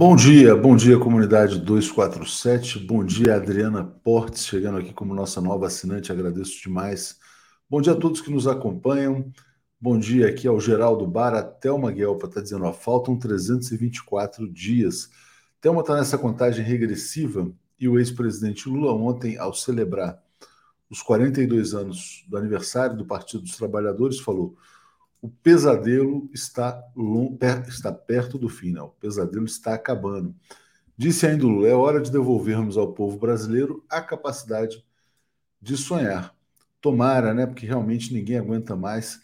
Bom dia, bom dia, comunidade 247. Bom dia, Adriana Portes, chegando aqui como nossa nova assinante, agradeço demais. Bom dia a todos que nos acompanham. Bom dia aqui ao Geraldo Bar, a Thelma Guelpa está dizendo, ó, faltam 324 dias. Thelma está nessa contagem regressiva e o ex-presidente Lula ontem, ao celebrar os 42 anos do aniversário do Partido dos Trabalhadores, falou o pesadelo está, está perto do fim, não. o pesadelo está acabando. Disse ainda Lula, é hora de devolvermos ao povo brasileiro a capacidade de sonhar. Tomara, né? Porque realmente ninguém aguenta mais.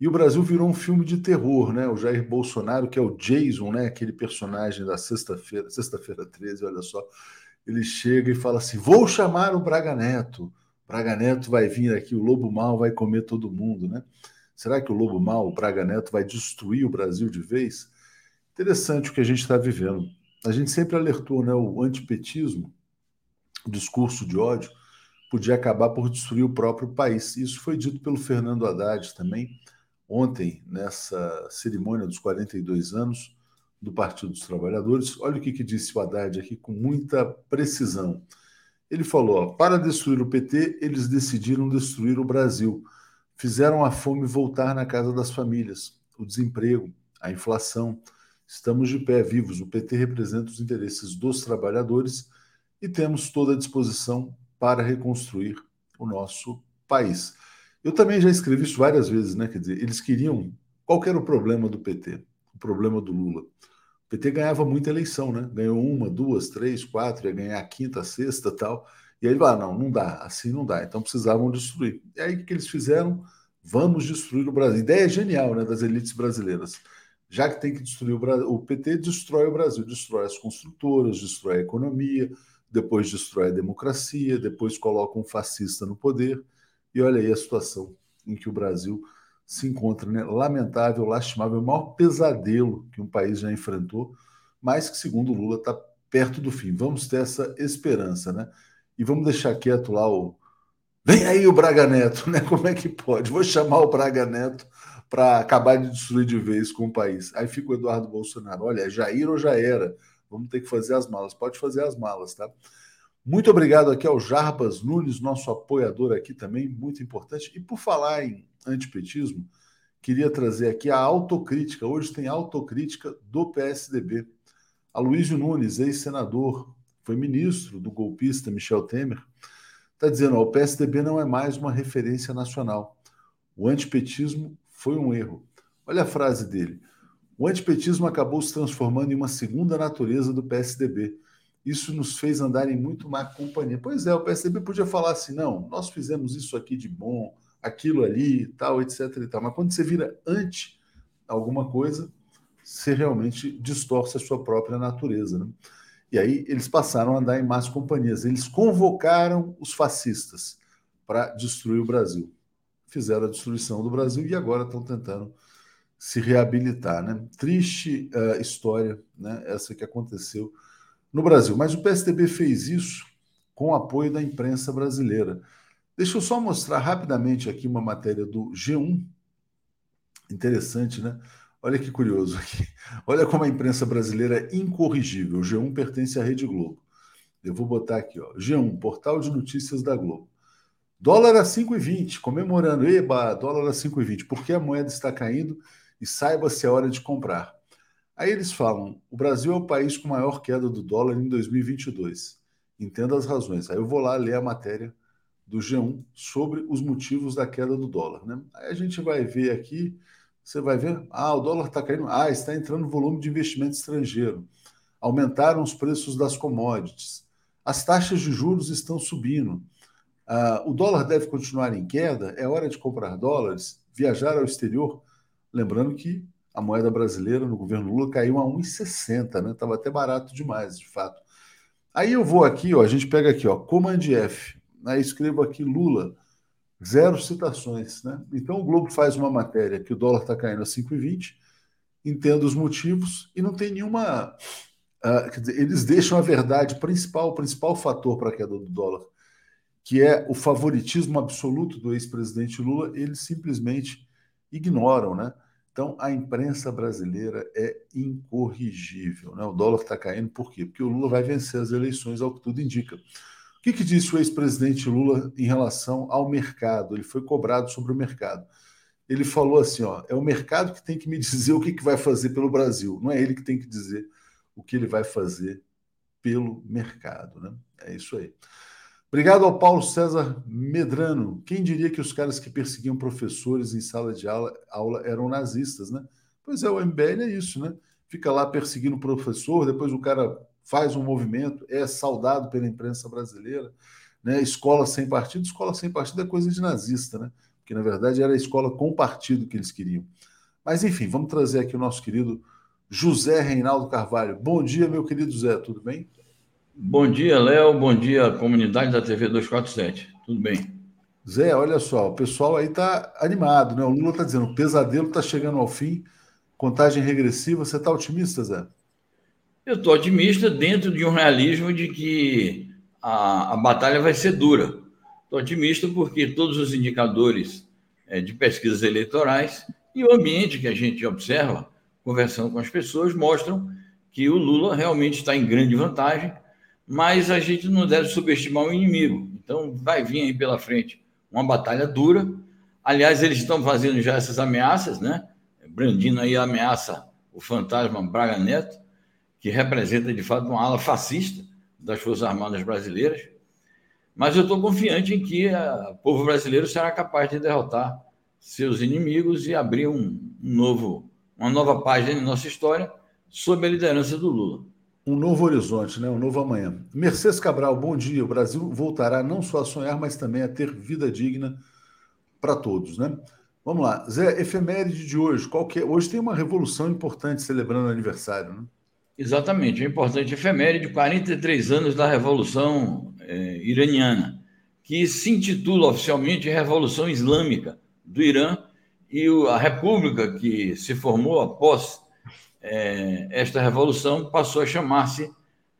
E o Brasil virou um filme de terror, né? O Jair Bolsonaro, que é o Jason, né? Aquele personagem da sexta-feira, sexta-feira 13, olha só. Ele chega e fala assim: vou chamar o Braga Neto. Braga Neto vai vir aqui, o lobo mal vai comer todo mundo, né? Será que o lobo mau, o Braga Neto, vai destruir o Brasil de vez? Interessante o que a gente está vivendo. A gente sempre alertou, né? O antipetismo, o discurso de ódio, podia acabar por destruir o próprio país. Isso foi dito pelo Fernando Haddad também, ontem, nessa cerimônia dos 42 anos do Partido dos Trabalhadores. Olha o que, que disse o Haddad aqui com muita precisão. Ele falou: ó, para destruir o PT, eles decidiram destruir o Brasil fizeram a fome voltar na casa das famílias, o desemprego, a inflação. Estamos de pé, vivos. O PT representa os interesses dos trabalhadores e temos toda a disposição para reconstruir o nosso país. Eu também já escrevi isso várias vezes, né? Quer dizer, eles queriam. Qual era o problema do PT? O problema do Lula. O PT ganhava muita eleição, né? Ganhou uma, duas, três, quatro, ia ganhar a quinta, a sexta tal. E aí ele ah, não, não dá, assim não dá. Então precisavam destruir. E aí o que eles fizeram? Vamos destruir o Brasil. Ideia genial né, das elites brasileiras. Já que tem que destruir o Brasil, o PT destrói o Brasil, destrói as construtoras, destrói a economia, depois destrói a democracia, depois coloca um fascista no poder. E olha aí a situação em que o Brasil se encontra, né? lamentável, lastimável, o maior pesadelo que um país já enfrentou, mas que, segundo Lula, está perto do fim. Vamos ter essa esperança, né? E vamos deixar quieto lá o. Vem aí o Braga Neto, né? Como é que pode? Vou chamar o Braga Neto para acabar de destruir de vez com o país. Aí fica o Eduardo Bolsonaro. Olha, é Jair ou já era? Vamos ter que fazer as malas. Pode fazer as malas, tá? Muito obrigado aqui ao Jarbas Nunes, nosso apoiador aqui também, muito importante. E por falar em antipetismo, queria trazer aqui a autocrítica. Hoje tem autocrítica do PSDB. Aloysio Nunes, ex-senador, foi ministro do golpista Michel Temer, está dizendo: ó, o PSDB não é mais uma referência nacional. O antipetismo foi um erro. Olha a frase dele. O antipetismo acabou se transformando em uma segunda natureza do PSDB. Isso nos fez andar em muito má companhia. Pois é, o PSDB podia falar assim: não, nós fizemos isso aqui de bom, aquilo ali, tal, etc. E tal. Mas quando você vira anti alguma coisa, você realmente distorce a sua própria natureza. Né? E aí eles passaram a andar em más companhias. Eles convocaram os fascistas para destruir o Brasil. Fizeram a destruição do Brasil e agora estão tentando se reabilitar. Né? Triste uh, história, né? essa que aconteceu no Brasil. Mas o PSDB fez isso com o apoio da imprensa brasileira. Deixa eu só mostrar rapidamente aqui uma matéria do G1. Interessante, né? Olha que curioso aqui. Olha como a imprensa brasileira é incorrigível. O G1 pertence à Rede Globo. Eu vou botar aqui, ó. G1, portal de notícias da Globo. Dólar a 5,20, comemorando. Eba, dólar a 5,20. Por que a moeda está caindo? E saiba se é hora de comprar. Aí eles falam: o Brasil é o país com maior queda do dólar em 2022. Entenda as razões. Aí eu vou lá ler a matéria do G1 sobre os motivos da queda do dólar. Né? Aí a gente vai ver aqui você vai ver, ah, o dólar está caindo, ah, está entrando volume de investimento estrangeiro, aumentaram os preços das commodities, as taxas de juros estão subindo, ah, o dólar deve continuar em queda, é hora de comprar dólares, viajar ao exterior, lembrando que a moeda brasileira no governo Lula caiu a 1,60, né? Estava até barato demais, de fato. Aí eu vou aqui, ó, a gente pega aqui, ó, Command F, aí escrevo aqui Lula Zero citações. Né? Então o Globo faz uma matéria que o dólar está caindo a 5,20, entenda os motivos e não tem nenhuma. Uh, quer dizer, eles deixam a verdade principal, o principal fator para a queda do dólar, que é o favoritismo absoluto do ex-presidente Lula, eles simplesmente ignoram, né? Então, a imprensa brasileira é incorrigível. Né? O dólar está caindo, por quê? Porque o Lula vai vencer as eleições, ao que tudo indica. O que, que disse o ex-presidente Lula em relação ao mercado? Ele foi cobrado sobre o mercado. Ele falou assim: ó, é o mercado que tem que me dizer o que, que vai fazer pelo Brasil, não é ele que tem que dizer o que ele vai fazer pelo mercado. Né? É isso aí. Obrigado ao Paulo César Medrano. Quem diria que os caras que perseguiam professores em sala de aula, aula eram nazistas, né? Pois é, o MBL é isso, né? Fica lá perseguindo o professor, depois o cara faz um movimento, é saudado pela imprensa brasileira, né? Escola sem partido, escola sem partido é coisa de nazista, né? Porque na verdade era a escola com partido que eles queriam. Mas enfim, vamos trazer aqui o nosso querido José Reinaldo Carvalho. Bom dia, meu querido Zé, tudo bem? Bom dia, Léo. Bom dia, comunidade da TV 247. Tudo bem? Zé, olha só, o pessoal aí está animado, né? O Lula está dizendo, o pesadelo está chegando ao fim, contagem regressiva. Você está otimista, Zé? Eu estou otimista dentro de um realismo de que a, a batalha vai ser dura. Estou otimista porque todos os indicadores é, de pesquisas eleitorais e o ambiente que a gente observa, conversando com as pessoas, mostram que o Lula realmente está em grande vantagem mas a gente não deve subestimar o inimigo. Então, vai vir aí pela frente uma batalha dura. Aliás, eles estão fazendo já essas ameaças, né? Brandindo aí a ameaça, o fantasma Braga Neto, que representa de fato uma ala fascista das Forças Armadas brasileiras. Mas eu estou confiante em que o povo brasileiro será capaz de derrotar seus inimigos e abrir um, novo, uma nova página em nossa história sob a liderança do Lula um novo horizonte, né? um novo amanhã. Mercedes Cabral, bom dia. O Brasil voltará não só a sonhar, mas também a ter vida digna para todos. Né? Vamos lá. Zé, efeméride de hoje. Qual é? Hoje tem uma revolução importante celebrando aniversário. Né? Exatamente, é importante efeméride, 43 anos da Revolução é, Iraniana, que se intitula oficialmente Revolução Islâmica do Irã, e a república que se formou após é, esta revolução passou a chamar-se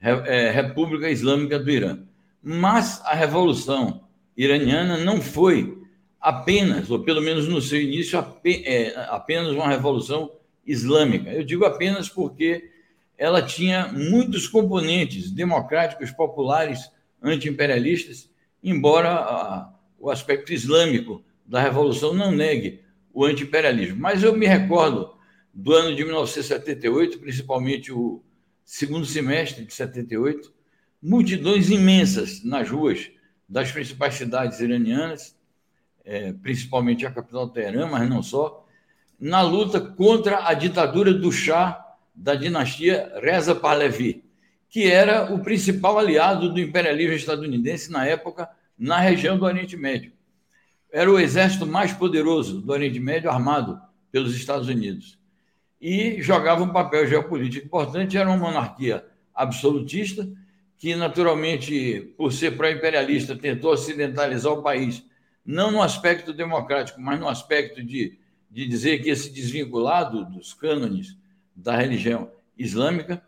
é, República Islâmica do Irã. Mas a revolução iraniana não foi apenas, ou pelo menos no seu início, é, apenas uma revolução islâmica. Eu digo apenas porque ela tinha muitos componentes democráticos, populares, anti-imperialistas, embora a, o aspecto islâmico da revolução não negue o anti-imperialismo. Mas eu me recordo do ano de 1978, principalmente o segundo semestre de 78, multidões imensas nas ruas das principais cidades iranianas, é, principalmente a capital Teherã, mas não só, na luta contra a ditadura do Shah da dinastia Reza Pahlavi, que era o principal aliado do imperialismo estadunidense na época na região do Oriente Médio. Era o exército mais poderoso do Oriente Médio armado pelos Estados Unidos e jogava um papel geopolítico importante. Era uma monarquia absolutista, que, naturalmente, por ser pró-imperialista, tentou ocidentalizar o país, não no aspecto democrático, mas no aspecto de, de dizer que esse desvinculado dos cânones da religião islâmica.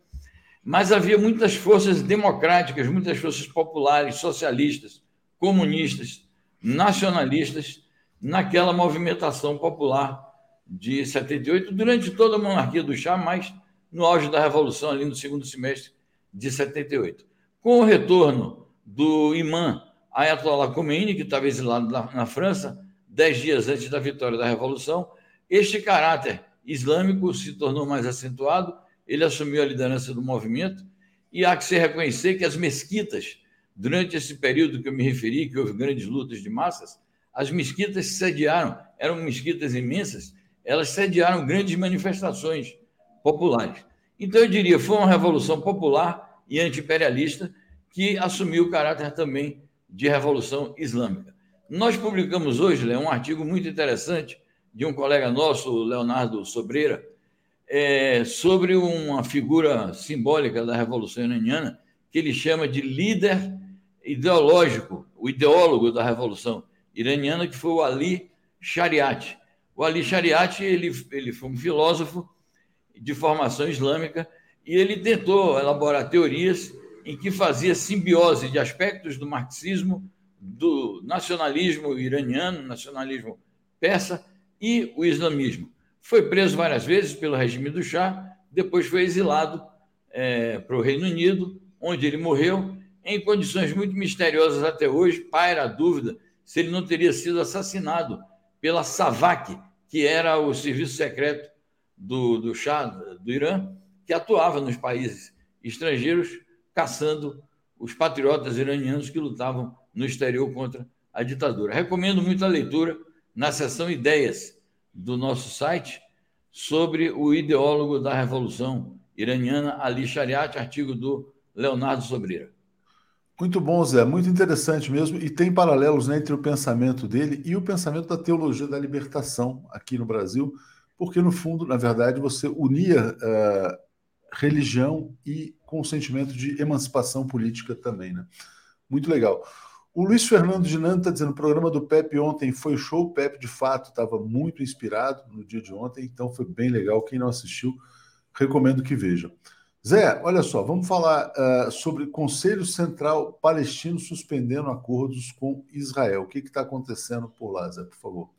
Mas havia muitas forças democráticas, muitas forças populares, socialistas, comunistas, nacionalistas, naquela movimentação popular de 78, durante toda a monarquia do Chá, mas no auge da Revolução, ali no segundo semestre de 78. Com o retorno do imã Ayatollah Khomeini, que estava exilado na França, dez dias antes da vitória da Revolução, este caráter islâmico se tornou mais acentuado, ele assumiu a liderança do movimento, e há que se reconhecer que as mesquitas, durante esse período que eu me referi, que houve grandes lutas de massas, as mesquitas sediaram, eram mesquitas imensas, elas sediaram grandes manifestações populares. Então, eu diria, foi uma revolução popular e anti-imperialista que assumiu o caráter também de revolução islâmica. Nós publicamos hoje Léo, um artigo muito interessante de um colega nosso, Leonardo Sobreira, é, sobre uma figura simbólica da Revolução Iraniana, que ele chama de líder ideológico, o ideólogo da Revolução Iraniana, que foi o Ali Shariat. O Ali Shariat ele, ele foi um filósofo de formação islâmica e ele tentou elaborar teorias em que fazia simbiose de aspectos do marxismo, do nacionalismo iraniano, nacionalismo persa e o islamismo, Foi preso várias vezes pelo regime do Shah, depois foi exilado é, para o Reino Unido, onde ele morreu em condições muito misteriosas até hoje. Paira a dúvida se ele não teria sido assassinado pela SAVAK, que era o serviço secreto do, do Shah do Irã, que atuava nos países estrangeiros caçando os patriotas iranianos que lutavam no exterior contra a ditadura. Recomendo muito a leitura na seção Ideias do nosso site sobre o ideólogo da Revolução Iraniana, Ali Shariat, artigo do Leonardo Sobreira. Muito bom, Zé, muito interessante mesmo. E tem paralelos né, entre o pensamento dele e o pensamento da teologia da libertação aqui no Brasil, porque, no fundo, na verdade, você unia uh, religião e com o sentimento de emancipação política também. Né? Muito legal. O Luiz Fernando de Nando está dizendo: o programa do Pepe ontem foi show. O Pepe, de fato, estava muito inspirado no dia de ontem, então foi bem legal. Quem não assistiu, recomendo que veja. Zé, olha só, vamos falar uh, sobre Conselho Central Palestino suspendendo acordos com Israel. O que está acontecendo por lá, Zé, por favor?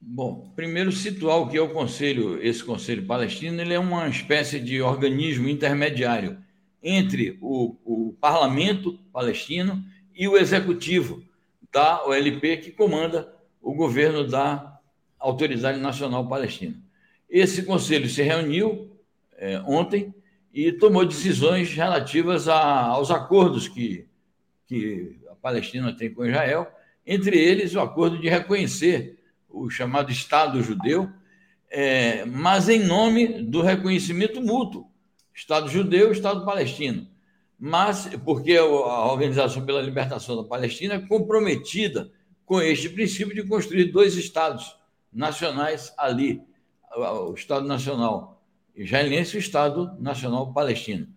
Bom, primeiro situar o que é o Conselho, esse Conselho Palestino, ele é uma espécie de organismo intermediário entre o, o parlamento palestino e o executivo da OLP, que comanda o governo da Autoridade Nacional Palestina. Esse conselho se reuniu é, ontem e tomou decisões relativas a, aos acordos que, que a Palestina tem com Israel, entre eles o acordo de reconhecer o chamado Estado judeu, é, mas em nome do reconhecimento mútuo, Estado judeu e Estado palestino. Mas, porque a Organização pela Libertação da Palestina é comprometida com este princípio de construir dois Estados nacionais ali, o Estado Nacional israelense e o Estado Nacional palestino.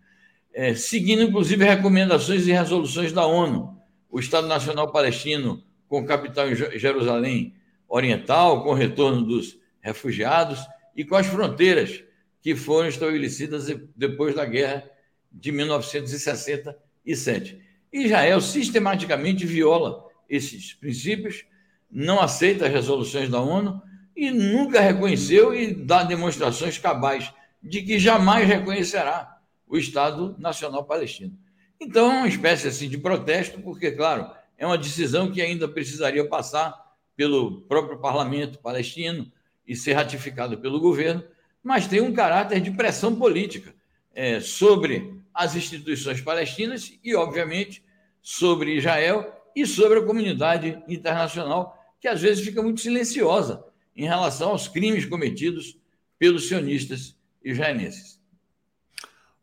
É, seguindo, inclusive, recomendações e resoluções da ONU. O Estado Nacional Palestino, com capital em Jerusalém, Oriental, com o retorno dos refugiados e com as fronteiras que foram estabelecidas depois da guerra de 1967. Israel sistematicamente viola esses princípios, não aceita as resoluções da ONU e nunca reconheceu e dá demonstrações cabais de que jamais reconhecerá o Estado Nacional Palestino. Então, é uma espécie assim de protesto, porque, claro, é uma decisão que ainda precisaria passar pelo próprio parlamento palestino e ser ratificado pelo governo, mas tem um caráter de pressão política é, sobre as instituições palestinas e, obviamente, sobre Israel e sobre a comunidade internacional, que às vezes fica muito silenciosa em relação aos crimes cometidos pelos sionistas israelenses.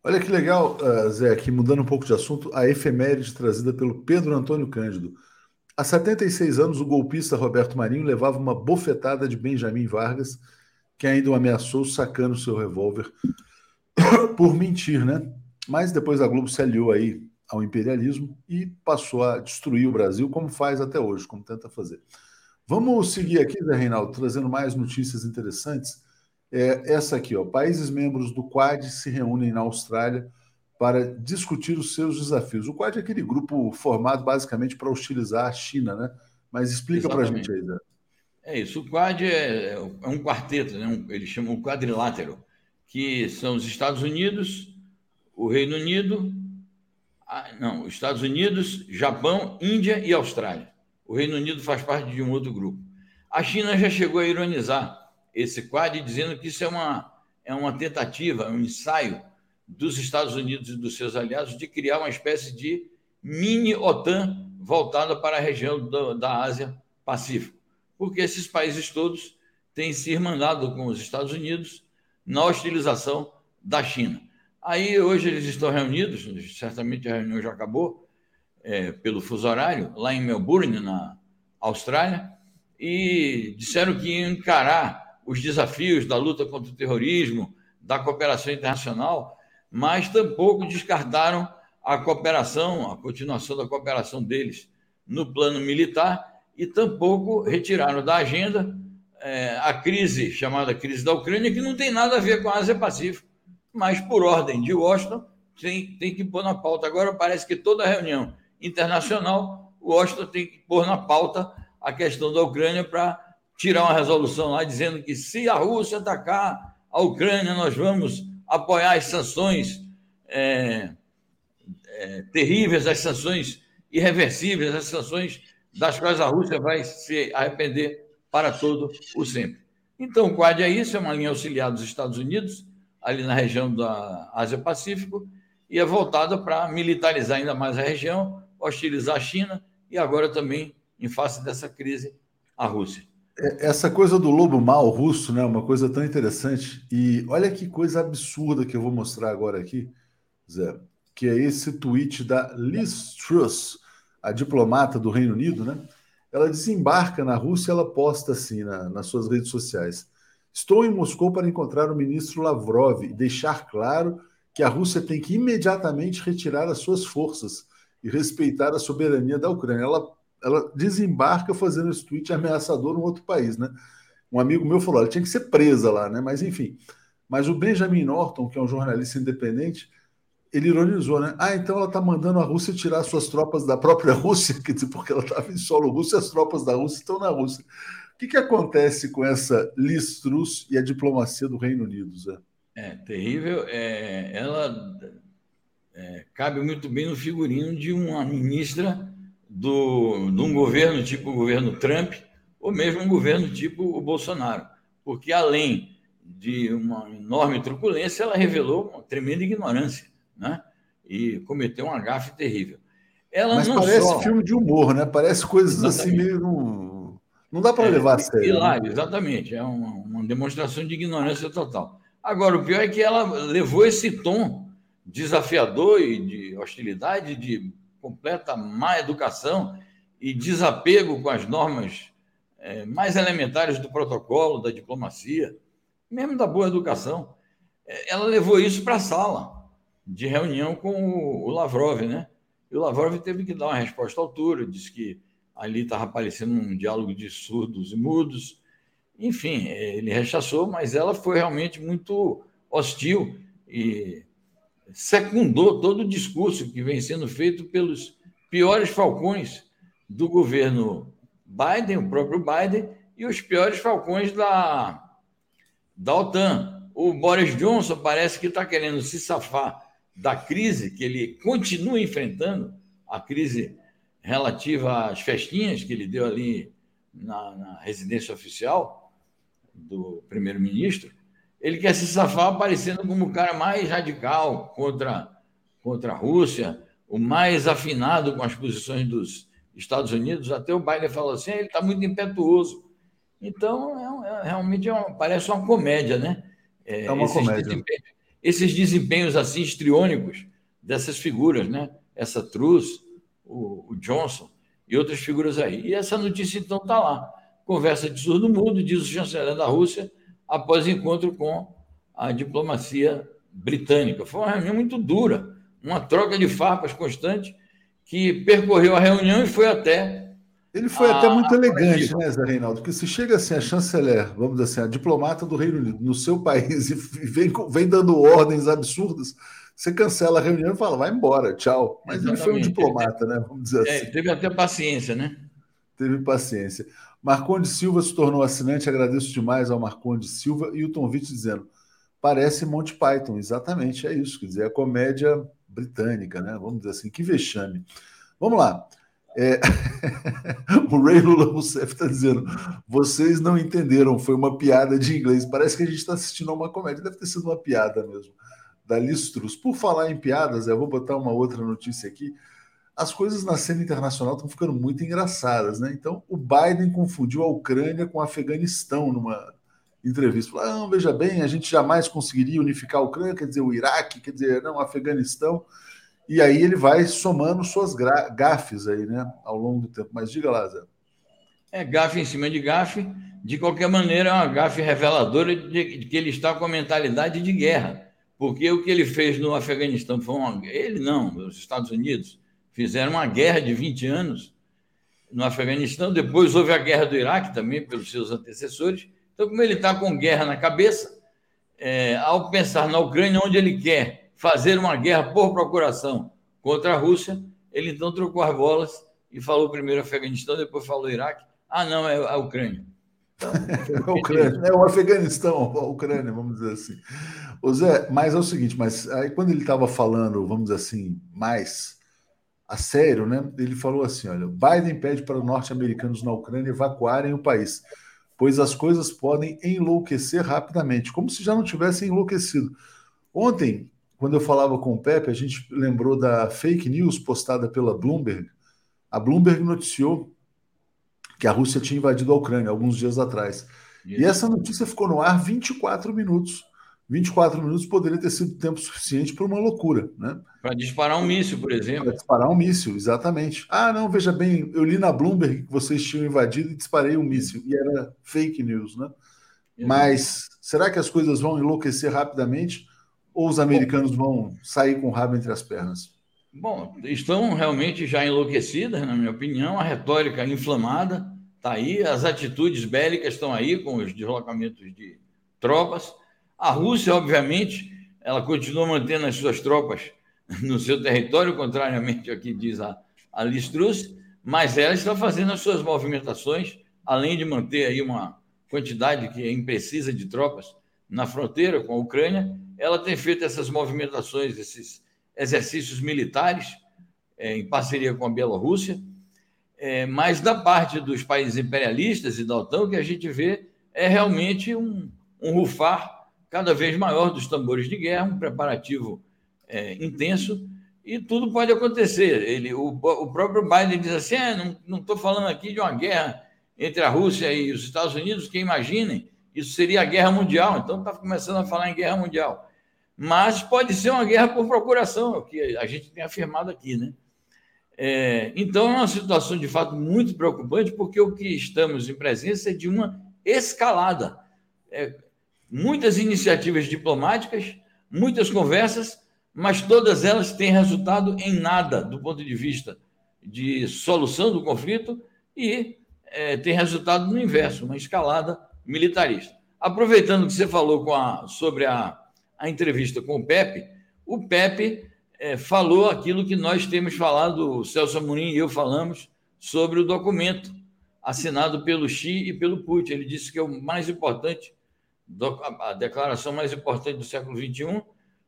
Olha que legal, uh, Zé, aqui mudando um pouco de assunto, a efeméride trazida pelo Pedro Antônio Cândido. Há 76 anos, o golpista Roberto Marinho levava uma bofetada de Benjamin Vargas, que ainda o ameaçou sacando seu revólver por mentir, né? Mas depois a Globo se aliou aí ao imperialismo e passou a destruir o Brasil, como faz até hoje, como tenta fazer. Vamos seguir aqui, Zé Reinaldo, trazendo mais notícias interessantes. É essa aqui, ó. Países membros do Quad se reúnem na Austrália para discutir os seus desafios. O Quad é aquele grupo formado basicamente para hostilizar a China, né? Mas explica para a gente aí, Zé. É isso. O Quad é, é um quarteto, né? Um, eles chamam o quadrilátero, que são os Estados Unidos, o Reino Unido, não, os Estados Unidos, Japão, Índia e Austrália. O Reino Unido faz parte de um outro grupo. A China já chegou a ironizar esse Quad, dizendo que isso é uma, é uma tentativa, um ensaio dos Estados Unidos e dos seus aliados de criar uma espécie de mini OTAN voltada para a região do, da Ásia Pacífico, porque esses países todos têm se irmandado com os Estados Unidos na hostilização da China. Aí hoje eles estão reunidos, certamente a reunião já acabou, é, pelo fuso horário, lá em Melbourne, na Austrália, e disseram que iam encarar os desafios da luta contra o terrorismo, da cooperação internacional, mas tampouco descartaram a cooperação, a continuação da cooperação deles no plano militar e tampouco retiraram da agenda é, a crise chamada crise da Ucrânia, que não tem nada a ver com a Ásia-Pacífico, mas por ordem de Washington tem, tem que pôr na pauta. Agora parece que toda reunião internacional, Washington tem que pôr na pauta a questão da Ucrânia para tirar uma resolução lá dizendo que se a Rússia atacar a Ucrânia, nós vamos apoiar as sanções é, é, terríveis, as sanções irreversíveis, as sanções das quais a Rússia vai se arrepender para todo o sempre. Então, o Quad é isso, é uma linha auxiliar dos Estados Unidos, ali na região da Ásia-Pacífico, e é voltada para militarizar ainda mais a região, hostilizar a China e agora também, em face dessa crise, a Rússia. É, essa coisa do lobo mal russo, né, uma coisa tão interessante. E olha que coisa absurda que eu vou mostrar agora aqui, Zé, que é esse tweet da Liz Truss, a diplomata do Reino Unido, né? Ela desembarca na Rússia, ela posta assim na, nas suas redes sociais: Estou em Moscou para encontrar o ministro Lavrov e deixar claro que a Rússia tem que imediatamente retirar as suas forças e respeitar a soberania da Ucrânia. Ela, ela desembarca fazendo esse tweet ameaçador num outro país, né? Um amigo meu falou, ela tinha que ser presa lá, né? Mas enfim. Mas o Benjamin Norton, que é um jornalista independente, ele ironizou, né? Ah, então ela está mandando a Rússia tirar suas tropas da própria Rússia, porque ela estava em solo russo e as tropas da Rússia estão na Rússia. O que, que acontece com essa Liz Truss e a diplomacia do Reino Unido, Zé? É terrível. É, ela é, cabe muito bem no figurino de uma ministra do, de um governo tipo o governo Trump, ou mesmo um governo tipo o Bolsonaro, porque além de uma enorme truculência, ela revelou uma tremenda ignorância, né? E cometeu um gafe terrível. Ela Mas parece só... filme de humor, né? Parece coisas assim exatamente. assim meio. Não dá para é, levar a sério. Hilário, né? exatamente. É uma, uma demonstração de ignorância total. Agora, o pior é que ela levou esse tom desafiador e de hostilidade, de completa má educação e desapego com as normas é, mais elementares do protocolo, da diplomacia, mesmo da boa educação. É, ela levou isso para a sala de reunião com o Lavrov, né? E o Lavrov teve que dar uma resposta à altura, disse que ali estava aparecendo um diálogo de surdos e mudos, enfim, ele rechaçou, mas ela foi realmente muito hostil e secundou todo o discurso que vem sendo feito pelos piores falcões do governo Biden, o próprio Biden, e os piores falcões da, da OTAN. O Boris Johnson parece que está querendo se safar da crise que ele continua enfrentando, a crise relativa às festinhas que ele deu ali na, na residência oficial, do primeiro-ministro, ele quer se safar aparecendo como o cara mais radical contra, contra a Rússia, o mais afinado com as posições dos Estados Unidos. Até o Biden falou assim: ele está muito impetuoso. Então, é, é realmente é uma, parece uma comédia, né? É, é uma esses comédia. Desempenhos, esses desempenhos assim histriônicos dessas figuras, né? Essa Truss, o, o Johnson e outras figuras aí. E essa notícia, então, está lá conversa de surdo mudo, diz o chanceler da Rússia, após encontro com a diplomacia britânica. Foi uma reunião muito dura, uma troca de farpas constante, que percorreu a reunião e foi até. Ele foi a... até muito elegante, né, Zé Reinaldo? Porque se chega assim, a chanceler, vamos dizer assim, a diplomata do Reino Unido, no seu país, e vem, vem dando ordens absurdas, você cancela a reunião e fala, vai embora, tchau. Mas Exatamente. ele foi um diplomata, né? Vamos dizer é, assim. Teve até paciência, né? Teve paciência. Marconde Silva se tornou assinante, agradeço demais ao Marconde Silva e o Tom Witt dizendo: parece Monty Python, exatamente, é isso, quer dizer, a comédia britânica, né? Vamos dizer assim, que vexame. Vamos lá. É... o Ray Lula Rousseff está dizendo: vocês não entenderam, foi uma piada de inglês. Parece que a gente está assistindo a uma comédia, deve ter sido uma piada mesmo. Da Listrus. Por falar em piadas, eu vou botar uma outra notícia aqui as coisas na cena internacional estão ficando muito engraçadas, né? Então, o Biden confundiu a Ucrânia com o Afeganistão numa entrevista. Falou, ah, veja bem, a gente jamais conseguiria unificar a Ucrânia, quer dizer, o Iraque, quer dizer, não, o Afeganistão. E aí ele vai somando suas gafes aí, né, ao longo do tempo. Mas diga lá, Zé. É gafe em cima de gafe. De qualquer maneira, é uma gafe reveladora de, que ele está com a mentalidade de guerra. Porque o que ele fez no Afeganistão foi uma. Ele não, os Estados Unidos fizeram uma guerra de 20 anos no Afeganistão, depois houve a guerra do Iraque também, pelos seus antecessores. Então, como ele está com guerra na cabeça, é, ao pensar na Ucrânia, onde ele quer fazer uma guerra por procuração contra a Rússia, ele então trocou as bolas e falou primeiro Afeganistão, depois falou Iraque. Ah, não, é a Ucrânia. Então, a Ucrânia, né? o Afeganistão, a Ucrânia, vamos dizer assim. O Zé, mas é o seguinte, mas aí quando ele estava falando, vamos dizer assim, mais a sério, né? Ele falou assim: olha, Biden pede para os norte-americanos na Ucrânia evacuarem o país, pois as coisas podem enlouquecer rapidamente, como se já não tivessem enlouquecido. Ontem, quando eu falava com o Pepe, a gente lembrou da fake news postada pela Bloomberg. A Bloomberg noticiou que a Rússia tinha invadido a Ucrânia alguns dias atrás. E essa notícia ficou no ar 24 minutos. 24 minutos poderia ter sido tempo suficiente para uma loucura, né? Para disparar um míssil, por exemplo. Para disparar um míssil, exatamente. Ah, não, veja bem, eu li na Bloomberg que vocês tinham invadido e disparei um míssil. E era fake news, né? Mas será que as coisas vão enlouquecer rapidamente ou os americanos vão sair com o rabo entre as pernas? Bom, estão realmente já enlouquecidas, na minha opinião, a retórica inflamada está aí, as atitudes bélicas estão aí com os deslocamentos de tropas. A Rússia, obviamente, ela continua mantendo as suas tropas no seu território, contrariamente ao que diz a, a Liz Truss, mas ela está fazendo as suas movimentações, além de manter aí uma quantidade que é imprecisa de tropas na fronteira com a Ucrânia, ela tem feito essas movimentações, esses exercícios militares é, em parceria com a Bielorrússia, é, mas da parte dos países imperialistas e da OTAN, o que a gente vê é realmente um, um rufar cada vez maior dos tambores de guerra, um preparativo é, intenso, e tudo pode acontecer. Ele, o, o próprio Biden diz assim: é, não estou falando aqui de uma guerra entre a Rússia e os Estados Unidos, que imaginem, isso seria a guerra mundial. Então está começando a falar em guerra mundial mas pode ser uma guerra por procuração, é o que a gente tem afirmado aqui, né? É, então, é uma situação de fato muito preocupante, porque o que estamos em presença é de uma escalada. É, muitas iniciativas diplomáticas, muitas conversas, mas todas elas têm resultado em nada do ponto de vista de solução do conflito e é, tem resultado no inverso, uma escalada militarista. Aproveitando que você falou a, sobre a a entrevista com o Pepe, o Pepe é, falou aquilo que nós temos falado, o Celso Amorim e eu falamos, sobre o documento assinado pelo Xi e pelo Putin. Ele disse que é o mais importante, a declaração mais importante do século XXI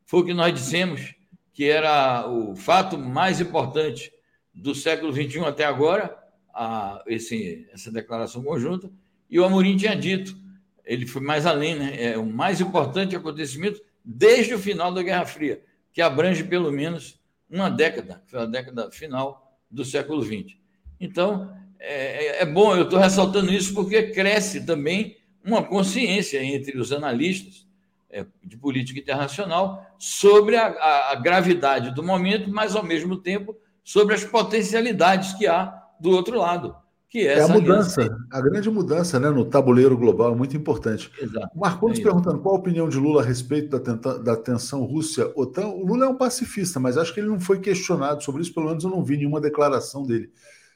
foi o que nós dissemos que era o fato mais importante do século XXI até agora, a, esse, essa declaração conjunta, e o Amorim tinha dito, ele foi mais além, né? é o mais importante acontecimento desde o final da Guerra Fria, que abrange pelo menos uma década, foi a década final do século XX. Então, é, é bom, eu estou ressaltando isso porque cresce também uma consciência entre os analistas é, de política internacional sobre a, a, a gravidade do momento, mas, ao mesmo tempo, sobre as potencialidades que há do outro lado que é, é a mudança, aliança. a grande mudança né, no tabuleiro global, muito importante. Exato. Marcondes é perguntando qual a opinião de Lula a respeito da, da tensão Rússia-OTAN. O Lula é um pacifista, mas acho que ele não foi questionado sobre isso, pelo menos eu não vi nenhuma declaração dele.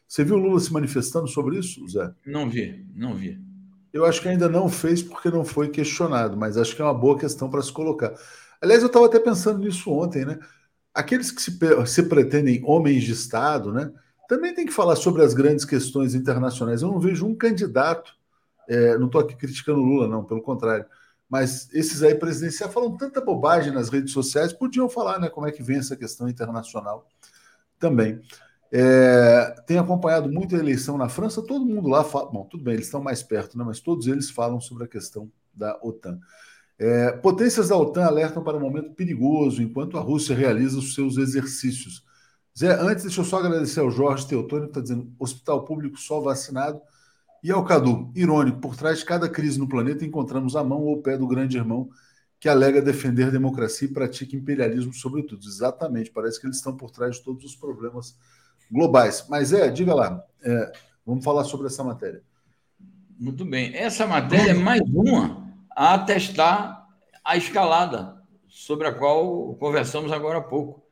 Você viu o Lula se manifestando sobre isso, Zé? Não vi, não vi. Eu acho que ainda não fez porque não foi questionado, mas acho que é uma boa questão para se colocar. Aliás, eu estava até pensando nisso ontem, né? Aqueles que se, se pretendem homens de Estado, né? também tem que falar sobre as grandes questões internacionais. Eu não vejo um candidato, é, não estou aqui criticando Lula, não, pelo contrário, mas esses aí presidenciais falam tanta bobagem nas redes sociais, podiam falar né, como é que vem essa questão internacional também. É, tem acompanhado muito a eleição na França, todo mundo lá fala, bom, tudo bem, eles estão mais perto, né, mas todos eles falam sobre a questão da OTAN. É, potências da OTAN alertam para um momento perigoso enquanto a Rússia realiza os seus exercícios. Zé, antes, deixa eu só agradecer ao Jorge Teotônio, que está dizendo hospital público só vacinado. E ao Cadu, irônico, por trás de cada crise no planeta encontramos a mão ou o pé do grande irmão que alega defender democracia e pratica imperialismo sobretudo. Exatamente, parece que eles estão por trás de todos os problemas globais. Mas é, diga lá, é, vamos falar sobre essa matéria. Muito bem. Essa matéria é mais uma a atestar a escalada sobre a qual conversamos agora há pouco.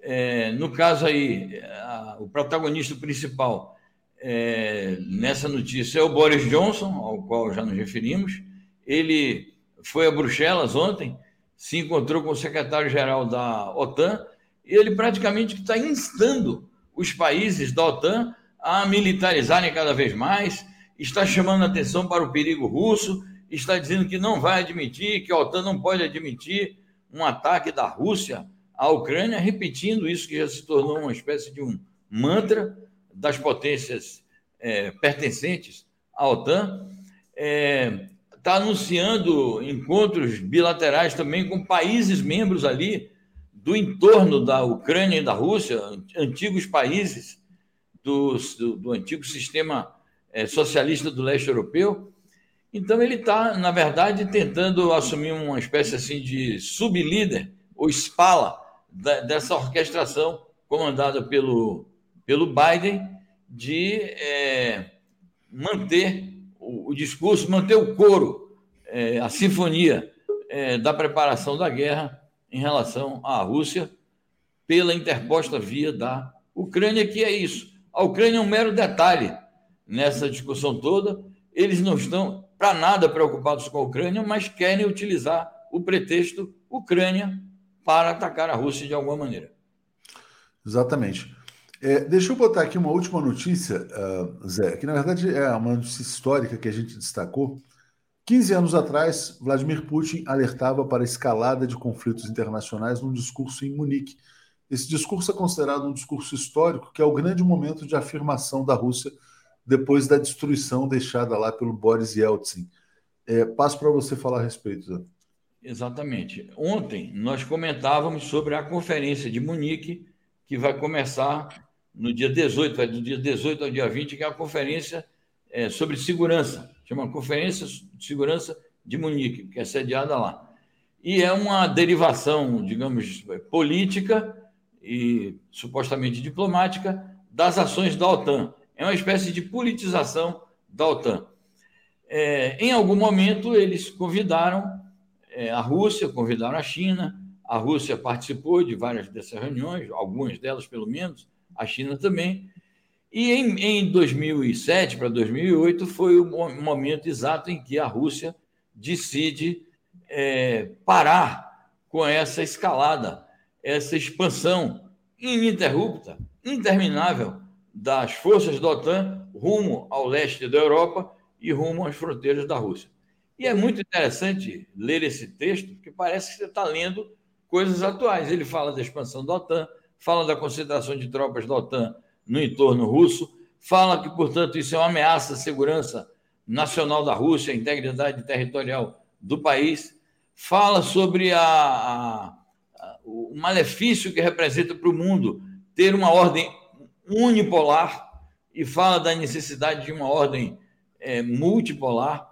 É, no caso aí, a, o protagonista principal é, nessa notícia é o Boris Johnson, ao qual já nos referimos. Ele foi a Bruxelas ontem, se encontrou com o secretário-geral da OTAN e ele praticamente está instando os países da OTAN a militarizarem cada vez mais está chamando atenção para o perigo russo, está dizendo que não vai admitir, que a OTAN não pode admitir um ataque da Rússia à Ucrânia, repetindo isso que já se tornou uma espécie de um mantra das potências é, pertencentes à OTAN. Está é, tá anunciando encontros bilaterais também com países membros ali do entorno da Ucrânia e da Rússia, antigos países do, do, do antigo sistema é, socialista do leste europeu. Então ele está, na verdade, tentando assumir uma espécie assim de sublíder ou espala da, dessa orquestração comandada pelo, pelo Biden de é, manter o, o, discurso, manter o coro, é, a sinfonia é, da preparação da guerra em relação à Rússia pela interposta via da Ucrânia, que é isso. A Ucrânia é um mero detalhe nessa discussão toda. Eles não estão para nada preocupados com a Ucrânia, mas querem utilizar o pretexto Ucrânia para atacar a Rússia de alguma maneira. Exatamente. É, deixa eu botar aqui uma última notícia, uh, Zé, que na verdade é uma notícia histórica que a gente destacou 15 anos atrás, Vladimir Putin alertava para a escalada de conflitos internacionais num discurso em Munique. Esse discurso é considerado um discurso histórico, que é o grande momento de afirmação da Rússia depois da destruição deixada lá pelo Boris Yeltsin. É, passo para você falar a respeito. Zé. Exatamente. Ontem nós comentávamos sobre a conferência de Munique, que vai começar no dia 18, vai do dia 18 ao dia 20, que é a conferência é, sobre segurança chama Conferência de Segurança de Munique, que é sediada lá. E é uma derivação, digamos, política e supostamente diplomática das ações da OTAN. É uma espécie de politização da OTAN. É, em algum momento, eles convidaram é, a Rússia, convidaram a China, a Rússia participou de várias dessas reuniões, algumas delas pelo menos, a China também, e em, em 2007 para 2008 foi o momento exato em que a Rússia decide é, parar com essa escalada, essa expansão ininterrupta, interminável das forças da OTAN rumo ao leste da Europa e rumo às fronteiras da Rússia. E é muito interessante ler esse texto, porque parece que você está lendo coisas atuais. Ele fala da expansão da OTAN, fala da concentração de tropas da OTAN no entorno russo, fala que, portanto, isso é uma ameaça à segurança nacional da Rússia, à integridade territorial do país, fala sobre a, a, a, o malefício que representa para o mundo ter uma ordem unipolar e fala da necessidade de uma ordem é, multipolar,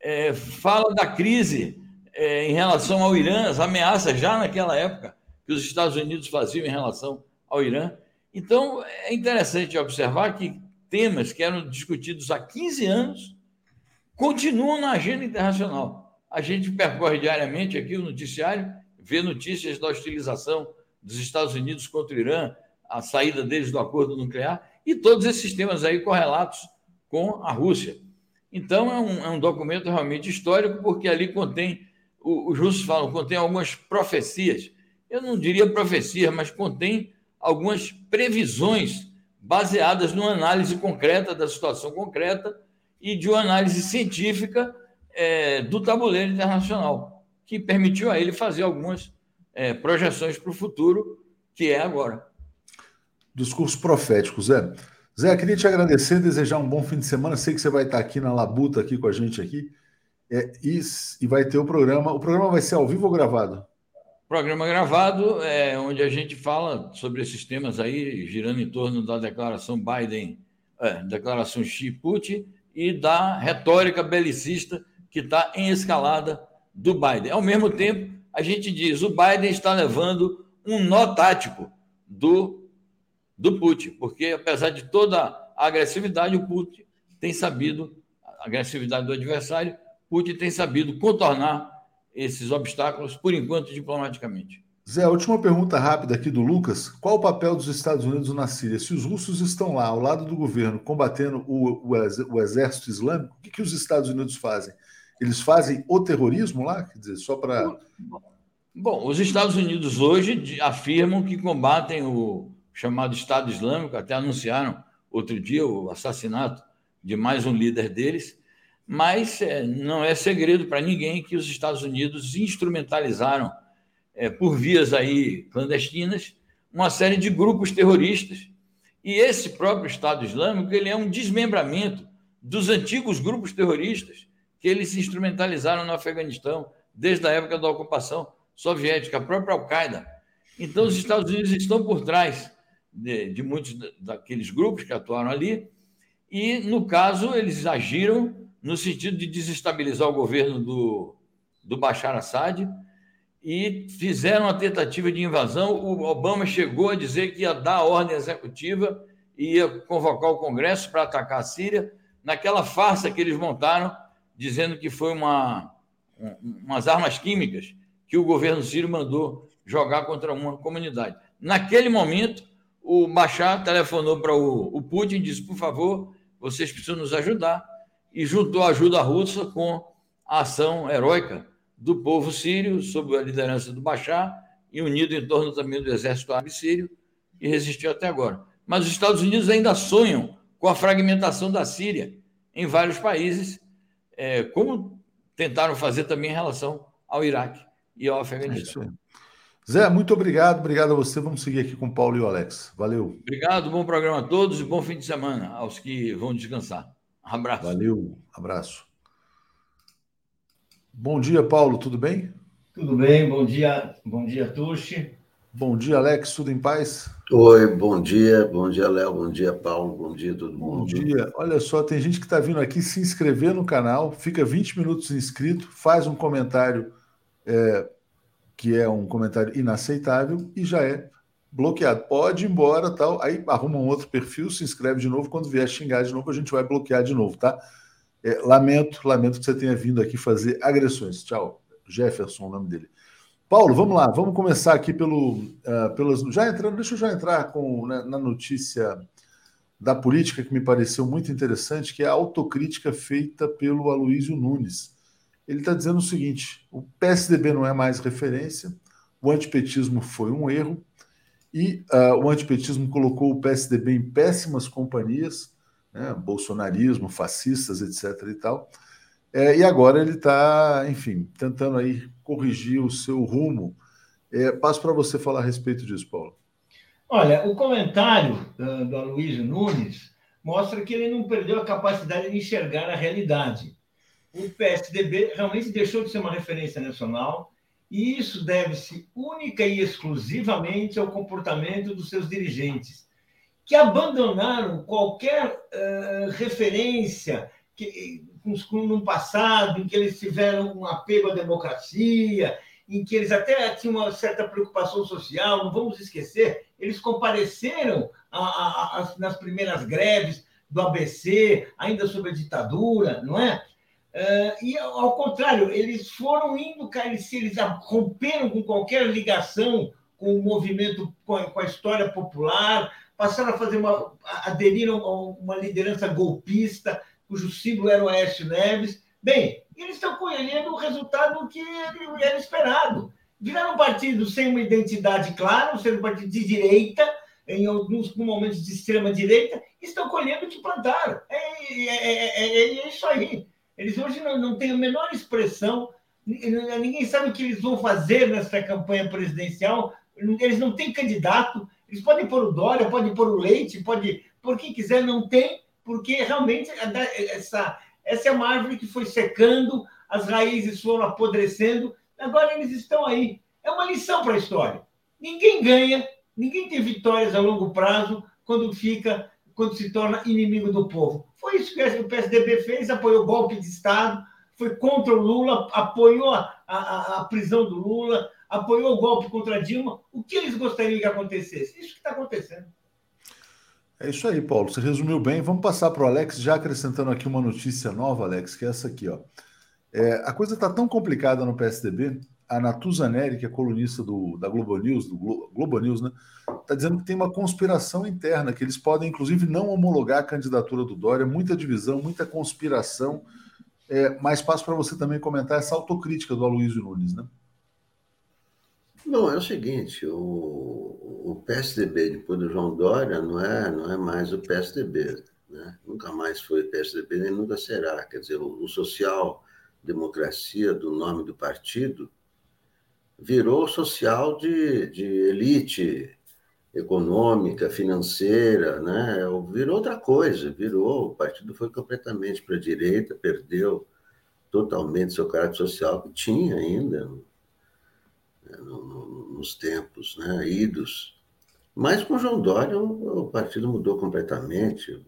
é, fala da crise é, em relação ao Irã, as ameaças já naquela época que os Estados Unidos faziam em relação ao Irã. Então, é interessante observar que temas que eram discutidos há 15 anos continuam na agenda internacional. A gente percorre diariamente aqui o noticiário, vê notícias da hostilização dos Estados Unidos contra o Irã, a saída deles do acordo nuclear, e todos esses temas aí correlatos com a Rússia. Então, é um, é um documento realmente histórico, porque ali contém, os russos falam, contém algumas profecias. Eu não diria profecias, mas contém algumas previsões baseadas numa análise concreta da situação concreta e de uma análise científica é, do tabuleiro internacional, que permitiu a ele fazer algumas é, projeções para o futuro, que é agora. Discurso profético, Zé. Zé, queria te agradecer, desejar um bom fim de semana. Sei que você vai estar aqui na Labuta aqui com a gente aqui. É, e, e vai ter o programa. O programa vai ser ao vivo ou gravado? Programa gravado, é, onde a gente fala sobre esses temas aí, girando em torno da declaração Biden, é, declaração Xi-Putin e da retórica belicista que está em escalada do Biden. Ao mesmo tempo, a gente diz o Biden está levando um nó tático do, do Putin, porque apesar de toda a agressividade, o Putin tem sabido, a agressividade do adversário, Putin tem sabido contornar esses obstáculos, por enquanto, diplomaticamente. Zé, última pergunta rápida aqui do Lucas. Qual o papel dos Estados Unidos na Síria? Se os russos estão lá, ao lado do governo, combatendo o, o, o exército islâmico, o que, que os Estados Unidos fazem? Eles fazem o terrorismo lá? Quer dizer, só para. Bom, os Estados Unidos hoje afirmam que combatem o chamado Estado Islâmico, até anunciaram outro dia o assassinato de mais um líder deles, mas é, não é segredo para ninguém que os Estados Unidos instrumentalizaram é, por vias aí clandestinas uma série de grupos terroristas e esse próprio Estado Islâmico ele é um desmembramento dos antigos grupos terroristas que eles instrumentalizaram no Afeganistão desde a época da ocupação soviética, a própria Al-Qaeda. Então, os Estados Unidos estão por trás de, de muitos daqueles grupos que atuaram ali, e, no caso, eles agiram no sentido de desestabilizar o governo do, do Bashar Assad e fizeram a tentativa de invasão. O Obama chegou a dizer que ia dar a ordem executiva e ia convocar o Congresso para atacar a Síria, naquela farsa que eles montaram, dizendo que foi uma, umas armas químicas que o governo sírio mandou jogar contra uma comunidade. Naquele momento, o Bashar telefonou para o, o Putin e disse: por favor, vocês precisam nos ajudar, e juntou a ajuda russa com a ação heróica do povo sírio, sob a liderança do Bashar, e unido em torno também do exército árabe sírio, e resistiu até agora. Mas os Estados Unidos ainda sonham com a fragmentação da Síria em vários países, é, como tentaram fazer também em relação ao Iraque e ao Afeganistão. É Zé, muito obrigado. Obrigado a você. Vamos seguir aqui com o Paulo e o Alex. Valeu. Obrigado, bom programa a todos e bom fim de semana aos que vão descansar. Abraço. Valeu, abraço. Bom dia, Paulo, tudo bem? Tudo bem, bom dia, bom dia, Tuxi. Bom dia, Alex, tudo em paz? Oi, bom dia, bom dia, Léo, bom dia, Paulo, bom dia todo mundo. Bom dia, olha só, tem gente que está vindo aqui se inscrever no canal, fica 20 minutos inscrito, faz um comentário é, que é um comentário inaceitável e já é bloqueado. Pode ir embora, tal. Aí arruma um outro perfil, se inscreve de novo. Quando vier xingar de novo, a gente vai bloquear de novo, tá? É, lamento, lamento que você tenha vindo aqui fazer agressões. Tchau. Jefferson, o nome dele. Paulo, vamos lá, vamos começar aqui pelo, uh, pelas. Já entrando, deixa eu já entrar com, né, na notícia da política que me pareceu muito interessante, que é a autocrítica feita pelo Aloísio Nunes ele está dizendo o seguinte: o PSDB não é mais referência, o antipetismo foi um erro, e uh, o antipetismo colocou o PSDB em péssimas companhias, né, bolsonarismo, fascistas, etc. e tal. É, e agora ele está, enfim, tentando aí corrigir o seu rumo. É, passo para você falar a respeito disso, Paulo. Olha, o comentário uh, do Aloysio Nunes mostra que ele não perdeu a capacidade de enxergar a realidade o PSDB realmente deixou de ser uma referência nacional e isso deve-se única e exclusivamente ao comportamento dos seus dirigentes, que abandonaram qualquer uh, referência que, no passado em que eles tiveram um apego à democracia, em que eles até tinham uma certa preocupação social, não vamos esquecer, eles compareceram a, a, a, nas primeiras greves do ABC, ainda sob a ditadura, não é? Uh, e, ao contrário, eles foram indo, eles, eles romperam com qualquer ligação com o movimento, com a, com a história popular, passaram a fazer uma. aderiram a uma liderança golpista, cujo símbolo era o Aécio Neves. Bem, eles estão colhendo o resultado que era esperado. Viraram um partido sem uma identidade clara, sendo um partido de direita, em alguns momentos de extrema-direita, estão colhendo o que plantaram. É, é, é, é isso aí. Eles hoje não, não têm a menor expressão, ninguém sabe o que eles vão fazer nessa campanha presidencial, eles não têm candidato, eles podem pôr o Dória, podem pôr o Leite, pode por quem quiser, não tem, porque realmente essa, essa é uma árvore que foi secando, as raízes foram apodrecendo, agora eles estão aí. É uma lição para a história. Ninguém ganha, ninguém tem vitórias a longo prazo quando fica quando se torna inimigo do povo. Foi isso que o PSDB fez, apoiou o golpe de Estado, foi contra o Lula, apoiou a, a, a prisão do Lula, apoiou o golpe contra Dilma. O que eles gostariam que acontecesse? Isso que está acontecendo. É isso aí, Paulo. Você resumiu bem. Vamos passar para o Alex, já acrescentando aqui uma notícia nova, Alex, que é essa aqui. Ó. É, a coisa está tão complicada no PSDB a Natuza Neri, que é colunista do, da Globo News, do Glo, Globo News, né, está dizendo que tem uma conspiração interna, que eles podem, inclusive, não homologar a candidatura do Dória, muita divisão, muita conspiração. É, mas passo para você também comentar essa autocrítica do Aloysio Nunes, né? Não, é o seguinte, o, o PSDB depois do João Dória não é, não é mais o PSDB. Né? nunca mais foi PSDB, nem nunca será. Quer dizer, o, o social-democracia, do nome do partido, virou social de, de elite econômica, financeira, né? virou outra coisa, virou, o partido foi completamente para a direita, perdeu totalmente seu caráter social que tinha ainda né, nos tempos né, idos. Mas com João Dória o, partido mudou completamente.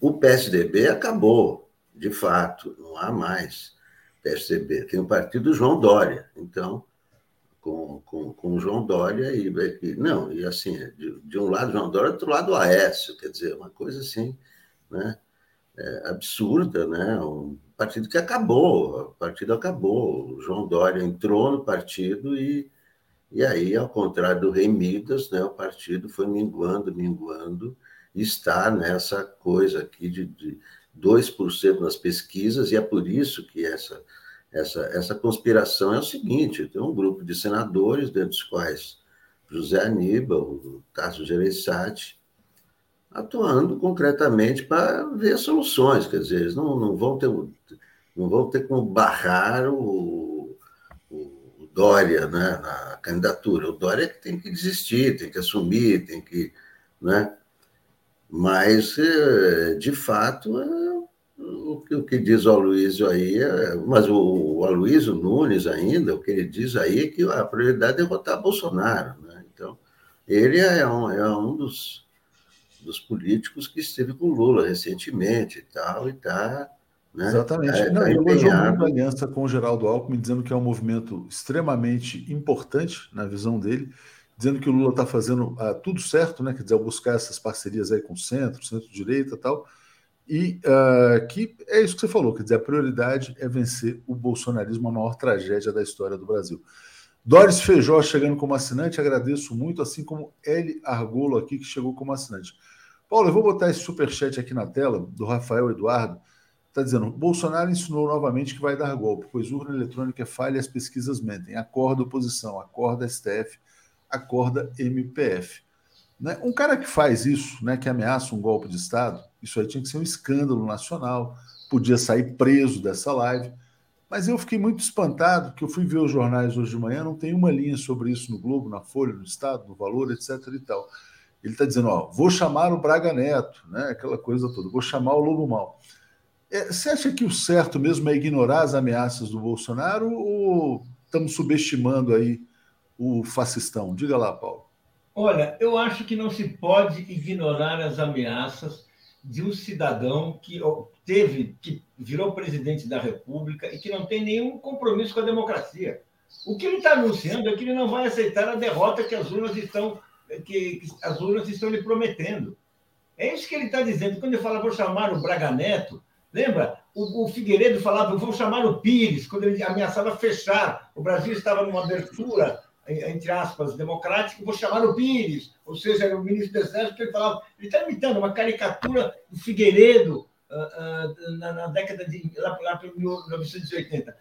O, PSDB acabou, de fato, não há mais PSDB. Tem o partido João Dória. Então, com, com, com João Dória e, e não, e assim, de, de, um lado João Dória, do outro lado o Aécio, quer dizer, uma coisa assim, né? É, absurda, né? Um partido que acabou, o partido acabou. O João Dória entrou no partido e e aí, ao contrário do Rei Midas, né, o partido foi minguando, minguando, e está nessa coisa aqui de, de 2% nas pesquisas, e é por isso que essa, essa, essa conspiração é o seguinte: tem um grupo de senadores, dentre os quais José Aníbal, Tasso Gereissati, atuando concretamente para ver soluções, quer dizer, eles não, não, vão, ter, não vão ter como barrar o Dória né, na candidatura. O Dória é que tem que desistir, tem que assumir, tem que. Né? Mas, é, de fato, é o, que, diz o Aloysio aí, é, mas o, o Aloysio Nunes ainda, o que ele diz aí é que a prioridade é votar Bolsonaro. Né? Então, ele é um, é um dos, dos políticos que esteve com Lula recentemente e tal, e está né? Exatamente. É, Não, tá elogiou muito a aliança com o Geraldo Alckmin, dizendo que é um movimento extremamente importante na visão dele, dizendo que o Lula está fazendo uh, tudo certo, né? quer dizer, buscar essas parcerias aí com o centro, centro-direita e tal, e uh, que é isso que você falou, quer dizer, a prioridade é vencer o bolsonarismo, a maior tragédia da história do Brasil. Doris Feijó chegando como assinante, agradeço muito, assim como Eli Argolo aqui, que chegou como assinante. Paulo, eu vou botar esse superchat aqui na tela, do Rafael Eduardo, Está dizendo, Bolsonaro ensinou novamente que vai dar golpe, pois urna eletrônica é falha e as pesquisas mentem. Acorda oposição, acorda STF, acorda MPF. Né? Um cara que faz isso, né, que ameaça um golpe de Estado, isso aí tinha que ser um escândalo nacional, podia sair preso dessa live. Mas eu fiquei muito espantado, que eu fui ver os jornais hoje de manhã, não tem uma linha sobre isso no Globo, na Folha, no Estado, no Valor, etc. e tal. Ele está dizendo, ó, vou chamar o Braga Neto, né, aquela coisa toda, vou chamar o Lobo Mal. É, você acha que o certo mesmo é ignorar as ameaças do Bolsonaro ou estamos subestimando aí o fascistão? Diga lá, Paulo. Olha, eu acho que não se pode ignorar as ameaças de um cidadão que teve, que virou presidente da República e que não tem nenhum compromisso com a democracia. O que ele está anunciando é que ele não vai aceitar a derrota que as urnas estão, que, que as urnas estão lhe prometendo. É isso que ele está dizendo. Quando ele fala, vou chamar o Braga Neto, Lembra? O, o Figueiredo falava, vou chamar o Pires, quando ele ameaçava fechar. O Brasil estava numa abertura, entre aspas, democrática, vou chamar o Pires, ou seja, era o ministro do Exército, ele falava, ele está imitando uma caricatura do Figueiredo uh, uh, na, na, década de. lá, lá para 1980.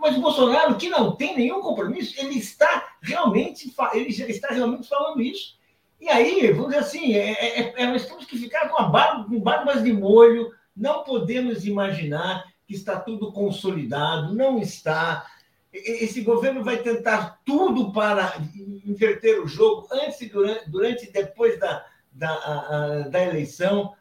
Mas o Bolsonaro, que não tem nenhum compromisso, ele está realmente, ele está realmente falando isso. E aí, vamos dizer assim, é, é, é, nós temos que ficar com, a com barbas de molho, não podemos imaginar que está tudo consolidado, não está. Esse governo vai tentar tudo para inverter o jogo antes, durante, durante e depois da, da, da eleição.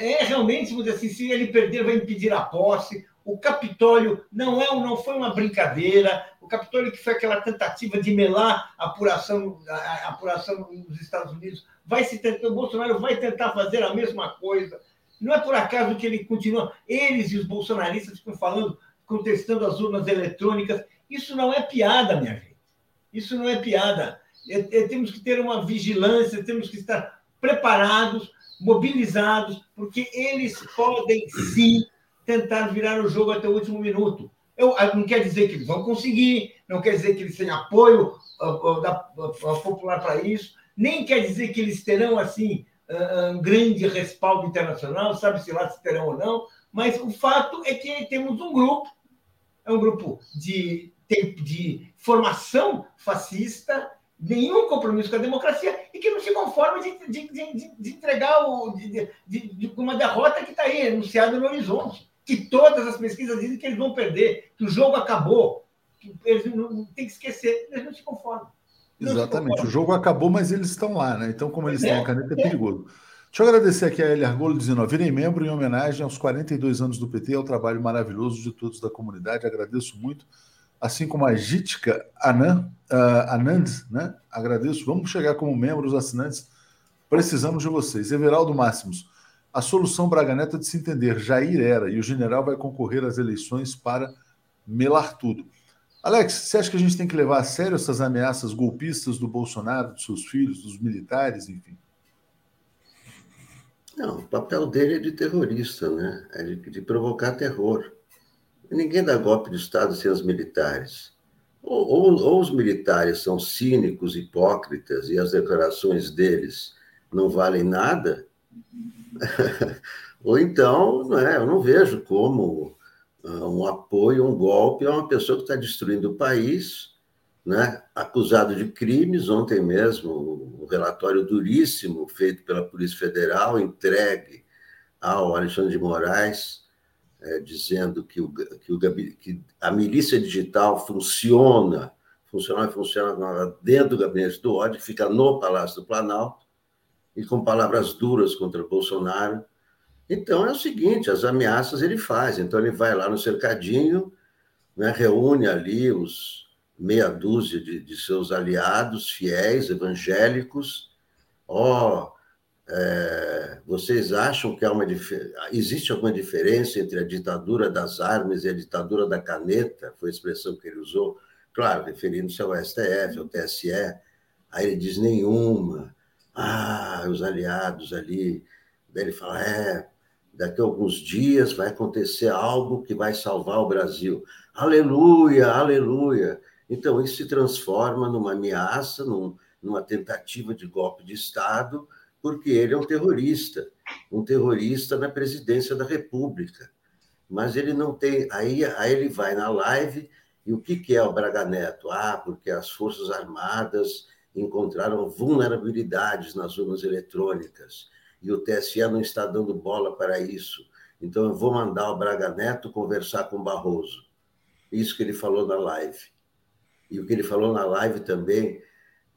É realmente, vamos dizer assim, se ele perder, vai impedir a posse. O Capitólio não, é, não foi uma brincadeira. O Capitólio, que foi aquela tentativa de melar a apuração, a apuração nos Estados Unidos, vai se tentar, o Bolsonaro vai tentar fazer a mesma coisa. Não é por acaso que ele continua. Eles e os bolsonaristas ficam falando, contestando as urnas eletrônicas. Isso não é piada, minha gente. Isso não é piada. É, é, temos que ter uma vigilância, temos que estar preparados, mobilizados, porque eles podem sim tentar virar o jogo até o último minuto. Eu, ah, não quer dizer que eles vão conseguir, não quer dizer que eles têm apoio uh, uh, da, popular para isso, nem quer dizer que eles terão assim um grande respaldo internacional, sabe-se lá se terão ou não, mas o fato é que temos um grupo, é um grupo de, de formação fascista, nenhum compromisso com a democracia, e que não se conforma de, de, de, de entregar o, de, uma derrota que está aí anunciada no horizonte. Que todas as pesquisas dizem que eles vão perder, que o jogo acabou. Que eles não, tem que esquecer, eles não se conformam. Não Exatamente, se conformam. o jogo acabou, mas eles estão lá, né? Então, como eles é, têm a caneta, é perigoso. Deixa eu agradecer aqui a Elia Argolo dizendo: ó, virei membro em homenagem aos 42 anos do PT e ao trabalho maravilhoso de todos da comunidade. Agradeço muito. Assim como a Jitka uh, Anand né? Agradeço. Vamos chegar como membros assinantes. Precisamos de vocês. Everaldo Máximos. A solução Braga Neto é de se entender. Jair era e o general vai concorrer às eleições para melar tudo. Alex, você acha que a gente tem que levar a sério essas ameaças golpistas do Bolsonaro, dos seus filhos, dos militares, enfim? Não, o papel dele é de terrorista, né? É de, de provocar terror. Ninguém dá golpe de Estado sem os militares. Ou, ou, ou, os militares são cínicos, hipócritas, e as declarações deles não valem nada, ou então, não é, eu não vejo como uh, um apoio, um golpe a uma pessoa que está destruindo o país, né, acusado de crimes. Ontem mesmo, um relatório duríssimo feito pela Polícia Federal, entregue ao Alexandre de Moraes, é, dizendo que, o, que, o, que a milícia digital funciona, funciona, funciona dentro do gabinete do ódio, fica no Palácio do Planalto, e com palavras duras contra Bolsonaro. Então é o seguinte, as ameaças ele faz. Então ele vai lá no cercadinho, né, reúne ali os meia dúzia de, de seus aliados fiéis, evangélicos. Ó, oh, é, vocês acham que há uma existe alguma diferença entre a ditadura das armas e a ditadura da caneta? Foi a expressão que ele usou, claro, referindo-se ao STF, ao TSE. Aí ele diz nenhuma. Ah, os aliados ali. Daí ele fala: é, daqui a alguns dias vai acontecer algo que vai salvar o Brasil. Aleluia, aleluia. Então, isso se transforma numa ameaça, num, numa tentativa de golpe de Estado porque ele é um terrorista, um terrorista na presidência da República. Mas ele não tem. Aí, aí ele vai na live e o que, que é o Braga Neto? Ah, porque as Forças Armadas encontraram vulnerabilidades nas urnas eletrônicas e o TSE não está dando bola para isso. Então eu vou mandar o Braga Neto conversar com o Barroso. Isso que ele falou na live. E o que ele falou na live também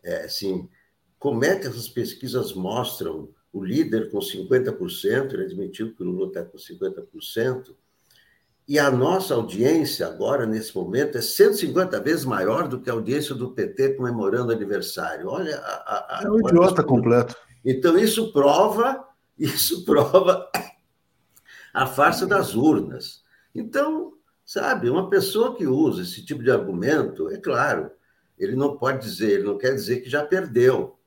é assim, como é que essas pesquisas mostram o líder com 50%, ele admitiu que o Lula está com 50%, e a nossa audiência agora, nesse momento, é 150 vezes maior do que a audiência do PT comemorando aniversário. Olha, a, a, é um idiota completo. Então, isso prova, isso prova a farsa das urnas. Então, sabe, uma pessoa que usa esse tipo de argumento, é claro, ele não pode dizer, ele não quer dizer que já perdeu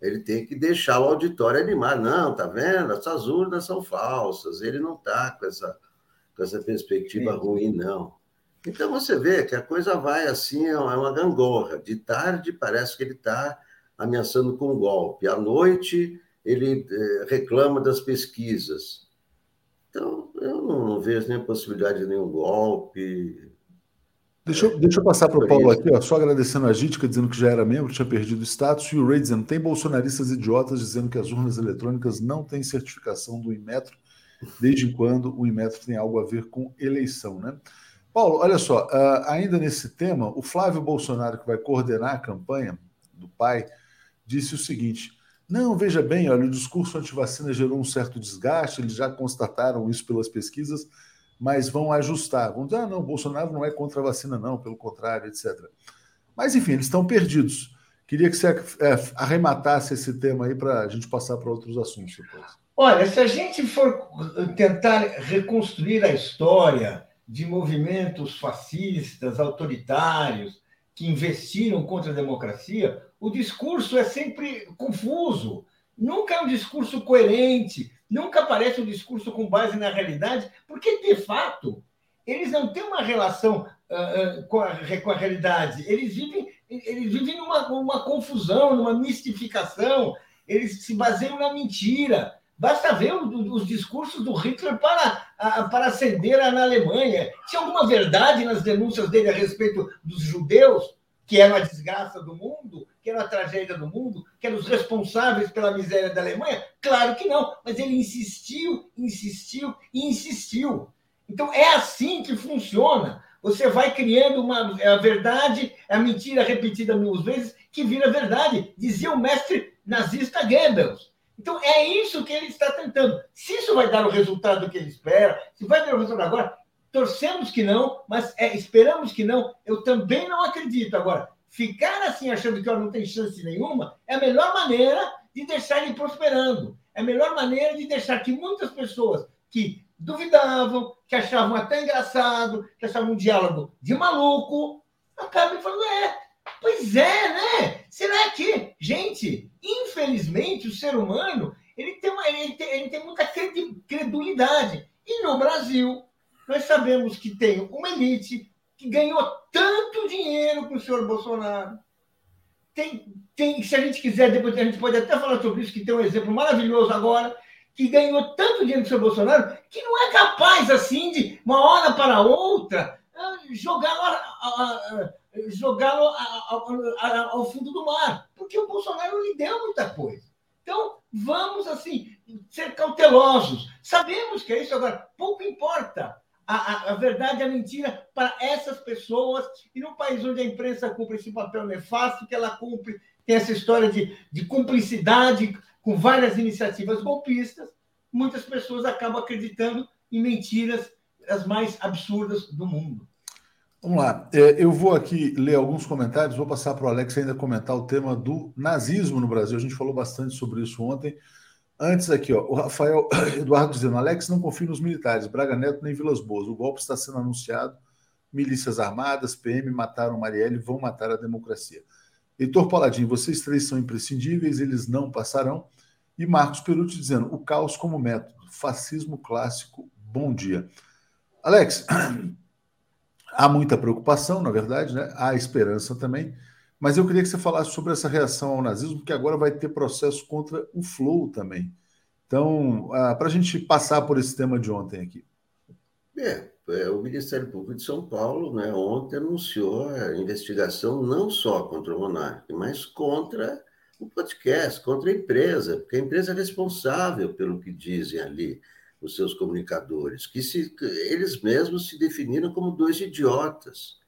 ele tem que deixar o auditório animar. Não, tá vendo? Essas urnas são falsas. Ele não está com essa, com essa perspectiva Sim. ruim, não. Então você vê que a coisa vai assim, é uma gangorra. De tarde parece que ele está ameaçando com um golpe. À noite ele eh, reclama das pesquisas. Então, eu não, não vejo nem possibilidade de nenhum golpe. Deixa eu, deixa eu passar para o Paulo aqui, ó, só agradecendo a Gitka, dizendo que já era membro, tinha perdido o status, e o Ray dizendo tem bolsonaristas idiotas dizendo que as urnas eletrônicas não têm certificação do Inmetro, desde quando o Inmetro tem algo a ver com eleição, né? Paulo, olha só, uh, ainda nesse tema, o Flávio Bolsonaro, que vai coordenar a campanha do pai, disse o seguinte: não, veja bem, olha, o discurso anti-vacina gerou um certo desgaste, eles já constataram isso pelas pesquisas, mas vão ajustar. Vão dizer, ah, não, Bolsonaro não é contra a vacina, não, pelo contrário, etc. Mas, enfim, eles estão perdidos. Queria que você é, arrematasse esse tema aí para a gente passar para outros assuntos depois. Olha, se a gente for tentar reconstruir a história de movimentos fascistas, autoritários, que investiram contra a democracia, o discurso é sempre confuso. Nunca é um discurso coerente, nunca aparece um discurso com base na realidade, porque, de fato, eles não têm uma relação uh, uh, com, a, com, a, realidade. Eles vivem, eles vivem numa, confusão, numa mistificação, eles se baseiam na mentira. Basta ver os discursos do Hitler para, para acender na Alemanha. Tinha alguma verdade nas denúncias dele a respeito dos judeus, que era uma desgraça do mundo, que era uma tragédia do mundo? que eram os responsáveis pela miséria da Alemanha? Claro que não, mas ele insistiu, insistiu e insistiu. Então é assim que funciona. Você vai criando uma a verdade, a mentira repetida mil vezes que vira verdade, dizia o mestre nazista Goebbels. Então é isso que ele está tentando. Se isso vai dar o resultado que ele espera, se vai dar o resultado agora, torcemos que não, mas é, esperamos que não. Eu também não acredito. Agora, ficar assim achando que ó, não tem chance nenhuma é a melhor maneira de deixar ele prosperando. É a melhor maneira de deixar que muitas pessoas que duvidavam, que achavam até engraçado, que achavam um diálogo de maluco, acabem falando, é, pois é, né? Será que, gente, infelizmente o ser humano ele tem, uma, ele tem, ele tem muita credulidade. E no Brasil, nós sabemos que tem uma elite que ganhou tanto dinheiro com o senhor Bolsonaro. Tem, tem, se a gente quiser, depois a gente pode até falar sobre isso, que tem um exemplo maravilhoso agora, que ganhou tanto dinheiro com o senhor Bolsonaro, que não é capaz, assim, de uma hora para outra, ah, jogá-lo jogá ao fundo do mar, porque o Bolsonaro lhe deu muita coisa. Então, vamos, assim, ser cautelosos. Sabemos que é isso agora, pouco importa a, a, verdade a mentira para essas pessoas. E num país onde a imprensa cumpre esse papel nefasto, que ela cumpre, tem essa história de, de cumplicidade com várias iniciativas golpistas, muitas pessoas acabam acreditando em mentiras as mais absurdas do mundo. Vamos lá. É, eu vou aqui ler alguns comentários, vou passar para o Alex ainda comentar o tema do nazismo no Brasil. A gente falou bastante sobre isso ontem. Antes aqui, ó, o Rafael Eduardo dizendo, Alex não confia nos militares, Braga Neto nem Vilas Boas. O golpe está sendo anunciado, milícias armadas, PM mataram Marielle, vão matar a democracia. Heitor Paladin, vocês três são imprescindíveis, eles não passarão. E Marcos Perucci dizendo, o caos como método, fascismo clássico, bom dia. Alex, há muita preocupação, na verdade, né? há esperança também. Mas eu queria que você falasse sobre essa reação ao nazismo, que agora vai ter processo contra o Flow também. Então, uh, para a gente passar por esse tema de ontem aqui. É, é, o Ministério Público de São Paulo, né, ontem anunciou a investigação não só contra o Monark, mas contra o podcast, contra a empresa, porque a empresa é responsável pelo que dizem ali os seus comunicadores, que se, eles mesmos se definiram como dois idiotas.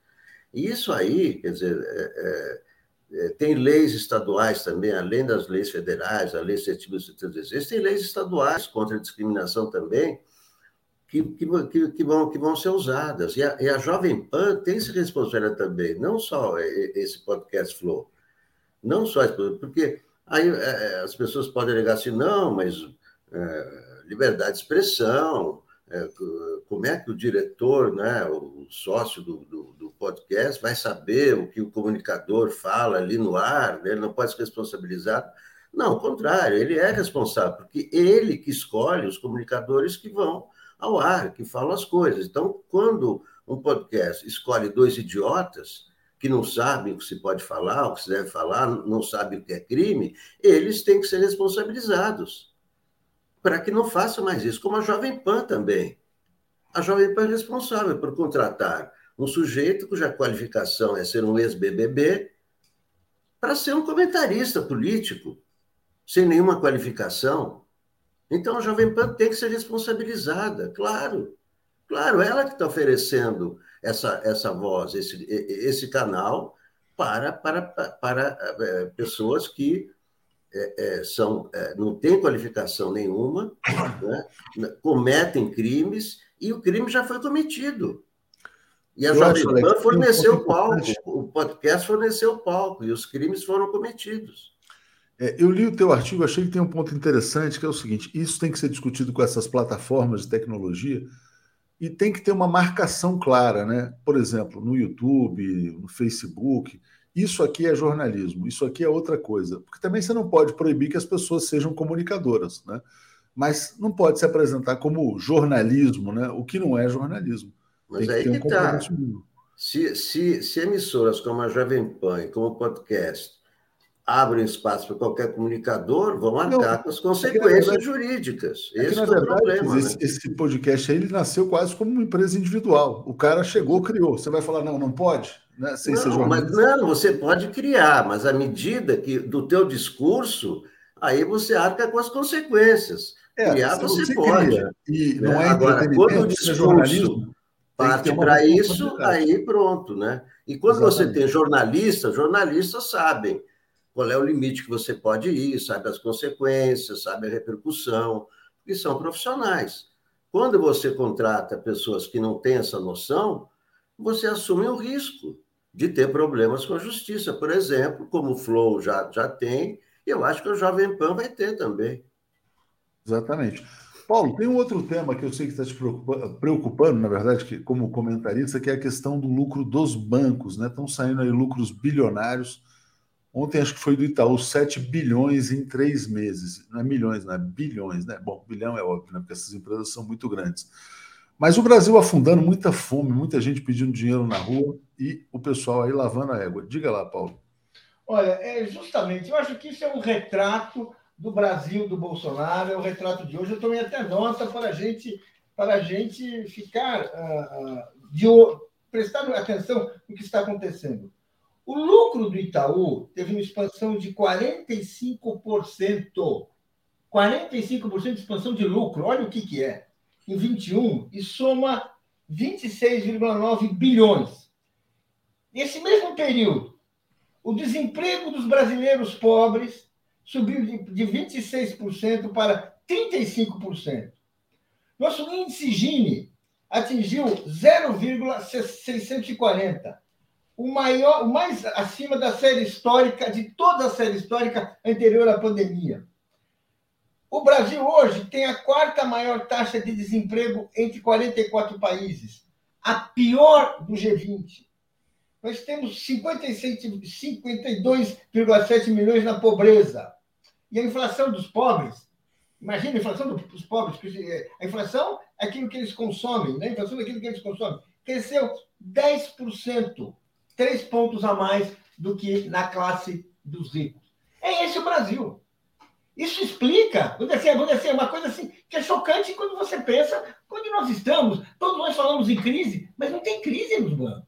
Isso aí, quer dizer, é, é, é tem leis estaduais também, além das leis federais, a Lei 7.716, tem leis estaduais contra a discriminação também, que, que, que, vão, que vão ser usadas. E a, e a Jovem Pan tem se responsabilidade também, não só esse podcast Flow, não só porque aí é, as pessoas podem alegar assim, não, mas é, liberdade de expressão, é, como é que o diretor, né, o sócio do, do, do, podcast, vai saber o que o comunicador fala ali no ar, né? ele não pode ser responsabilizado. Não, ao contrário, ele é responsável, porque ele que escolhe os comunicadores que vão ao ar, que falam as coisas. Então, quando um podcast escolhe dois idiotas que não sabem o que se pode falar, o que se deve falar, não sabem o que é crime, eles têm que ser responsabilizados para que não faça mais isso, como a Jovem Pan também. A Jovem Pan é responsável por contratar um sujeito cuja qualificação é ser um ex-BBB para ser um comentarista político, sem nenhuma qualificação. Então a Jovem Pan tem que ser responsabilizada, claro. Claro, ela que está oferecendo essa, essa voz, esse, esse canal para, para, para eh, pessoas que é, é, são, é, não têm qualificação nenhuma, né? cometem crimes e o crime já foi cometido. E a Jovem Pan forneceu o palco, o podcast forneceu o palco e os crimes foram cometidos. É, eu li o teu artigo, achei que tem um ponto interessante, que é o seguinte: isso tem que ser discutido com essas plataformas de tecnologia e tem que ter uma marcação clara, né? Por exemplo, no YouTube, no Facebook, isso aqui é jornalismo, isso aqui é outra coisa. Porque também você não pode proibir que as pessoas sejam comunicadoras, né? Mas não pode se apresentar como jornalismo, né? O que não é jornalismo. Mas Tem aí que, que um tá. Se, se, se emissoras como a Jovem Pan, como o podcast, abrem espaço para qualquer comunicador, vão arcar com as consequências verdade, jurídicas. É esse é, verdade, o problema. Esse, né? esse, podcast aí ele nasceu quase como uma empresa individual. O cara chegou, criou. Você vai falar, não, não pode? Né? Sem não, ser jornalista. Mas não, você pode criar, mas à medida que do teu discurso, aí você arca com as consequências. É, criar você, você pode. Cria, e né? não é Agora, quando o discurso parte para isso, aí pronto, né? E quando Exatamente. você tem jornalistas, jornalistas sabem qual é o limite que você pode ir, sabe as consequências, sabe a repercussão, e são profissionais. Quando você contrata pessoas que não têm essa noção, você assume o risco de ter problemas com a justiça, por exemplo, como o Flow já, já tem, e eu acho que o Jovem Pan vai ter também. Exatamente. Paulo, tem um outro tema que eu sei que está te preocupando, preocupando, na verdade, que, como comentarista, que é a questão do lucro dos bancos. Né? Estão saindo aí lucros bilionários. Ontem acho que foi do Itaú 7 bilhões em três meses. Não é milhões, não é bilhões, né? Bom, bilhão é óbvio, né? porque essas empresas são muito grandes. Mas o Brasil afundando, muita fome, muita gente pedindo dinheiro na rua e o pessoal aí lavando a égua. Diga lá, Paulo. Olha, é justamente, eu acho que isso é um retrato do Brasil do Bolsonaro, é o retrato de hoje. Eu tomei até nota para a gente, para a gente ficar, uh, de, prestar atenção no que está acontecendo. O lucro do Itaú teve uma expansão de 45%. 45% de expansão de lucro, olha o que, que é. Em 21 e soma 26,9 bilhões. Nesse mesmo período, o desemprego dos brasileiros pobres subiu de 26% para 35%. Nosso índice Gini atingiu 0,640, o maior, o mais acima da série histórica, de toda a série histórica anterior à pandemia. O Brasil hoje tem a quarta maior taxa de desemprego entre 44 países, a pior do G20. Nós temos 52,7 milhões na pobreza. E a inflação dos pobres, imagina a inflação dos pobres, a inflação é aquilo que eles consomem, né? a inflação é aquilo que eles consomem, cresceu 10%, três pontos a mais do que na classe dos ricos. É esse o Brasil. Isso explica, dizer uma coisa assim, que é chocante quando você pensa, quando nós estamos, todos nós falamos em crise, mas não tem crise nos bancos.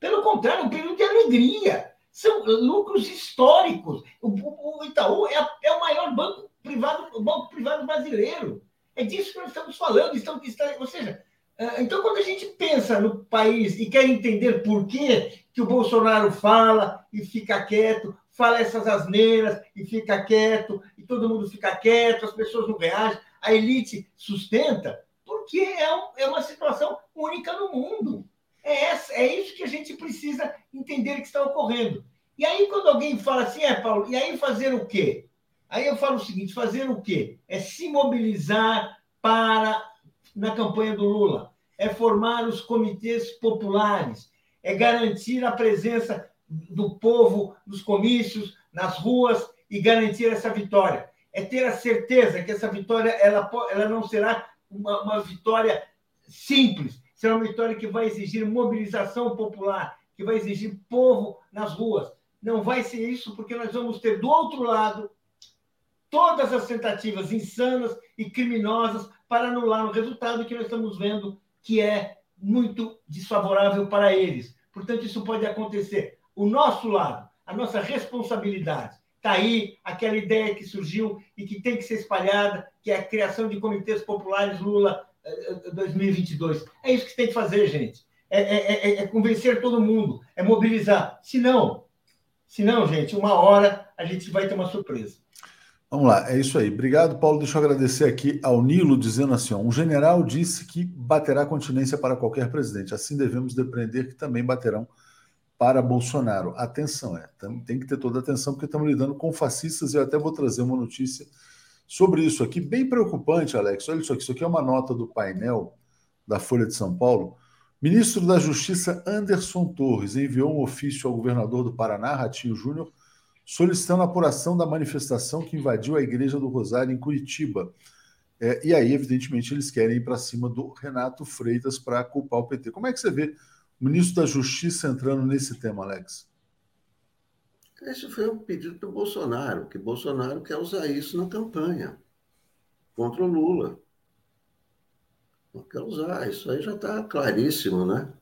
Pelo contrário, é um período de alegria. São lucros históricos. O, o, o Itaú é, é, o maior banco privado, banco privado brasileiro. É disso que nós estamos falando. Estamos, ou seja, ah, então, quando a gente pensa no país e quer entender por que, que o Bolsonaro fala e fica quieto, fala essas asneiras e fica quieto, e todo mundo fica quieto, as pessoas não reagem, a elite sustenta, porque é, um, é uma situação única no mundo. É, essa, é isso que a gente precisa entender que está ocorrendo. E aí, quando alguém fala assim, é, Paulo, e aí fazer o quê? Aí eu falo o seguinte: fazer o quê? É se mobilizar para, na campanha do Lula, é formar os comitês populares, é garantir a presença do povo nos comícios, nas ruas e garantir essa vitória. É ter a certeza que essa vitória ela, ela não será uma, uma vitória simples, será uma vitória que vai exigir mobilização popular, que vai exigir povo nas ruas. Não vai ser isso, porque nós vamos ter do outro lado todas as tentativas insanas e criminosas para anular o resultado que nós estamos vendo, que é muito desfavorável para eles. Portanto, isso pode acontecer. O nosso lado, a nossa responsabilidade, está aí aquela ideia que surgiu e que tem que ser espalhada, que é a criação de comitês populares Lula 2022. É isso que tem que fazer, gente. É, é, é, é, convencer todo mundo, é mobilizar. Se não, se não, gente, uma hora a gente vai ter uma surpresa. Vamos lá, é isso aí. Obrigado, Paulo. Deixa eu agradecer aqui ao Nilo, dizendo assim: ó, um general disse que baterá continência para qualquer presidente. Assim devemos depreender que também baterão para Bolsonaro. Atenção, é, tem que ter toda a atenção, porque estamos lidando com fascistas. Eu até vou trazer uma notícia sobre isso aqui, bem preocupante, Alex. Olha isso aqui, isso aqui é uma nota do painel da Folha de São Paulo. Ministro da Justiça Anderson Torres enviou um ofício ao governador do Paraná, Ratinho Júnior, solicitando a apuração da manifestação que invadiu a Igreja do Rosário em Curitiba. É, e aí, evidentemente, eles querem ir para cima do Renato Freitas para culpar o PT. Como é que você vê ministro da Justiça entrando nesse tema, Alex? Esse foi um pedido do Bolsonaro, que Bolsonaro quer usar isso na campanha contra o Lula. Não quer usar, isso aí já está claríssimo, né?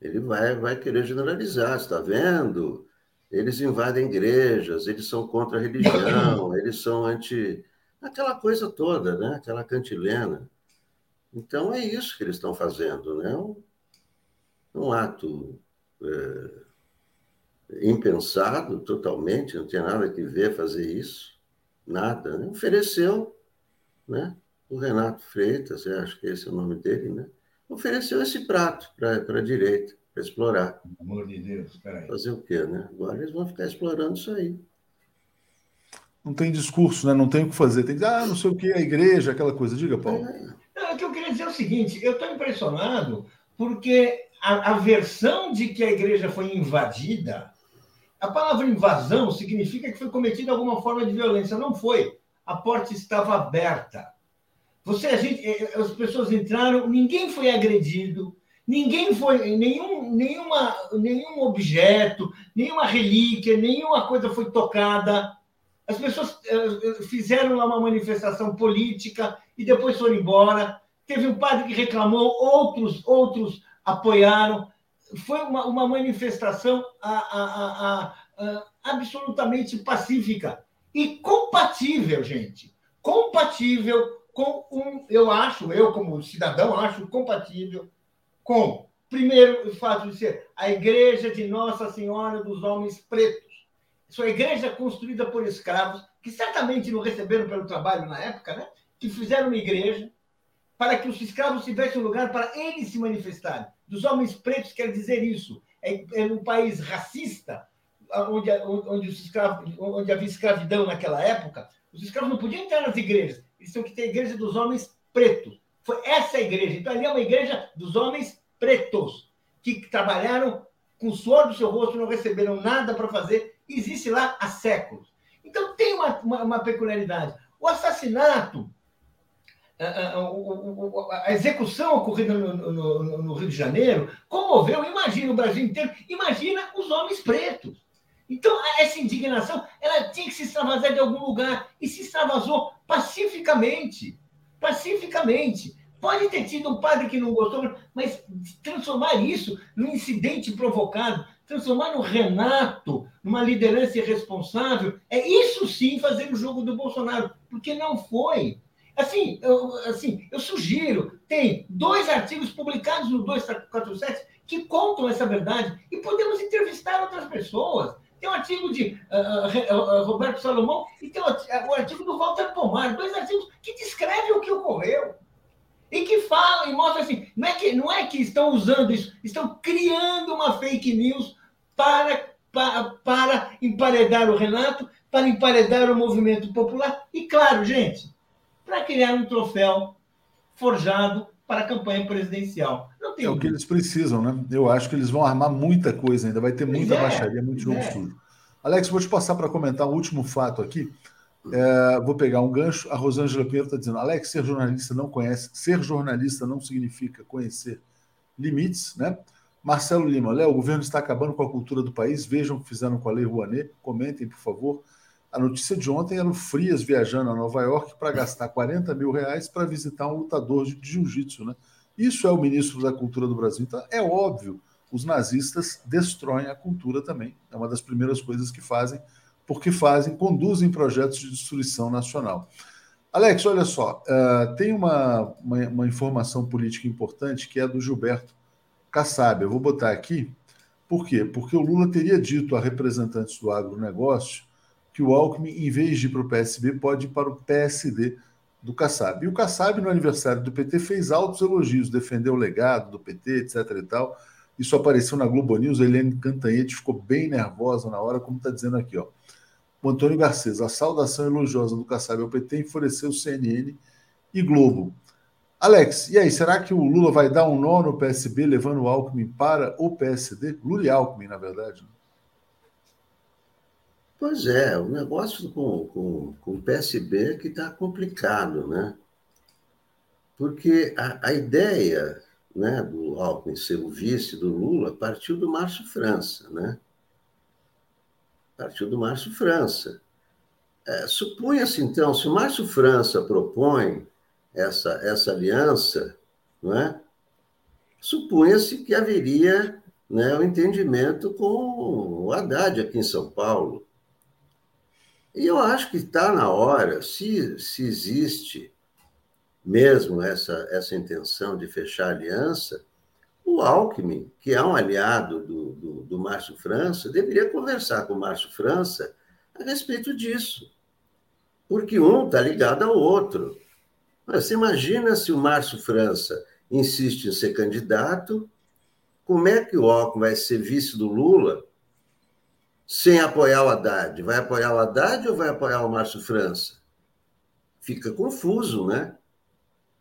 Ele vai, vai querer generalizar, está vendo? Eles invadem igrejas, eles são contra a religião, eles são anti. aquela coisa toda, né? aquela cantilena. Então é isso que eles estão fazendo, né? Um, um ato é, impensado totalmente, não tinha nada que ver fazer isso, nada. Né? Ofereceu, né? O Renato Freitas, acho que esse é o nome dele, né? ofereceu esse prato para a direita, para explorar. Pelo amor de Deus, peraí. Fazer o quê, né? Agora eles vão ficar explorando isso aí. Não tem discurso, né? Não tem o que fazer. Tem que dizer, ah, não sei o que, a igreja, aquela coisa. Diga, Paulo. É. Não, o que eu queria dizer é o seguinte: eu estou impressionado porque a, a versão de que a igreja foi invadida, a palavra invasão significa que foi cometida alguma forma de violência. Não foi. A porta estava aberta. Você, gente, eh, as pessoas entraram, ninguém foi agredido, ninguém foi, nenhum, nenhuma, nenhum objeto, nenhuma relíquia, nenhuma coisa foi tocada. As pessoas uh, fizeram lá uma manifestação política e depois foram embora. Teve um padre que reclamou, outros, outros apoiaram. Foi uma, uma manifestação a, a, a, absolutamente pacífica e compatível, gente. Compatível com um, eu acho, eu como cidadão, acho compatível com, primeiro, o fato de ser a igreja de Nossa Senhora dos Homens Pretos. Sua igreja construída por escravos, que certamente não receberam pelo trabalho na época, né? que fizeram uma igreja para que os escravos tivessem um lugar para eles se manifestarem. Dos homens pretos quer dizer isso. É, é um país racista, onde, onde, os escravos, onde havia escravidão naquela época, os escravos não podiam entrar nas igrejas. Eles tinham que ter a igreja dos homens pretos. Foi essa igreja. Então, ali é uma igreja dos homens pretos, que trabalharam com o suor do seu rosto, não receberam nada para fazer. Existe lá há séculos. Então, tem uma, uma, uma peculiaridade. O assassinato, a, a, a, execução ocorrida no, no, no Rio de Janeiro comoveu, imagina o Brasil inteiro, imagina os homens pretos. Então, essa indignação, ela tinha que se extravasar de algum lugar e se extravasou pacificamente. Pacificamente. Pode ter tido um padre que não gostou, mas transformar isso num incidente provocado, transformar no Renato, numa liderança irresponsável, é isso sim fazer o jogo do Bolsonaro, porque não foi. Assim, eu, assim, eu sugiro, tem dois artigos publicados no 247 que contam essa verdade e podemos entrevistar outras pessoas. Tem um artigo de uh, Roberto Salomão e tem o, o artigo do Walter Pomar, dois artigos que descrevem o que ocorreu. E que falam e mostram assim, não é, que, não é que estão usando isso, estão criando uma fake news para, para, para emparedar o Renato, para emparedar o movimento popular. E claro, gente, para criar um troféu forjado para a campanha presidencial. Não tem é o que eles precisam, né? Eu acho que eles vão armar muita coisa ainda, vai ter muita é, baixaria, muito jogo é. sujo. Alex, vou te passar para comentar o último fato aqui. É, vou pegar um gancho. A Rosângela Pinheiro está dizendo: Alex, ser jornalista não conhece, ser jornalista não significa conhecer limites, né? Marcelo Lima, Léo, o governo está acabando com a cultura do país. Vejam o que fizeram com a Lei Rouanet. Comentem, por favor. A notícia de ontem era o Frias viajando a Nova York para gastar 40 mil reais para visitar um lutador de jiu-jitsu. Né? Isso é o ministro da Cultura do Brasil. Então, é óbvio, os nazistas destroem a cultura também. É uma das primeiras coisas que fazem, porque fazem, conduzem projetos de destruição nacional. Alex, olha só, uh, tem uma, uma, uma, informação política importante que é do Gilberto Kassab. Eu vou botar aqui. Por quê? Porque o Lula teria dito a representantes do agronegócio que o Alckmin, em vez de ir para o PSB, pode ir para o PSD do Kassab. E o Kassab, no aniversário do PT, fez altos elogios, defendeu o legado do PT, etc. e tal. Isso apareceu na Globo News, a Helene Cantanhete ficou bem nervosa na hora, como está dizendo aqui. Ó. O Antônio Garcês, a saudação elogiosa do Kassab ao PT enfureceu CNN e Globo. Alex, e aí, será que o Lula vai dar um nó no PSB, levando o Alckmin para o PSD? Lula e Alckmin, na verdade. Né? Pois é, o negócio com, com, com o PSB é que está complicado, né? Porque a, a ideia né, do Alckmin ser o vice do Lula partiu do Márcio França, né? Partiu do Márcio França. É, Supunha-se, então, se o Márcio França propõe essa, essa aliança, não é? supunha-se que haveria né, o entendimento com o Haddad aqui em São Paulo. E eu acho que está na hora, se, se existe mesmo essa, essa intenção de fechar aliança, o Alckmin, que é um aliado do, do, do Márcio França, deveria conversar com o Márcio França a respeito disso. Porque um está ligado ao outro. Mas você imagina se o Márcio França insiste em ser candidato, como é que o Alckmin vai ser vice do Lula sem apoiar o Haddad? Vai apoiar o Haddad ou vai apoiar o Márcio França? Fica confuso, né?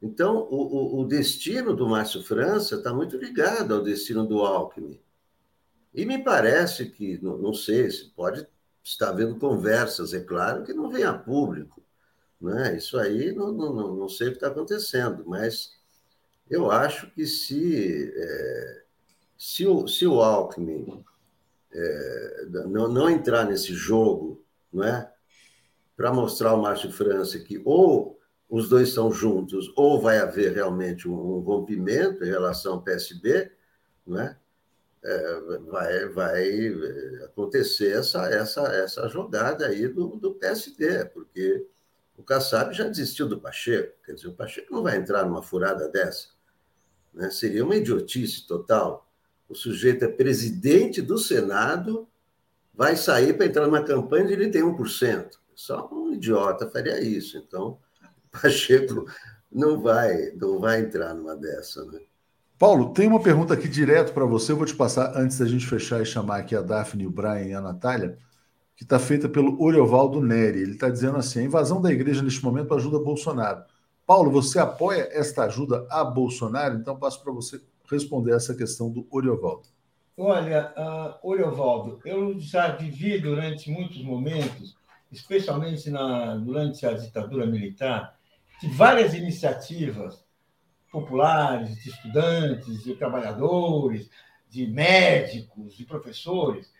Então, o, o, o destino do Márcio França está muito ligado ao destino do Alckmin. E me parece que, não, não sei, se pode estar havendo conversas, é claro, que não vem a público. Né? Isso aí não, não, não sei o que está acontecendo, mas eu acho que se, é, se, o, se o Alckmin é, não, não entrar nesse jogo, não é? para mostrar ao Márcio França que ou os dois estão juntos, ou vai haver realmente um, um rompimento em relação ao PSB, não é? é, vai, vai acontecer essa, essa, essa jogada aí do, do PSD, porque o Kassab já desistiu do Pacheco, quer dizer, o Pacheco não vai entrar numa furada dessa. Né? Seria uma idiotice total. O sujeito é presidente do Senado, vai sair para entrar numa campanha onde ele tem 1%. Só um idiota faria isso. Então, Pacheco não vai, não vai entrar numa dessa. Né? Paulo, tem uma pergunta aqui direto para você. Eu vou te passar antes da gente fechar e chamar aqui a Daphne, o Brian e a Natália, que está feita pelo Oriovaldo Neri. Ele está dizendo assim: a invasão da igreja neste momento ajuda Bolsonaro. Paulo, você apoia esta ajuda a Bolsonaro? Então passo para você responder essa questão do Oriovaldo. Olha, uh, Oriovaldo, eu já vivi durante muitos momentos, especialmente na, durante a ditadura militar, de várias iniciativas populares, de estudantes, de trabalhadores, de médicos, de professores.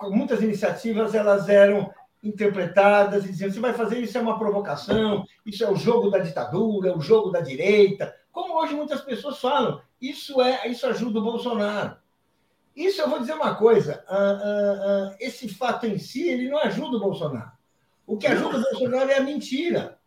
Muitas iniciativas elas eram interpretadas e diziam: você vai fazer isso é uma provocação, isso é o jogo da ditadura, é o jogo da direita. Como hoje muitas pessoas falam, isso é isso ajuda o Bolsonaro. Isso eu vou dizer uma coisa: esse fato em si ele não ajuda o Bolsonaro. O que ajuda o Bolsonaro é a mentira.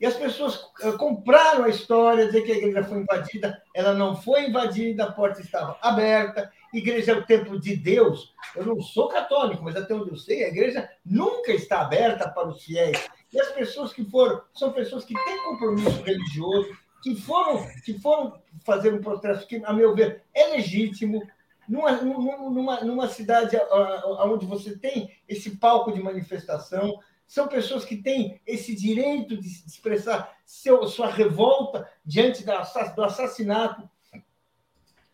E as pessoas compraram a história, dizer que a igreja foi invadida. Ela não foi invadida, a porta estava aberta. A igreja é o templo de Deus. Eu não sou católico, mas até onde eu sei, a igreja nunca está aberta para os fiéis. E as pessoas que foram, são pessoas que têm compromisso religioso, que foram, que foram fazer um protesto que, a meu ver, é legítimo, numa, numa, numa cidade onde você tem esse palco de manifestação, são pessoas que têm esse direito de expressar seu, sua revolta diante do assassinato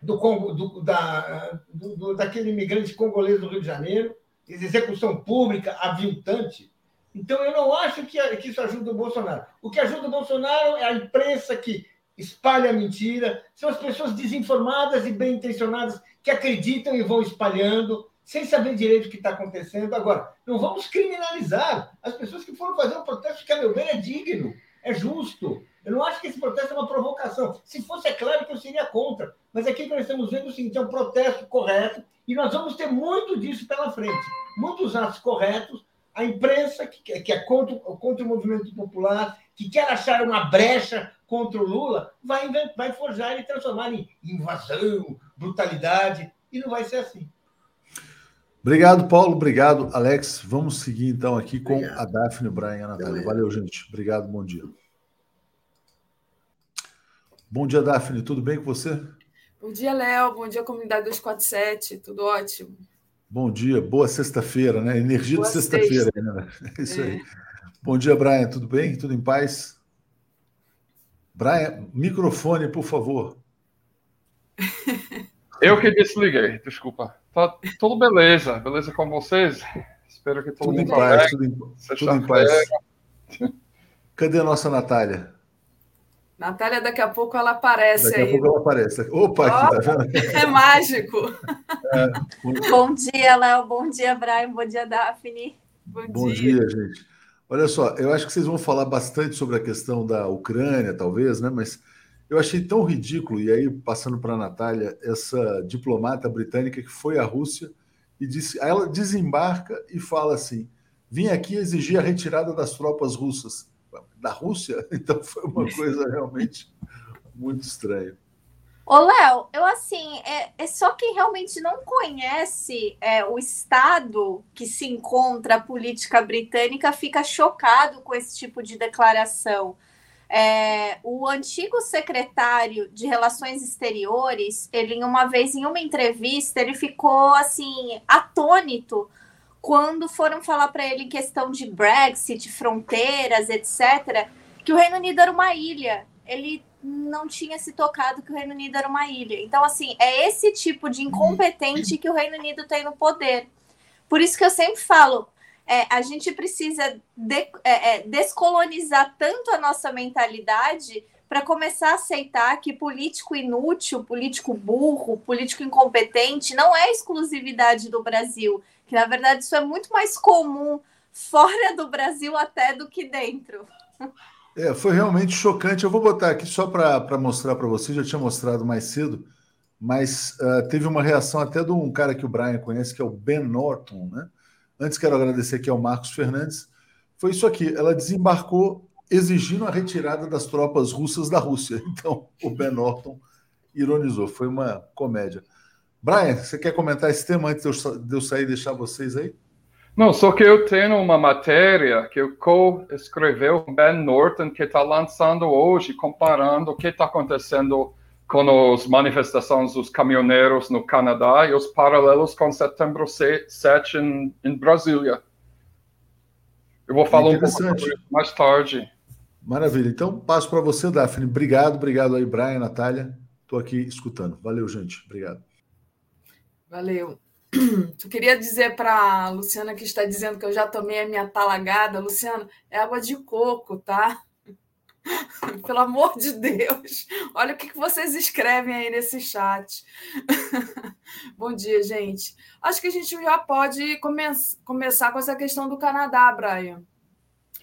do, Congo, do, da, do, daquele imigrante congolês do Rio de Janeiro, execução pública aviltante. Então, eu não acho que, que isso ajuda o Bolsonaro. O que ajuda o Bolsonaro é a imprensa que espalha mentira, são as pessoas desinformadas e bem intencionadas que acreditam e vão espalhando sem saber direito o que está acontecendo. Agora, não vamos criminalizar as pessoas que foram fazer um protesto que, a meu ver, é digno, é justo. Eu não acho que esse protesto é uma provocação. Se fosse, é claro que eu seria contra. Mas aqui nós estamos vendo o seguinte: é um protesto correto e nós vamos ter muito disso pela frente. Muitos atos corretos. A imprensa, que, que é contra, contra o movimento popular, que quer achar uma brecha contra o Lula, vai, vai forjar e transformar em invasão, brutalidade, e não vai ser assim. Obrigado, Paulo. Obrigado, Alex. Vamos seguir então aqui com Obrigado. a Daphne, e a Natália. Valeu, gente. Obrigado, bom dia. Bom dia, Daphne. Tudo bem com você? Bom dia, Léo. Bom dia, comunidade 247. Tudo ótimo. Bom dia. Boa sexta-feira, né? Energia Boa de sexta-feira. Sexta. Né? É isso é. aí. Bom dia, Brian. Tudo bem? Tudo em paz? Brian, microfone, por favor. Eu que desliguei, desculpa. Tá tudo beleza, beleza com vocês? Espero que todo tudo mundo em paz, tudo, em, tudo em paz. Cadê a nossa Natália? Natália, daqui a pouco ela aparece daqui aí. Daqui a pouco ela aparece. Opa, aqui, tá vendo? É mágico. É, bom dia, Léo. Bom dia, Brian. Bom dia, Daphne. Bom, bom dia. dia, gente. Olha só, eu acho que vocês vão falar bastante sobre a questão da Ucrânia, talvez, né? Mas Eu achei tão ridículo, e aí, passando para a Natália, essa diplomata britânica que foi à Rússia e disse, ela desembarca e fala assim: vim aqui exigir a retirada das tropas russas. Da Rússia? Então foi uma coisa realmente muito estranha. Ô, Léo, eu assim, é, é, só quem realmente não conhece é, o estado que se encontra a política britânica fica chocado com esse tipo de declaração. É, o antigo secretário de Relações Exteriores, ele uma vez em uma entrevista, ele ficou assim atônito quando foram falar para ele em questão de Brexit, fronteiras, etc, que o Reino Unido era uma ilha. Ele não tinha se tocado que o Reino Unido era uma ilha. Então, assim, é esse tipo de incompetente que o Reino Unido tem no poder. Por isso que eu sempre falo, é, a gente precisa de, é, é, descolonizar tanto a nossa mentalidade para começar a aceitar que político inútil, político burro, político incompetente não é exclusividade do Brasil, que na verdade isso é muito mais comum fora do Brasil até do que dentro. É, foi realmente chocante. Eu vou botar aqui só para mostrar para vocês, já tinha mostrado mais cedo, mas uh, teve uma reação até de um cara que o Brian conhece, que é o Ben Norton, né? Antes quero agradecer aqui ao Marcos Fernandes. Foi isso aqui, ela desembarcou exigindo a retirada das tropas russas da Rússia. Então, o Ben Norton ironizou, foi uma comédia. Brian, você quer comentar esse tema antes de eu sair e deixar vocês aí? Não, só que eu tenho uma matéria que eu co-escreveu Ben Norton, que está lançando hoje, comparando o que está acontecendo com as manifestações dos caminhoneiros no Canadá e os paralelos com setembro 7 em, em Brasília. Eu vou falar um pouco mais tarde. Maravilha. Então, passo para você, Daphne. Obrigado, obrigado aí, Brian, Natália. Estou aqui escutando. Valeu, gente. Obrigado. Valeu. Tu queria dizer para a Luciana que está dizendo que eu já tomei a minha talagada. Luciana, é água de coco, tá? Pelo amor de Deus. Olha o que vocês escrevem aí nesse chat. Bom dia, gente. Acho que a gente já pode come começar com essa questão do Canadá, Brian.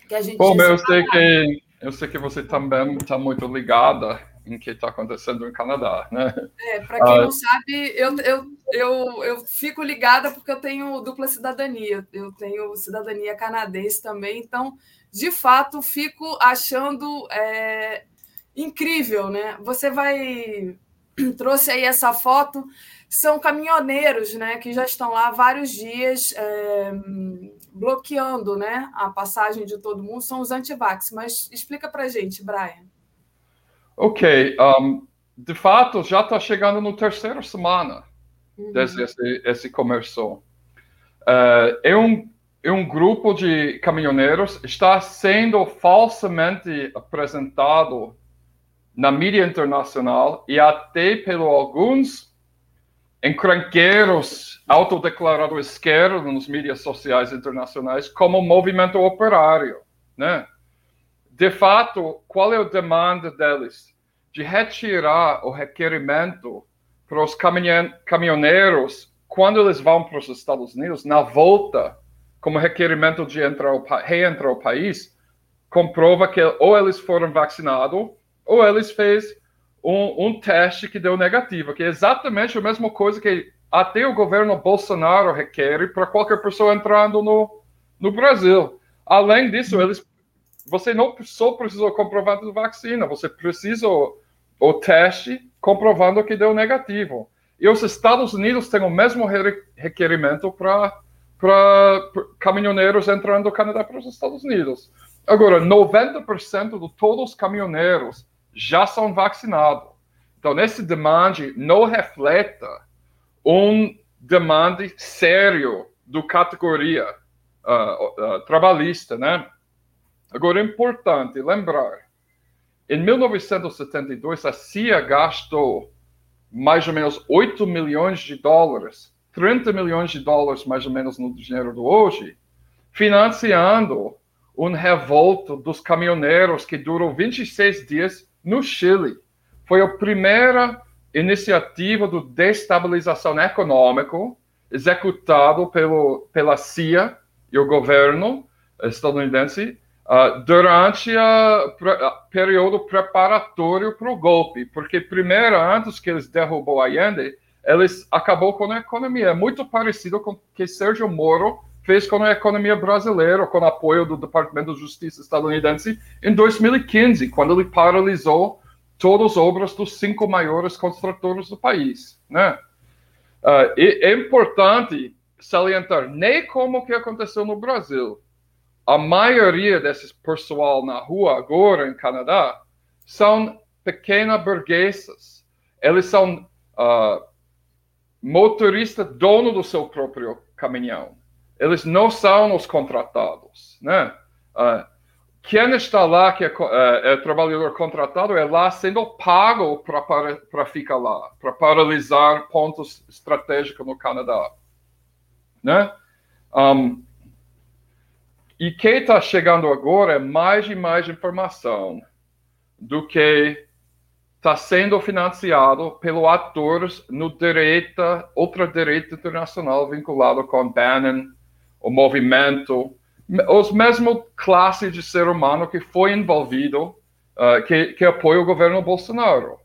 Que a gente Bom, eu sei que eu sei que você também está muito ligada em que está acontecendo no Canadá, né? É, para quem ah, não sabe, eu, eu, eu, eu fico ligada porque eu tenho dupla cidadania, eu tenho cidadania canadense também, então, de fato, fico achando é, incrível, né? Você vai trouxe aí essa foto, são caminhoneiros, né, que já estão lá vários dias é, bloqueando, né, a passagem de todo mundo, são os antivax. Mas explica para gente, Brian. Ok, um, de fato, já está chegando no terceira semana uhum. desde esse, esse começou. Uh, é, um, é um grupo de caminhoneiros está sendo falsamente apresentado na mídia internacional e até pelo alguns encrenqueiros autodeclarados esquerda nos mídias sociais internacionais como movimento operário, né? De fato, qual é a demanda deles? De retirar o requerimento para os caminhoneiros quando eles vão para os Estados Unidos, na volta, como requerimento de entrar reentrar ao país, comprova que ou eles foram vacinados ou eles fez um, um, teste que deu negativo, que é exatamente a mesma coisa que até o governo Bolsonaro requer para qualquer pessoa entrando no, no Brasil. Além disso, eles você não só precisa comprovar a vacina, você precisa o, teste comprovando que deu negativo. E os Estados Unidos têm o mesmo requerimento para caminhoneiros entrando do Canadá para os Estados Unidos. Agora, 90% de todos os caminhoneiros já são vacinados. Então, esse demande não reflete um demande sério do categoria uh, uh, trabalhista, né? Agora, é importante lembrar, em 1972, a CIA gastou mais ou menos 8 milhões de dólares, 30 milhões de dólares mais ou menos no dinheiro do hoje, financiando um revolto dos caminhoneiros que durou 26 dias no Chile. Foi a primeira iniciativa de destabilização econômica executado pelo, pela CIA e o governo estadunidense uh, durante o período preparatório para o golpe, porque primeiro, antes que eles derrubou Allende, eles acabou com a economia, muito parecido com o que Sérgio Moro fez com a economia brasileira, com o apoio do Departamento de Justiça estadunidense em 2015, quando ele paralisou todas as obras dos cinco maiores construtores do país, né? Uh, é importante salientar, nem como que aconteceu no Brasil, a maioria desses pessoal na rua agora em Canadá são pequenas burguesas. Eles são uh, motorista dono do seu próprio caminhão. Eles não são os contratados, né? Uh, quem está lá, que é, é, é, trabalhador contratado, é lá sendo pago para ficar lá, para paralisar pontos estratégicos no Canadá. Né? Um, e quem está chegando agora é mais e mais informação do que está sendo financiado pelos atores no direita, outra direita internacional vinculado com Bannon, o movimento, os mesmos classes de ser humano que foi envolvido, uh, que, que apoia o governo Bolsonaro.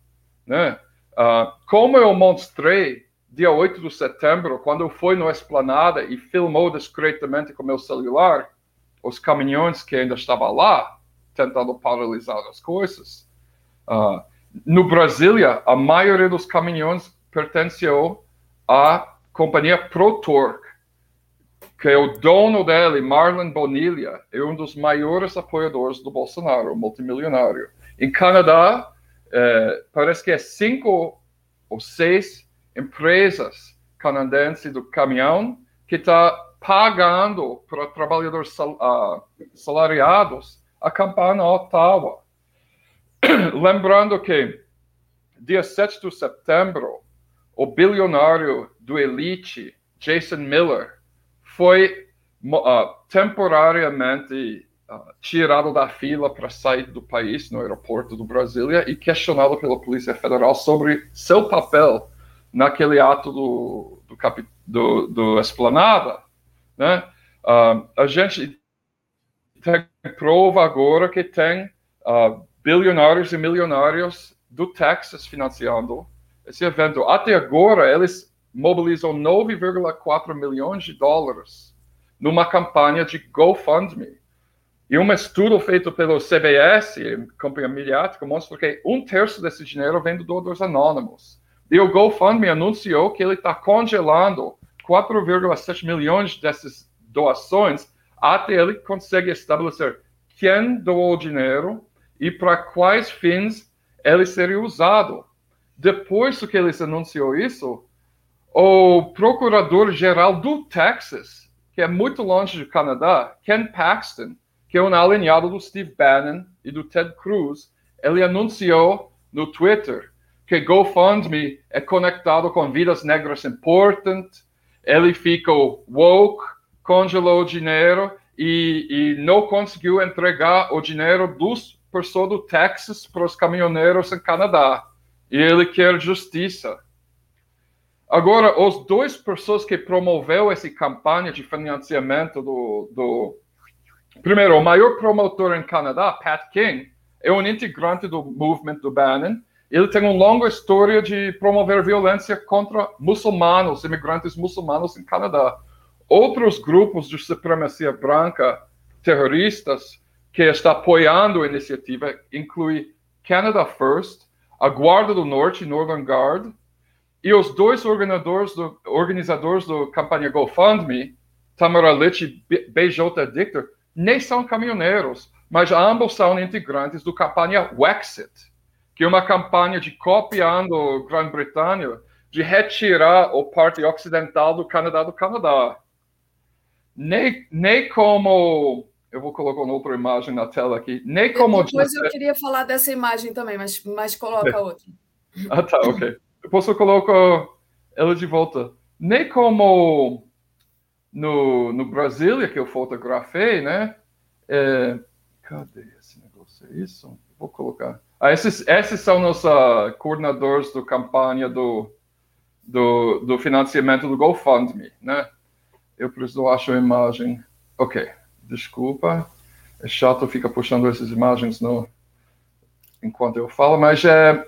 Né? Uh, como eu mostrei dia 8 de setembro, quando eu fui no Esplanada e filmou discretamente com meu celular, os caminhões que ainda estavam lá, tentando paralisar as coisas. Uh, no Brasília, a maioria dos caminhões pertenceu à companhia ProTorque, que é o dono dele, Marlon Bonilha, é um dos maiores apoiadores do Bolsonaro, multimilionário. Em Canadá, eh, parece que é cinco ou seis empresas canadenses do caminhão que está pagando para trabalhadores sal, uh, salariados acampar na Ottawa. Lembrando que, dia 7 de setembro, o bilionário do Elite, Jason Miller, foi uh, temporariamente uh, tirado da fila para sair do país no aeroporto do Brasília e questionado pela Polícia Federal sobre seu papel naquele ato do, do, do, do Esplanada. Né? Uh, a gente tem prova agora que tem uh, bilionários e milionários do Texas financiando esse evento. Até agora, eles mobilizam 9,4 milhões de dólares numa campanha de GoFundMe. E um estudo feito pelo CBS, companhia mediática, mostra que um terço desse dinheiro vem do doadores anônimos. E o GoFundMe anunciou que ele está congelando 4,7 milhões dessas doações até ele consegue estabelecer quem doou o dinheiro e para quais fins ele seria usado. Depois que eles anunciou isso, o procurador-geral do Texas, que é muito longe do Canadá, Ken Paxton, que é um alinhado do Steve Bannon e do Ted Cruz, ele anunciou no Twitter que GoFundMe é conectado com vidas negras importantes, ele ficou woke, congelou o dinheiro e, e não conseguiu entregar o dinheiro dos pessoas do Texas para os caminhoneiros em Canadá. E ele quer justiça. Agora, os dois pessoas que promoveu essa campanha de financiamento do, do primeiro, o maior promotor em Canadá, Pat King, é um integrante do movimento do Bannon ele tem uma longa história de promover violência contra muçulmanos, imigrantes muçulmanos em Canadá. Outros grupos de supremacia branca terroristas que está apoiando a iniciativa incluem Canada First, a Guarda do Norte, Northern Guard, e os dois organizadores do, organizadores da campanha GoFundMe, Tamara Litch e BJ Dictor, nem são caminhoneiros, mas ambos são integrantes do campanha Wexit, que uma campanha de copiando a Grã-Bretanha de retirar o parte ocidental do Canadá do Canadá. Nem, nem como eu vou colocar uma outra imagem na tela aqui. Nem como. Depois eu queria falar dessa imagem também, mas, mas coloca é. outra. Ah, tá, ok. Depois eu coloco ela de volta. Nem como no, no Brasília, que eu fotografei, né? É... Cadê esse negócio? É isso? Vou colocar. Ah, esses, esses são nossos uh, coordenadores do campanha do, do, do, financiamento do GoFundMe, né? Eu preciso achar a imagem. Ok, desculpa. é chato ficar puxando essas imagens no, enquanto eu falo, mas é,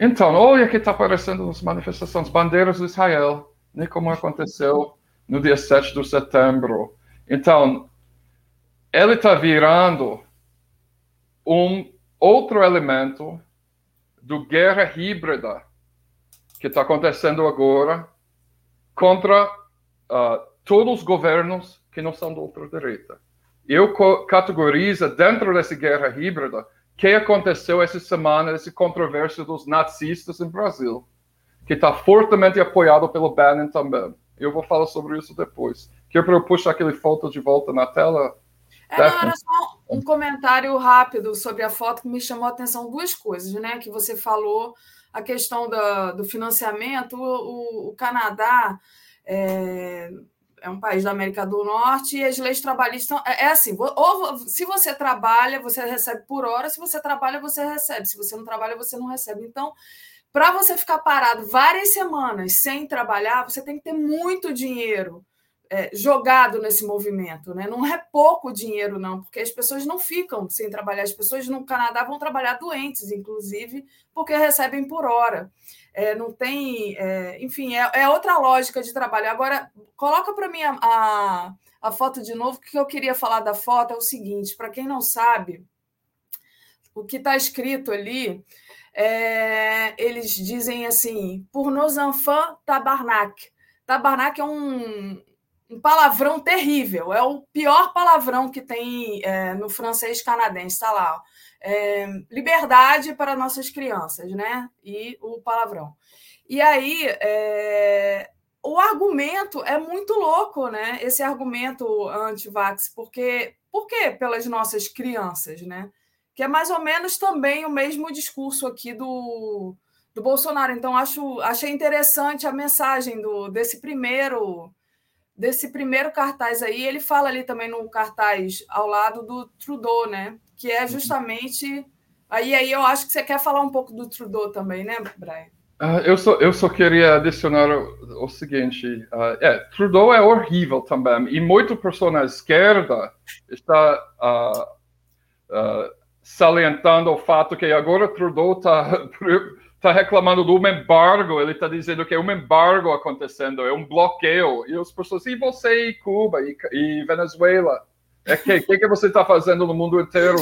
então, olha que está aparecendo nas manifestações, bandeiras de Israel, nem como aconteceu no dia 7 de setembro. Então, ele está virando um outro elemento do guerra híbrida que está acontecendo agora contra uh, todos os governos que não são da ultradireita. Eu categorizo dentro dessa guerra híbrida que aconteceu essa semana, essa controvérsia dos nazistas no Brasil, que está fortemente apoiado pelo Bannon também. Eu vou falar sobre isso depois. Quer para eu puxar aquele foto de volta na tela? É, não, era só um comentário rápido sobre a foto que me chamou a atenção duas coisas, né? Que você falou a questão da, do financiamento, o, o Canadá é, é, um país da América do Norte e as leis trabalhistas é, é assim: ou se você trabalha, você recebe por hora, se você trabalha, você recebe, se você não trabalha, você não recebe. Então, para você ficar parado várias semanas sem trabalhar, você tem que ter muito dinheiro é, jogado nesse movimento. Né? Não é pouco dinheiro, não, porque as pessoas não ficam sem trabalhar. As pessoas no Canadá vão trabalhar doentes, inclusive, porque recebem por hora. É, não tem. É, enfim, é, é, outra lógica de trabalho. Agora, coloca para mim a, a, a, foto de novo, que eu queria falar da foto é o seguinte: para quem não sabe, o que está escrito ali. É, eles dizem assim, por nos enfants tabarnak. Tabarnak é um, um palavrão terrível, é o pior palavrão que tem é, no francês canadense, está lá. É, liberdade para nossas crianças, né? E o palavrão. E aí, é, o argumento é muito louco, né? Esse argumento anti-vax, porque por quê? Pelas nossas crianças, né? Que é mais ou menos também o mesmo discurso aqui do, do Bolsonaro. Então, acho, achei interessante a mensagem do, desse primeiro desse primeiro cartaz aí, ele fala ali também no cartaz ao lado do Trudeau, né? Que é justamente. Aí, aí eu acho que você quer falar um pouco do Trudeau também, né, Brian? Uh, eu, só, eu só queria adicionar o, o seguinte: uh, é, Trudeau é horrível também, e muito pessoa na esquerda está uh, salientando o fato que agora Trudeau está está reclamando do embargo, ele está dizendo que é um embargo acontecendo, é um bloqueio. E as pessoas, e você e Cuba e, e Venezuela? É que que, que você está fazendo no mundo inteiro,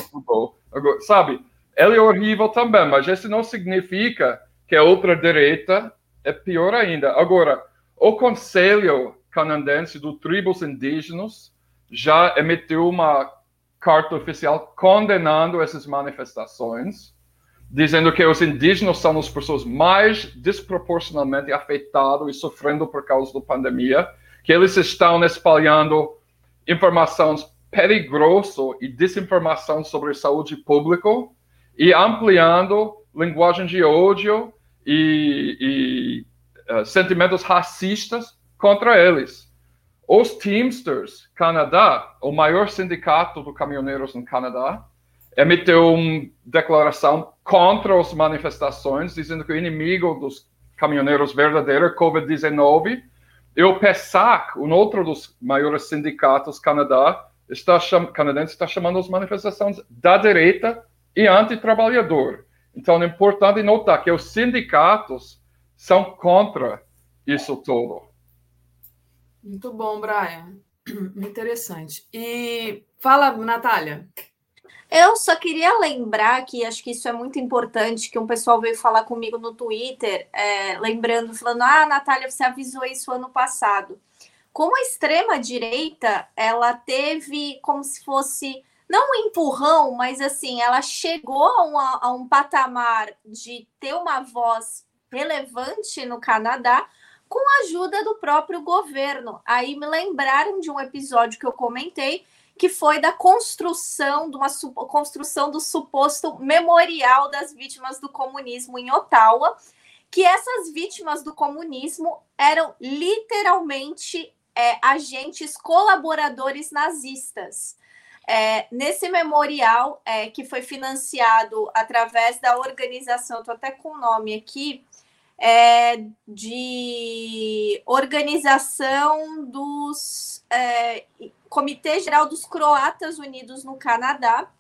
Agora, sabe? Ele é horrível também, mas isso não significa que a outra direita é pior ainda. Agora, o Conselho Canadense dos Tribos Indígenas já emitiu uma carta oficial condenando essas manifestações dizendo que os indígenas são as pessoas mais desproporcionalmente afetadas e sofrendo por causa da pandemia, que eles estão espalhando informações perigosas e desinformação sobre saúde pública e ampliando linguagem de ódio e, e uh, sentimentos racistas contra eles. Os Teamsters Canadá, o maior sindicato de caminhoneiros no Canadá, emitiu uma declaração contra as manifestações, dizendo que o inimigo dos caminhoneiros verdadeiro é Covid-19. E o PESAC, um outro dos maiores sindicatos Canadá, está canadense, está chamando as manifestações da direita e anti-trabalhador. Então é importante notar que os sindicatos são contra isso tudo. Muito bom, Brian. Interessante. E fala, Natália. Eu só queria lembrar que acho que isso é muito importante, que um pessoal veio falar comigo no Twitter, é, lembrando, falando, ah, Natália, você avisou isso ano passado. Como a extrema-direita, ela teve como se fosse, não um empurrão, mas assim, ela chegou a, uma, a um patamar de ter uma voz relevante no Canadá, com a ajuda do próprio governo. Aí me lembraram de um episódio que eu comentei, que foi da construção de uma construção do suposto memorial das vítimas do comunismo em Ottawa, que essas vítimas do comunismo eram literalmente é, agentes colaboradores nazistas. É, nesse memorial, é, que foi financiado através da organização, estou até com o nome aqui, é, de organização dos é, Comitê Geral dos Croatas Unidos no Canadá.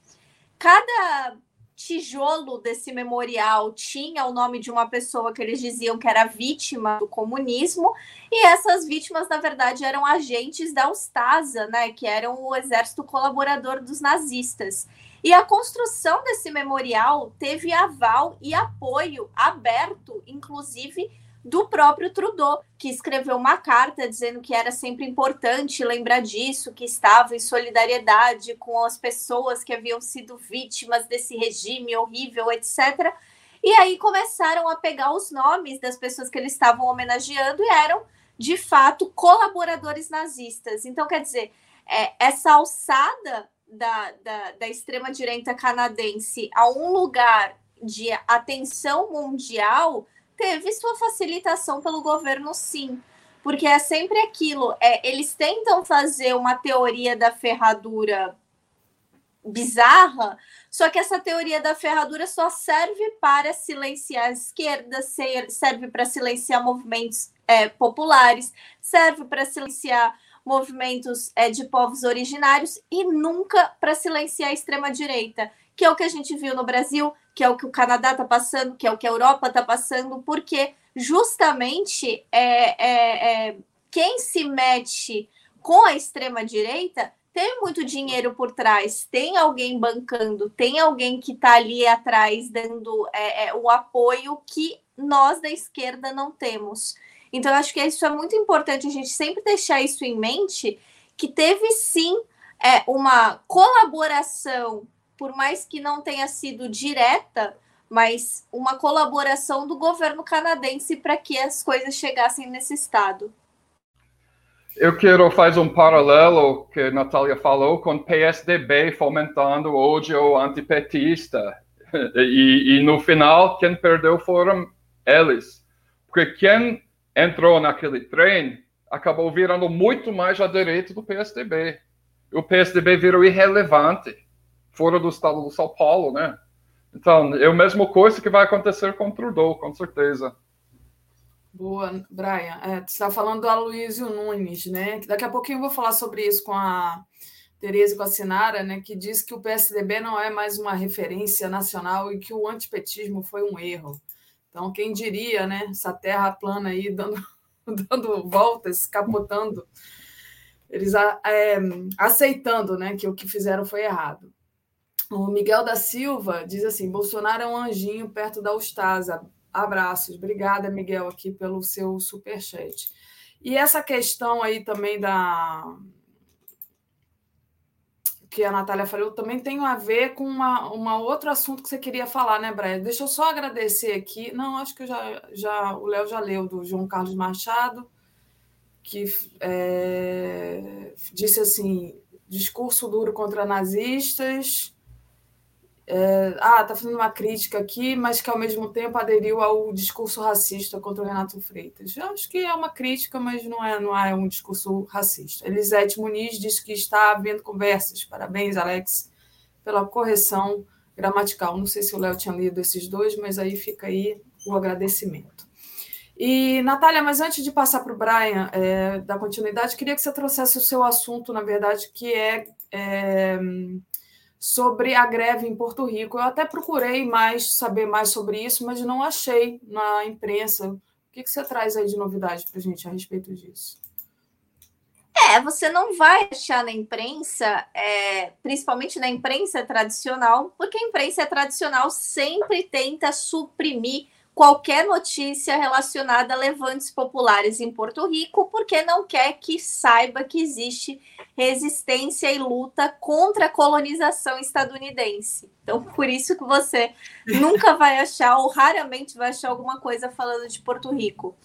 Cada tijolo desse memorial tinha o nome de uma pessoa que eles diziam que era vítima do comunismo, e essas vítimas, na verdade, eram agentes da Ustasa, né, que eram o exército colaborador dos nazistas. E a construção desse memorial teve aval e apoio aberto, inclusive do próprio Trudeau, que escreveu uma carta dizendo que era sempre importante lembrar disso, que estava em solidariedade com as pessoas que haviam sido vítimas desse regime horrível, etc. E aí começaram a pegar os nomes das pessoas que eles estavam homenageando e eram, de fato, colaboradores nazistas. Então, quer dizer, é, essa alçada da, da, da extrema-direita canadense a um lugar de atenção mundial teve sua facilitação pelo governo, sim. Porque é sempre aquilo, é, eles tentam fazer uma teoria da ferradura bizarra, só que essa teoria da ferradura só serve para silenciar a esquerda, serve para silenciar movimentos é, populares, serve para silenciar movimentos é, de povos originários e nunca para silenciar a extrema-direita, que é o que a gente viu no Brasil, que é o que o Canadá está passando, que é o que a Europa está passando, porque justamente é, é, é, quem se mete com a extrema-direita tem muito dinheiro por trás, tem alguém bancando, tem alguém que está ali atrás dando é, é, o apoio que nós da esquerda não temos. Então, acho que isso é muito importante a gente sempre deixar isso em mente, que teve sim é, uma colaboração, por mais que não tenha sido direta, mas uma colaboração do governo canadense para que as coisas chegassem nesse estado. Eu quero fazer um paralelo que a Natália falou com PSDB fomentando ódio antipetista. E, e no final, quem perdeu foram eles. Porque quem entrou naquele trem, acabou virando muito mais à direita do PSDB. O PSDB virou irrelevante fora do estado do São Paulo, né? Então, é a mesma coisa que vai acontecer com o Trudeau, com certeza. Boa, Brian. É, você está falando do Aloysio Nunes, né? Daqui a pouquinho eu vou falar sobre isso com a Tereza e com a Sinara, né? Que diz que o PSDB não é mais uma referência nacional e que o antipetismo foi um erro. Então, quem diria, né? Essa terra plana aí dando, dando voltas, capotando, eles é, aceitando né, que o que fizeram foi errado. O Miguel da Silva diz assim: Bolsonaro é um anjinho perto da Ustasa. Abraços. Obrigada, Miguel, aqui pelo seu superchat. E essa questão aí também da, que a Natália falou também tem a ver com uma, uma outro assunto que você queria falar, né, Brian? Deixa eu só agradecer aqui. Não, acho que já, já o Léo já leu do João Carlos Machado, que é, disse assim: discurso duro contra nazistas, é, ah, está fazendo uma crítica aqui, mas que ao mesmo tempo aderiu ao discurso racista contra o Renato Freitas. Eu acho que é uma crítica, mas não é, não é um discurso racista. Elisete Muniz diz que está havendo conversas. Parabéns, Alex, pela correção gramatical. Não sei se o Léo tinha lido esses dois, mas aí fica aí o agradecimento. E, Natália, mas antes de passar para o Brian, é, da continuidade, queria que você trouxesse o seu assunto, na verdade, que é, é sobre a greve em Porto Rico. Eu até procurei mais saber mais sobre isso, mas não achei na imprensa. O que, que você traz aí de novidade para a gente a respeito disso? É, você não vai achar na imprensa, é, principalmente na imprensa tradicional, porque a imprensa tradicional sempre tenta suprimir qualquer notícia relacionada a levantes populares em Porto Rico, porque não quer que saiba que existe resistência e luta contra a colonização estadunidense. Então, por isso que você nunca vai achar, ou raramente vai achar alguma coisa falando de Porto Rico.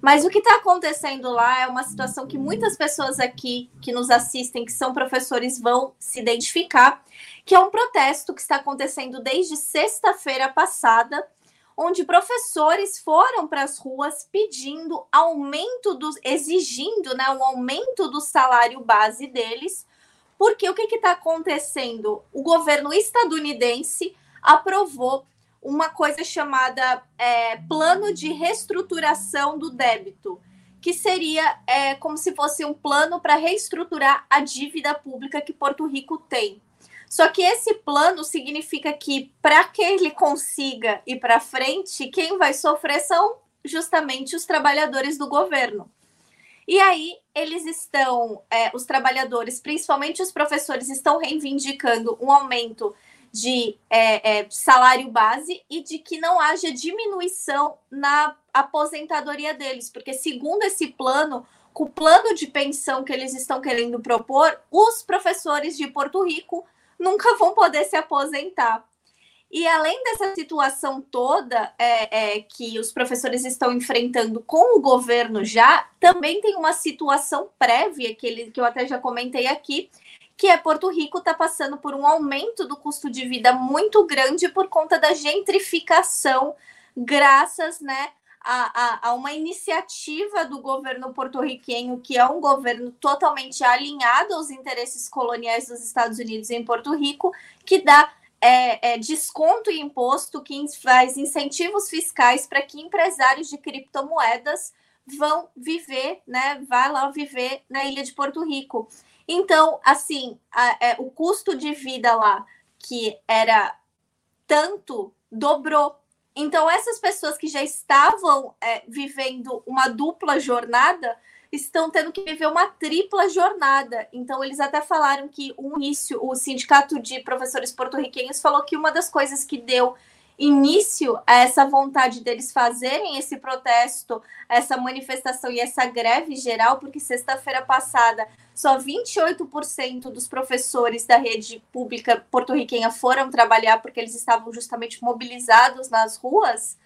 Mas o que está acontecendo lá é uma situação que muitas pessoas aqui que nos assistem, que são professores, vão se identificar, que é um protesto que está acontecendo desde sexta-feira passada onde professores foram para as ruas pedindo aumento dos, exigindo né, um aumento do salário base deles, porque o que está acontecendo? O governo estadunidense aprovou uma coisa chamada é, plano de reestruturação do débito, que seria é, como se fosse um plano para reestruturar a dívida pública que Porto Rico tem. Só que esse plano significa que, para que ele consiga ir para frente, quem vai sofrer são justamente os trabalhadores do governo. E aí, eles estão, é, os trabalhadores, principalmente os professores, estão reivindicando um aumento de é, é, salário base e de que não haja diminuição na aposentadoria deles, porque segundo esse plano, com o plano de pensão que eles estão querendo propor, os professores de Porto Rico nunca vão poder se aposentar. E além dessa situação toda é, é, que os professores estão enfrentando com o governo já, também tem uma situação prévia que, ele, que eu até já comentei aqui, que é Porto Rico está passando por um aumento do custo de vida muito grande por conta da gentrificação, graças né, a, a, a uma iniciativa do governo porto-riquenho, que é um governo totalmente alinhado aos interesses coloniais dos Estados Unidos em Porto Rico, que dá é, é, desconto e imposto, que faz incentivos fiscais para que empresários de criptomoedas vão viver, né? Vai lá viver na ilha de Porto Rico. Então, assim, a, é, o custo de vida lá, que era tanto, dobrou. Então, essas pessoas que já estavam é, vivendo uma dupla jornada estão tendo que viver uma tripla jornada. Então, eles até falaram que o início, o Sindicato de Professores Porto-Riquenhos falou que uma das coisas que deu início a essa vontade deles fazerem esse protesto, essa manifestação e essa greve geral, porque sexta-feira passada só 28% dos professores da rede pública porto-riquenha foram trabalhar porque eles estavam justamente mobilizados nas ruas,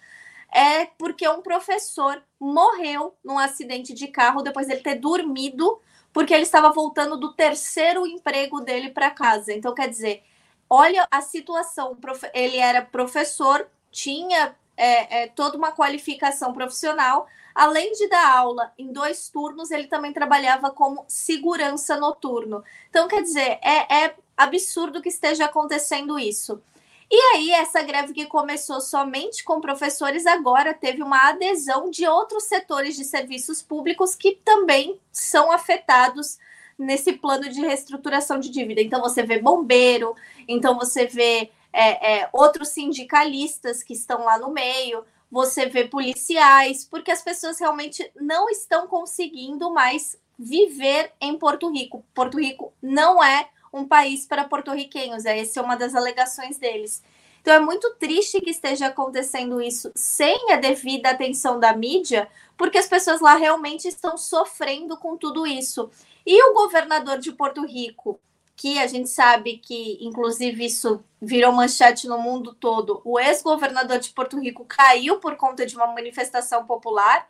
é porque um professor morreu num acidente de carro depois dele ter dormido, porque ele estava voltando do terceiro emprego dele para casa. Então, quer dizer, olha a situação. Ele era professor, tinha é, é, toda uma qualificação profissional. Além de dar aula em dois turnos, ele também trabalhava como segurança noturno. Então, quer dizer, é, é absurdo que esteja acontecendo isso. E aí, essa greve que começou somente com professores, agora teve uma adesão de outros setores de serviços públicos que também são afetados nesse plano de reestruturação de dívida. Então, você vê bombeiro, então você vê é, é, outros sindicalistas que estão lá no meio, você vê policiais, porque as pessoas realmente não estão conseguindo mais viver em Porto Rico. Porto Rico não é um país para porto-riquenhos, essa é uma das alegações deles. Então é muito triste que esteja acontecendo isso sem a devida atenção da mídia, porque as pessoas lá realmente estão sofrendo com tudo isso. E o governador de Porto Rico, que a gente sabe que, inclusive, isso virou manchete no mundo todo, o ex-governador de Porto Rico caiu por conta de uma manifestação popular.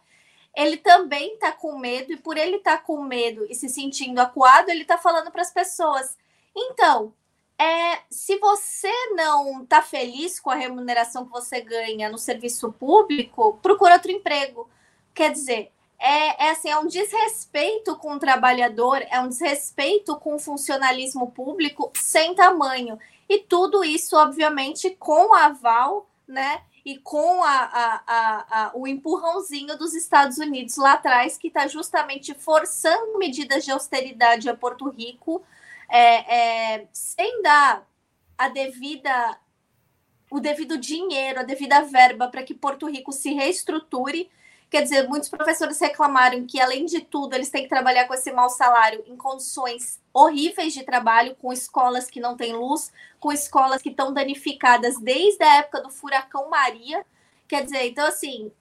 Ele também está com medo, e por ele estar tá com medo e se sentindo acuado, ele está falando para as pessoas: então, é, se você não está feliz com a remuneração que você ganha no serviço público, procura outro emprego. Quer dizer, é, é, assim, é um desrespeito com o trabalhador, é um desrespeito com o funcionalismo público sem tamanho. E tudo isso, obviamente, com aval, né? E com a, a, a o empurrãozinho dos Estados Unidos lá atrás, que está justamente forçando medidas de austeridade a Porto Rico, é, é, sem dar a devida o devido dinheiro, a devida verba para que Porto Rico se reestruture Quer dizer, muitos professores reclamaram que, além de tudo, eles têm que trabalhar com esse mau salário em condições horríveis de trabalho, com escolas que não têm luz, com escolas que estão danificadas desde a época do furacão Maria. Quer dizer, então, assim,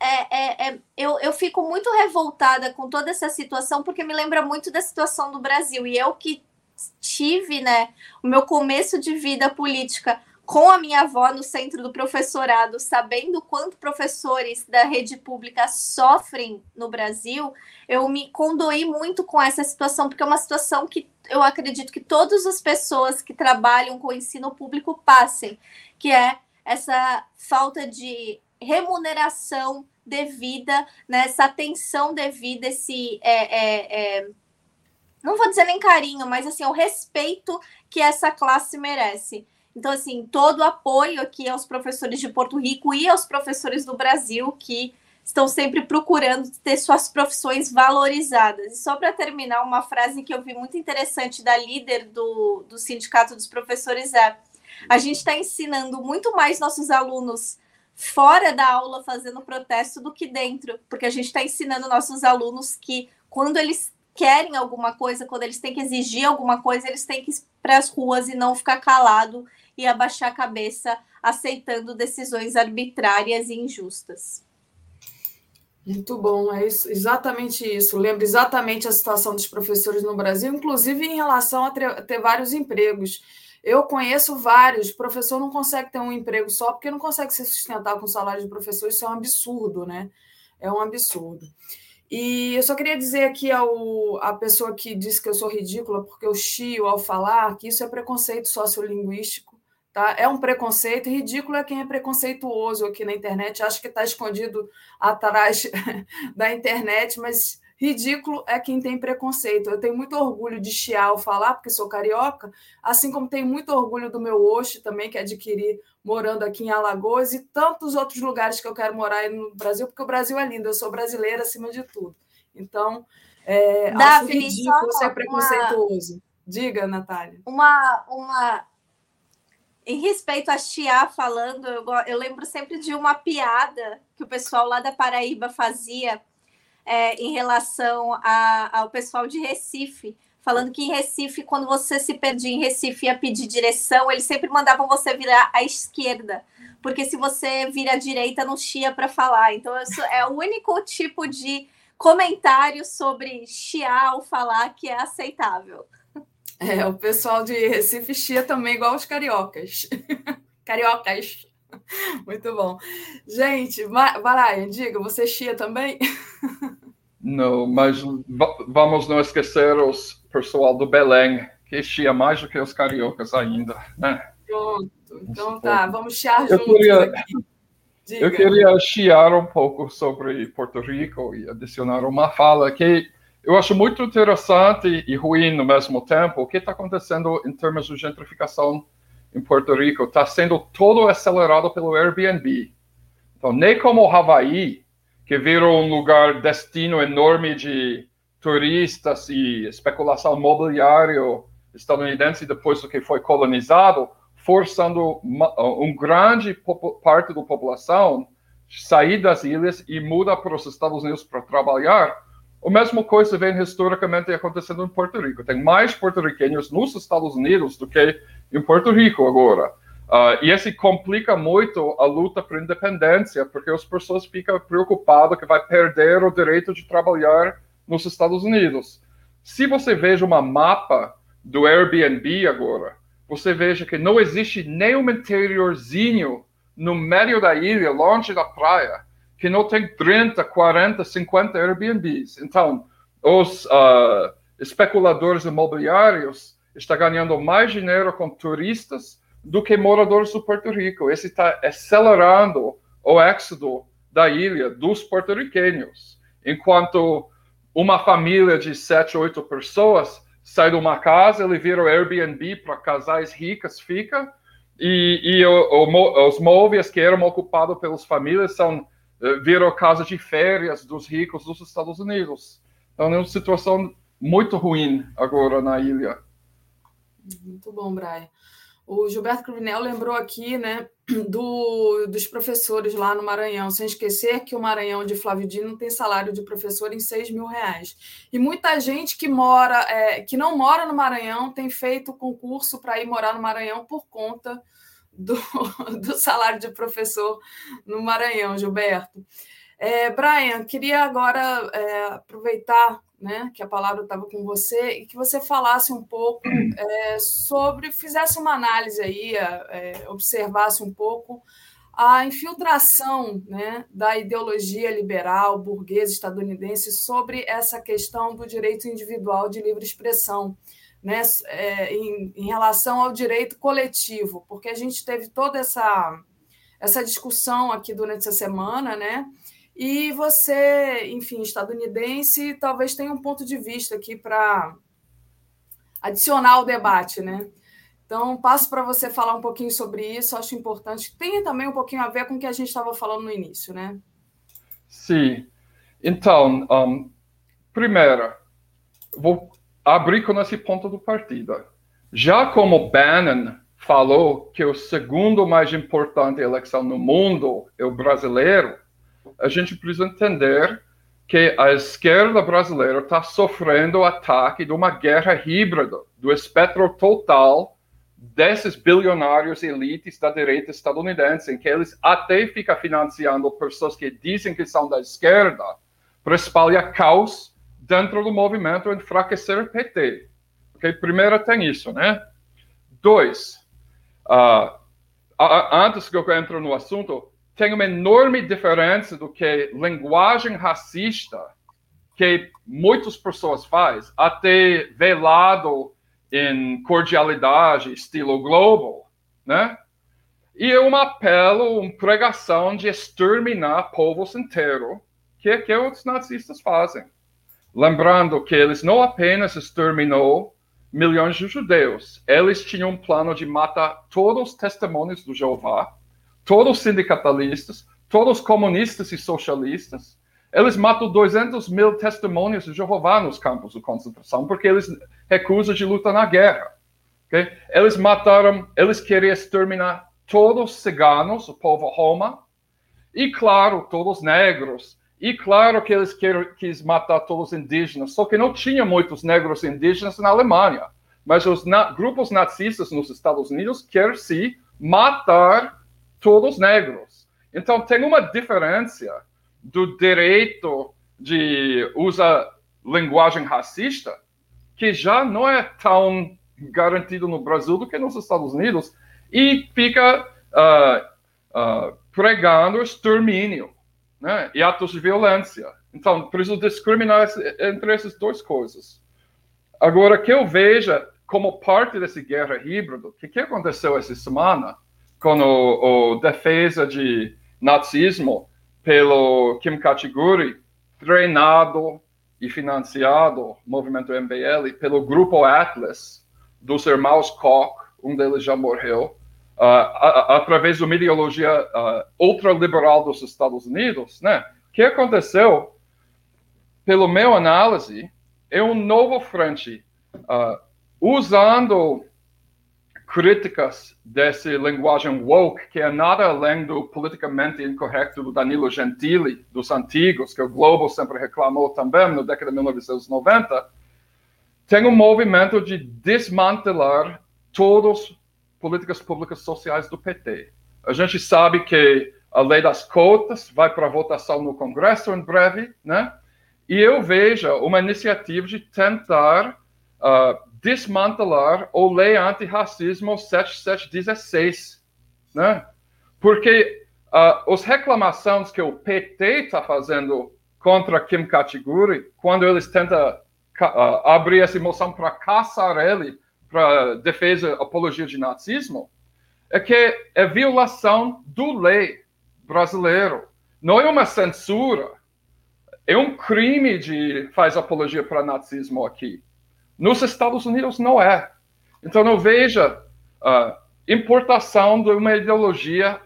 é, é, é, eu, eu fico muito revoltada com toda essa situação, porque me lembra muito da situação do Brasil. E eu que tive, né, o meu começo de vida política com a minha avó no centro do professorado, sabendo quanto professores da rede pública sofrem no Brasil, eu me condoí muito com essa situação, porque é uma situação que eu acredito que todas as pessoas que trabalham com o ensino público passem, que é essa falta de remuneração devida, né, essa atenção devida, esse é, é, é, não vou dizer nem carinho, mas assim, o respeito que essa classe merece. Então, assim, todo o apoio aqui aos professores de Porto Rico e aos professores do Brasil que estão sempre procurando ter suas profissões valorizadas. E só para terminar, uma frase que eu vi muito interessante da líder do, do Sindicato dos Professores é: a gente está ensinando muito mais nossos alunos fora da aula fazendo protesto do que dentro, porque a gente está ensinando nossos alunos que quando eles querem alguma coisa, quando eles têm que exigir alguma coisa, eles têm que ir para as ruas e não ficar calado e abaixar a cabeça aceitando decisões arbitrárias e injustas. Muito bom, é isso, exatamente isso. Lembro exatamente a situação dos professores no Brasil, inclusive em relação a ter, vários empregos. Eu conheço vários, o professor não consegue ter um emprego só porque não consegue se sustentar com o salário de professor, isso é um absurdo, né? É um absurdo. E eu só queria dizer aqui ao a pessoa que disse que eu sou ridícula porque eu chio ao falar que isso é preconceito sociolinguístico, tá? É um preconceito, ridículo é quem é preconceituoso aqui na internet, acho que está escondido atrás da internet, mas ridículo é quem tem preconceito. Eu tenho muito orgulho de chiar falar, porque sou carioca, assim como tenho muito orgulho do meu Oxe também, que adquiri morando aqui em Alagoas e tantos outros lugares que eu quero morar no Brasil, porque o Brasil é lindo, eu sou brasileira acima de tudo. Então, é, acho ridículo ser preconceituoso. Uma... Diga, Natália. Uma, uma... Em respeito a Chia falando, eu, eu lembro sempre de uma piada que o pessoal lá da Paraíba fazia é, em relação a, ao pessoal de Recife, falando que em Recife, quando você se perdia em Recife e ia pedir direção, eles sempre mandavam você virar à esquerda, porque se você vira à direita, não chia para falar. Então, isso é o único tipo de comentário sobre chiar ou falar que é aceitável. É, o pessoal de Recife chia também, igual os cariocas. cariocas. Muito bom. Gente, Brian, diga, você chia também? Não, mas vamos não esquecer os pessoal do Belém, que chia mais do que os cariocas ainda, né? Pronto, então tá, vamos chiar juntos queria, Eu queria chiar um pouco sobre Porto Rico e adicionar uma fala que eu acho muito interessante e ruim no mesmo tempo o que está acontecendo em termos de gentrificação em Porto Rico está sendo todo acelerado pelo Airbnb. Então, nem como Havaí, que virou um lugar destino enorme de turistas e especulação imobiliária estadunidense depois do que foi colonizado, forçando uma, um grande parte da população sair das ilhas e muda para os Estados Unidos para trabalhar. A mesma coisa vem historicamente acontecendo em Porto Rico. Tem mais porto-riquenhos nos Estados Unidos do que em Porto Rico agora. Uh, e isso complica muito a luta por independência, porque as pessoas ficam preocupadas que vai perder o direito de trabalhar nos Estados Unidos. Se você veja uma mapa do Airbnb agora, você veja que não existe nenhum interiorzinho no meio da ilha, longe da praia, que não tem 30, 40, 50 Airbnbs. Então, os uh, especuladores imobiliários está ganhando mais dinheiro com turistas do que moradores do Porto Rico. Esse está acelerando o êxodo da ilha dos porto-riquenhos. Enquanto uma família de sete, oito pessoas sai de uma casa, ele vira o Airbnb para casais ricas, fica, e, e o, o, os móveis que eram ocupados pelas famílias são eh, viram casa de férias dos ricos dos Estados Unidos. Então é uma situação muito ruim agora na ilha. Muito bom, Brian. O Gilberto Cruvinel lembrou aqui né, do, dos professores lá no Maranhão, sem esquecer que o Maranhão de Flávio Dino tem salário de professor em 6 mil reais. E muita gente que mora, é, que não mora no Maranhão, tem feito concurso para ir morar no Maranhão por conta do, do salário de professor no Maranhão, Gilberto. É, Brian, queria agora é, aproveitar né, que a palavra estava com você, e que você falasse um pouco é, sobre, fizesse uma análise aí, é, observasse um pouco a infiltração né, da ideologia liberal, burguesa, estadunidense sobre essa questão do direito individual de livre expressão, né, é, em, em relação ao direito coletivo, porque a gente teve toda essa, essa discussão aqui durante essa semana, né? E você, enfim, estadunidense, talvez tenha um ponto de vista aqui para adicionar ao debate, né? Então, passo para você falar um pouquinho sobre isso, acho importante. Tem também um pouquinho a ver com o que a gente estava falando no início, né? Sim. Então, um, primeiro, vou abrir com esse ponto do partida. Já como Bannon falou que o segundo mais importante eleição no mundo é o brasileiro, a gente precisa entender que a esquerda brasileira está sofrendo o ataque de uma guerra híbrida, do espectro total desses bilionários elites da direita estadunidense, em que eles até ficam financiando pessoas que dizem que são da esquerda para espalhar caos dentro do movimento enfraquecer o PT. Okay? Primeiro tem isso, né? Dois, uh, antes que eu entre no assunto, tem uma enorme diferença do que linguagem racista que muitas pessoas faz, até velado em cordialidade, estilo Globo, né? E é um apelo, uma pregação de exterminar povos inteiros, que é que os nazistas fazem. Lembrando que eles não apenas exterminou milhões de judeus, eles tinham um plano de matar todos os testemunhos do Jeová, todos os sindicalistas, todos os comunistas e socialistas. Eles matam 200 mil testemunhos de Jeová nos campos de concentração, porque eles recusam de luta na guerra. Okay? Eles mataram, eles queriam exterminar todos os ciganos, o povo Roma, e claro, todos os negros. E claro que eles queriam, quis matar todos os indígenas, só que não tinha muitos negros indígenas na Alemanha. Mas os na, grupos nazistas nos Estados Unidos querem se matar todos negros. Então, tem uma diferença do direito de usar linguagem racista que já não é tão garantido no Brasil do que nos Estados Unidos e fica uh, uh, pregando extermínio né, e atos de violência. Então, preciso discriminar entre essas duas coisas. Agora, que eu veja como parte dessa guerra híbrida, o que, que aconteceu essa semana? com o, o defesa de nazismo pelo Kim Kachiguri, treinado e financiado, movimento MBL, pelo grupo Atlas, dos irmãos Koch, um deles já morreu, através de uma ideologia uh, ultraliberal dos Estados Unidos, né? O que aconteceu, pelo meu análise, é um novo frente, uh, usando críticas dessa linguagem woke, que é nada além do politicamente incorreto do Danilo Gentili, dos antigos, que o Globo sempre reclamou também na década de 1990, tem um movimento de desmantelar todas as políticas públicas sociais do PT. A gente sabe que a lei das cotas vai para votação no Congresso em breve, né? E eu vejo uma iniciativa de tentar uh, desmantelar o lei antirracismo 7716, né? Porque uh, as reclamações que o PT está fazendo contra Kim Kachiguri, quando eles tentam uh, abrir essa moção para caçar ele para defesa, apologia de nazismo, é que é violação do lei brasileiro. Não é uma censura, é um crime de faz apologia para nazismo aqui. Nos Estados Unidos não é. Então não veja uh, importação de uma ideologia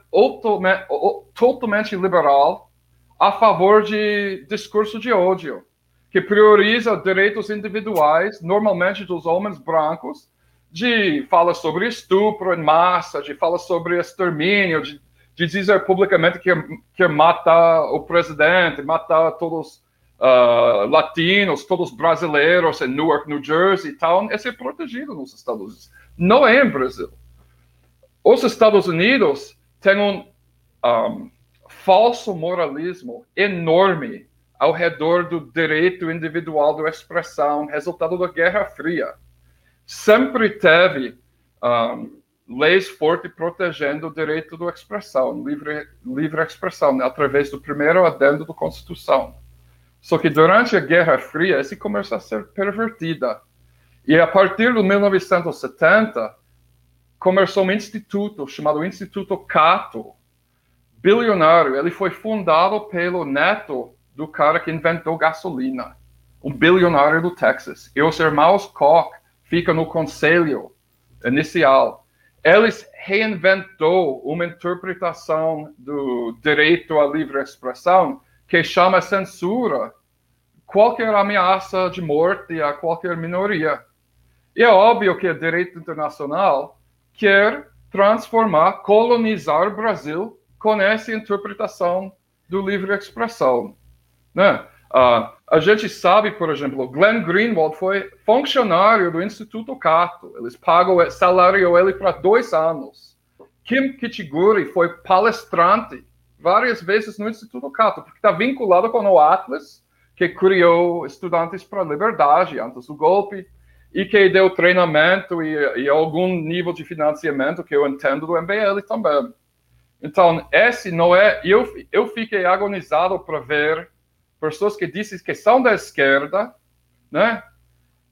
totalmente liberal a favor de discurso de ódio, que prioriza direitos individuais, normalmente dos homens brancos, de fala sobre estupro em massa, de fala sobre extermínio, de, de dizer publicamente que quer matar o presidente, matar todos uh, latinos, todos brasileiros em Newark, New Jersey e tal, é ser protegido nos Estados Unidos. Não é em Brasil. Os Estados Unidos têm um, um falso moralismo enorme ao redor do direito individual de expressão, resultado da Guerra Fria. Sempre teve um, leis fortes protegendo o direito de expressão, livre, livre expressão, através do primeiro adendo da Constituição. Só que durante a Guerra Fria, esse começou a ser pervertida. E a partir de 1970, começou um instituto chamado Instituto Cato, bilionário. Ele foi fundado pelo neto do cara que inventou gasolina, um bilionário do Texas. E os irmãos Koch ficam no conselho inicial. Eles reinventou uma interpretação do direito à livre expressão que chama censura qualquer ameaça de morte a qualquer minoria. E é óbvio que o direito internacional quer transformar, colonizar o Brasil com essa interpretação do livre expressão. Né? Uh, a gente sabe, por exemplo, Glenn Greenwald foi funcionário do Instituto Cato. Eles pagam salário ele para dois anos. Kim Kichiguri foi palestrante várias vezes no Instituto Cato, porque está vinculado com o Atlas, que criou estudantes para a liberdade antes do golpe, e que deu treinamento e, e algum nível de financiamento que eu entendo do MBL também. Então, esse não é. Eu, eu fiquei agonizado para ver pessoas que dizem que são da esquerda, né,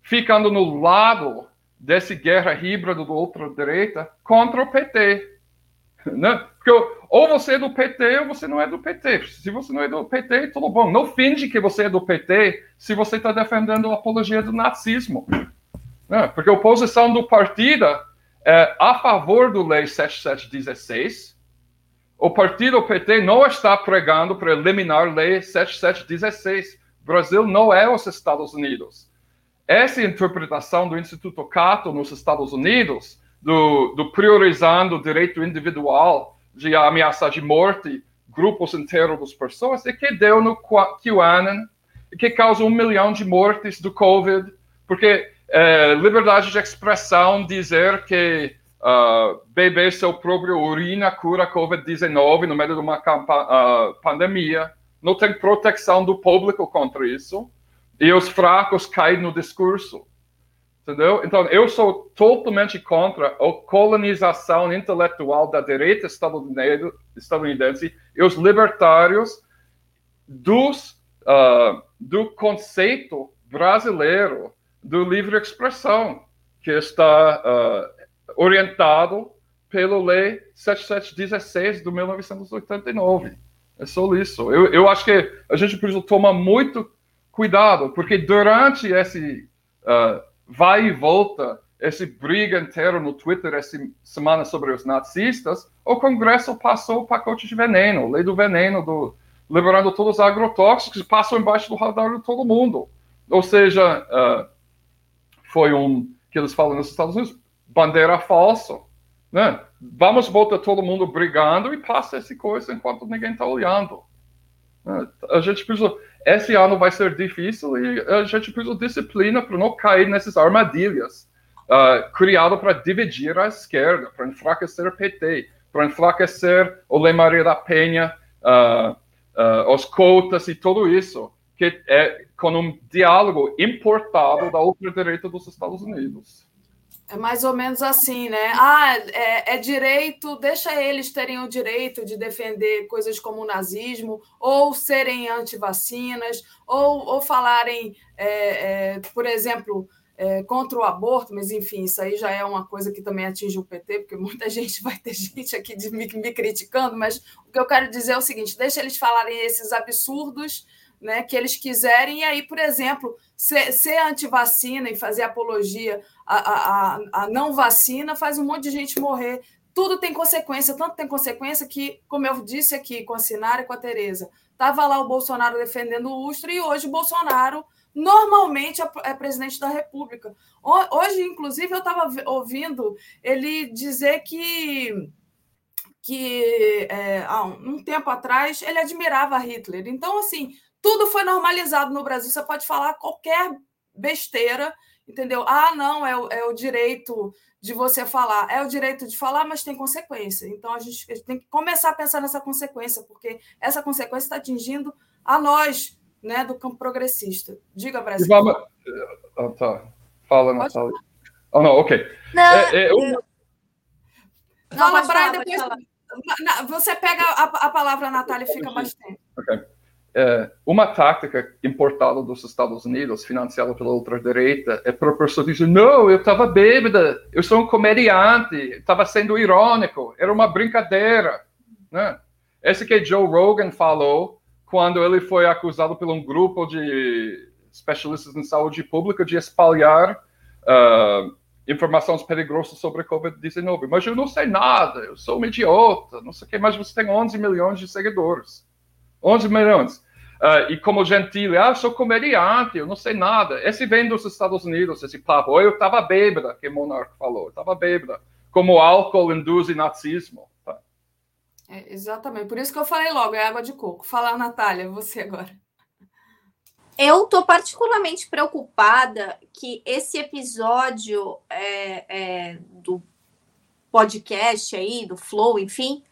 ficando no lado dessa guerra híbrida do ultra-direita contra o PT. Né? Porque ou você é do PT ou você não é do PT. Se você não é do PT, tudo bom. Não finge que você é do PT se você está defendendo a apologia do nazismo. Né? Porque a oposição do partido é a favor do Lei 7716. O partido PT não está pregando para eliminar a Lei 7716. O Brasil não é os Estados Unidos. Essa interpretação do Instituto Cato nos Estados Unidos, do, do priorizando o direito individual de ameaça de morte grupos inteiros de pessoas, é que deu no QAnon, que causa um milhão de mortes do Covid, porque é, liberdade de expressão dizer que uh, beber seu próprio urina cura Covid-19 no meio de uma uh, pandemia. Não tem proteção do público contra isso. E os fracos caem no discurso. Entendeu? Então, eu sou totalmente contra a colonização intelectual da direita estadunidense e os libertários dos, uh, do conceito brasileiro do livre expressão, que está orientado pela Lei 7716 de 1989. É só isso. Eu, eu acho que a gente precisa tomar muito cuidado, porque durante esse uh, vai e volta, esse briga inteiro no Twitter essa semana sobre os nazistas, o Congresso passou o pacote de veneno, lei do veneno, do, liberando todos os agrotóxicos, passam embaixo do radar de todo mundo. Ou seja, uh, foi um que eles falam nos Estados Unidos, bandeira falsa. Né? Vamos botar todo mundo brigando e passa essa coisa enquanto ninguém está olhando. Né? A gente precisa. Esse ano vai ser difícil e a gente precisa disciplina para não cair nessas armadilhas uh, criadas para dividir a esquerda, para enfraquecer o PT, para enfraquecer o Lei Maria da Penha, uh, uh, os cotas e tudo isso que é com um diálogo importado da ultradireita dos Estados Unidos. É mais ou menos assim, né? Ah, é, é, direito, deixa eles terem o direito de defender coisas como o nazismo, ou serem anti-vacinas, ou, ou falarem, é, é, por exemplo, é, contra o aborto, mas enfim, isso aí já é uma coisa que também atinge o PT, porque muita gente vai ter gente aqui de, me, me criticando, mas o que eu quero dizer é o seguinte: deixa eles falarem esses absurdos né, que eles quiserem, e aí, por exemplo, ser, ser anti-vacina e fazer apologia à, à, à não vacina faz um monte de gente morrer. Tudo tem consequência, tanto tem consequência que, como eu disse aqui com a Sinara e com a Tereza, estava lá o Bolsonaro defendendo o Ustra e hoje o Bolsonaro normalmente é, é presidente da República. Hoje, inclusive, eu estava ouvindo ele dizer que que é, há um tempo atrás ele admirava Hitler. Então, assim, tudo foi normalizado no Brasil. Você pode falar qualquer besteira, entendeu? Ah, não, é o, é o direito de você falar. É o direito de falar, mas tem consequência. Então a gente, a gente tem que começar a pensar nessa consequência, porque essa consequência está atingindo a nós, né, do campo progressista. Diga, Brasil. Vamos... Oh, tá. Fala, Natália. Oh, não, ok. Não, é, é, eu... Fala, Brian, depois. Você pega a, a palavra, Natália, e fica mais tempo. Ok é, uma tática importada dos Estados Unidos, financiada pela ultradireita, é para a pessoa dizer: não, eu estava bêbada, eu sou um comediante, estava sendo irônico, era uma brincadeira. Né? Esse que Joe Rogan falou quando ele foi acusado por um grupo de especialistas em saúde pública de espalhar uh, informações perigosas sobre a Covid-19. Mas eu não sei nada, eu sou um idiota, não sei o quê, mas você tem 11 milhões de seguidores. 11 milhões. Uh, e como Gentile, ah, sou comediante, eu não sei nada. Esse vem dos Estados Unidos, esse papo. Eu estava bêbada, que o Monarca falou, estava bêbada. Como álcool induz nazismo. Tá? É, exatamente, por isso que eu falei logo, é água de coco. Fala, Natália, você agora. Eu estou particularmente preocupada que esse episódio é, é, do podcast aí, do Flow, enfim,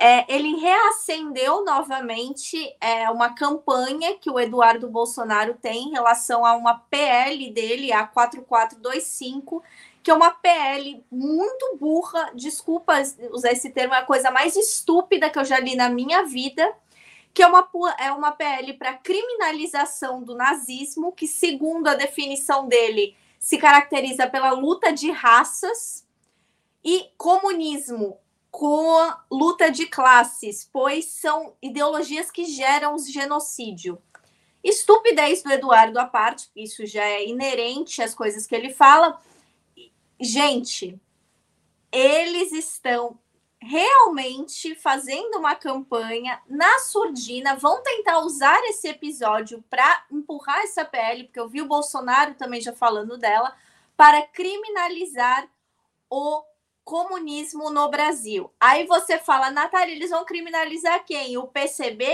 é, ele reacendeu novamente é, uma campanha que o Eduardo Bolsonaro tem em relação a uma PL dele, a 4425, que é uma PL muito burra, desculpa usar esse termo, é a coisa mais estúpida que eu já li na minha vida que é uma, é uma PL para criminalização do nazismo, que, segundo a definição dele, se caracteriza pela luta de raças, e comunismo com a luta de classes, pois são ideologias que geram genocídio. Estupidez do Eduardo à parte, isso já é inerente às coisas que ele fala. Gente, eles estão realmente fazendo uma campanha na surdina, vão tentar usar esse episódio para empurrar essa PL, porque eu vi o Bolsonaro também já falando dela, para criminalizar o comunismo no Brasil. Aí você fala, Natália, eles vão criminalizar quem? O PCB?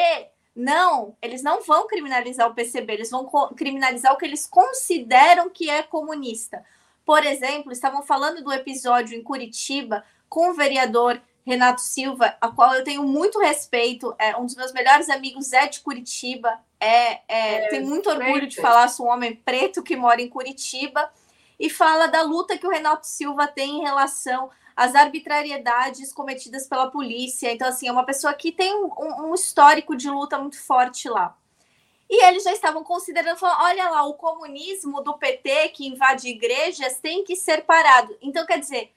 Não, eles não vão criminalizar o PCB, eles vão criminalizar o que eles consideram que é comunista. Por exemplo, estavam falando do episódio em Curitiba com o vereador Renato Silva, a qual eu tenho muito respeito, é um dos meus melhores amigos é de Curitiba, é, é, é tem muito orgulho de falar, sou um homem preto que mora em Curitiba, e fala da luta que o Renato Silva tem em relação às arbitrariedades cometidas pela polícia. Então, assim, é uma pessoa que tem um, um histórico de luta muito forte lá. E eles já estavam considerando, falando, olha lá, o comunismo do PT que invade igrejas tem que ser parado. Então, quer dizer,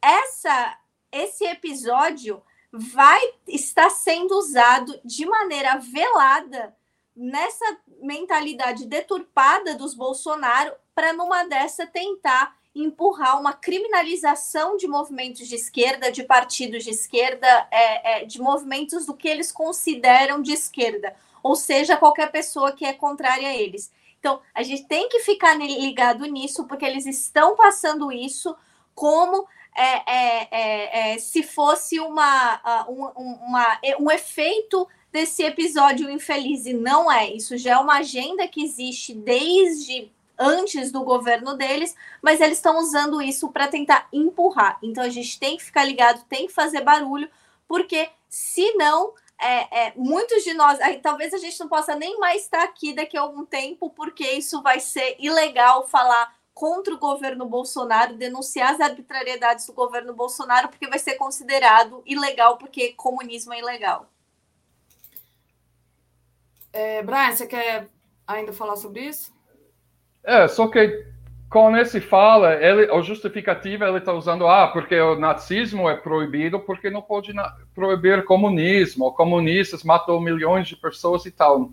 essa esse episódio vai estar sendo usado de maneira velada nessa mentalidade deturpada dos Bolsonaro para numa dessa tentar empurrar uma criminalização de movimentos de esquerda, de partidos de esquerda, é, é, de movimentos do que eles consideram de esquerda, ou seja, qualquer pessoa que é contrária a eles. Então, a gente tem que ficar ligado nisso, porque eles estão passando isso como é, é, é, é, se fosse uma, um, uma, um efeito desse episódio infeliz, e não é. Isso já é uma agenda que existe desde antes do governo deles, mas eles estão usando isso para tentar empurrar. Então a gente tem que ficar ligado, tem que fazer barulho, porque senão é, é, muitos de nós, talvez a gente não possa nem mais estar aqui daqui a algum tempo, porque isso vai ser ilegal falar contra o governo Bolsonaro, denunciar as arbitrariedades do governo Bolsonaro, porque vai ser considerado ilegal, porque comunismo é ilegal. É, Brian, você quer ainda falar sobre isso? É, só que com esse fala, ele, a justificativa ele está usando, ah, porque o nazismo é proibido, porque não pode proibir comunismo, comunistas matou milhões de pessoas e tal.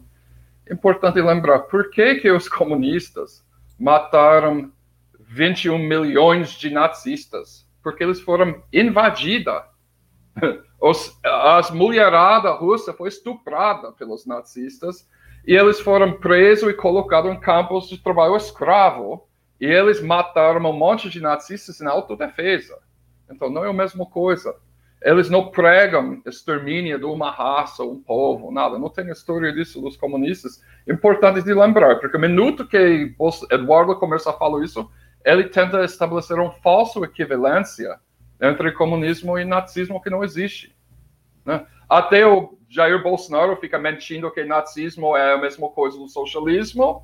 Importante lembrar, por que que os comunistas mataram 21 milhões de nazistas, porque eles foram invadidos. Os, as mulherada russa foi estuprada pelos nazistas e eles foram presos e colocados em campos de trabalho escravo. E eles mataram um monte de nazistas em autodefesa. Então não é a mesma coisa. Eles não pregam extermínio de uma raça, um povo, nada. Não tem história disso dos comunistas. Importante de lembrar, porque o minuto que Eduardo começa a falar isso, ele tenta estabelecer uma falsa equivalência entre comunismo e nazismo que não existe. Né? Até o Jair Bolsonaro fica mentindo que nazismo é a mesma coisa do socialismo.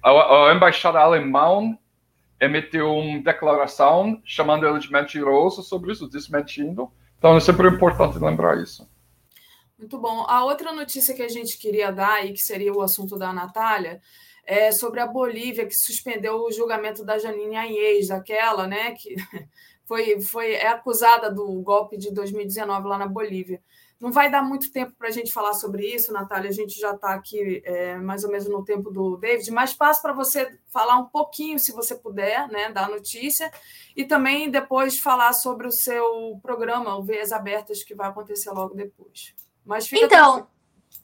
A, a embaixada alemã emitiu uma declaração chamando ele de mentiroso sobre isso, desmentindo. Então é sempre importante lembrar isso. Muito bom. A outra notícia que a gente queria dar, e que seria o assunto da Natália, é sobre a Bolívia, que suspendeu o julgamento da Janine Anhez, aquela né, que foi, foi, é acusada do golpe de 2019 lá na Bolívia. Não vai dar muito tempo para a gente falar sobre isso, Natália. A gente já está aqui é, mais ou menos no tempo do David, mas passo para você falar um pouquinho, se você puder, né, da notícia, e também depois falar sobre o seu programa, o Veias Abertas, que vai acontecer logo depois. Mas então,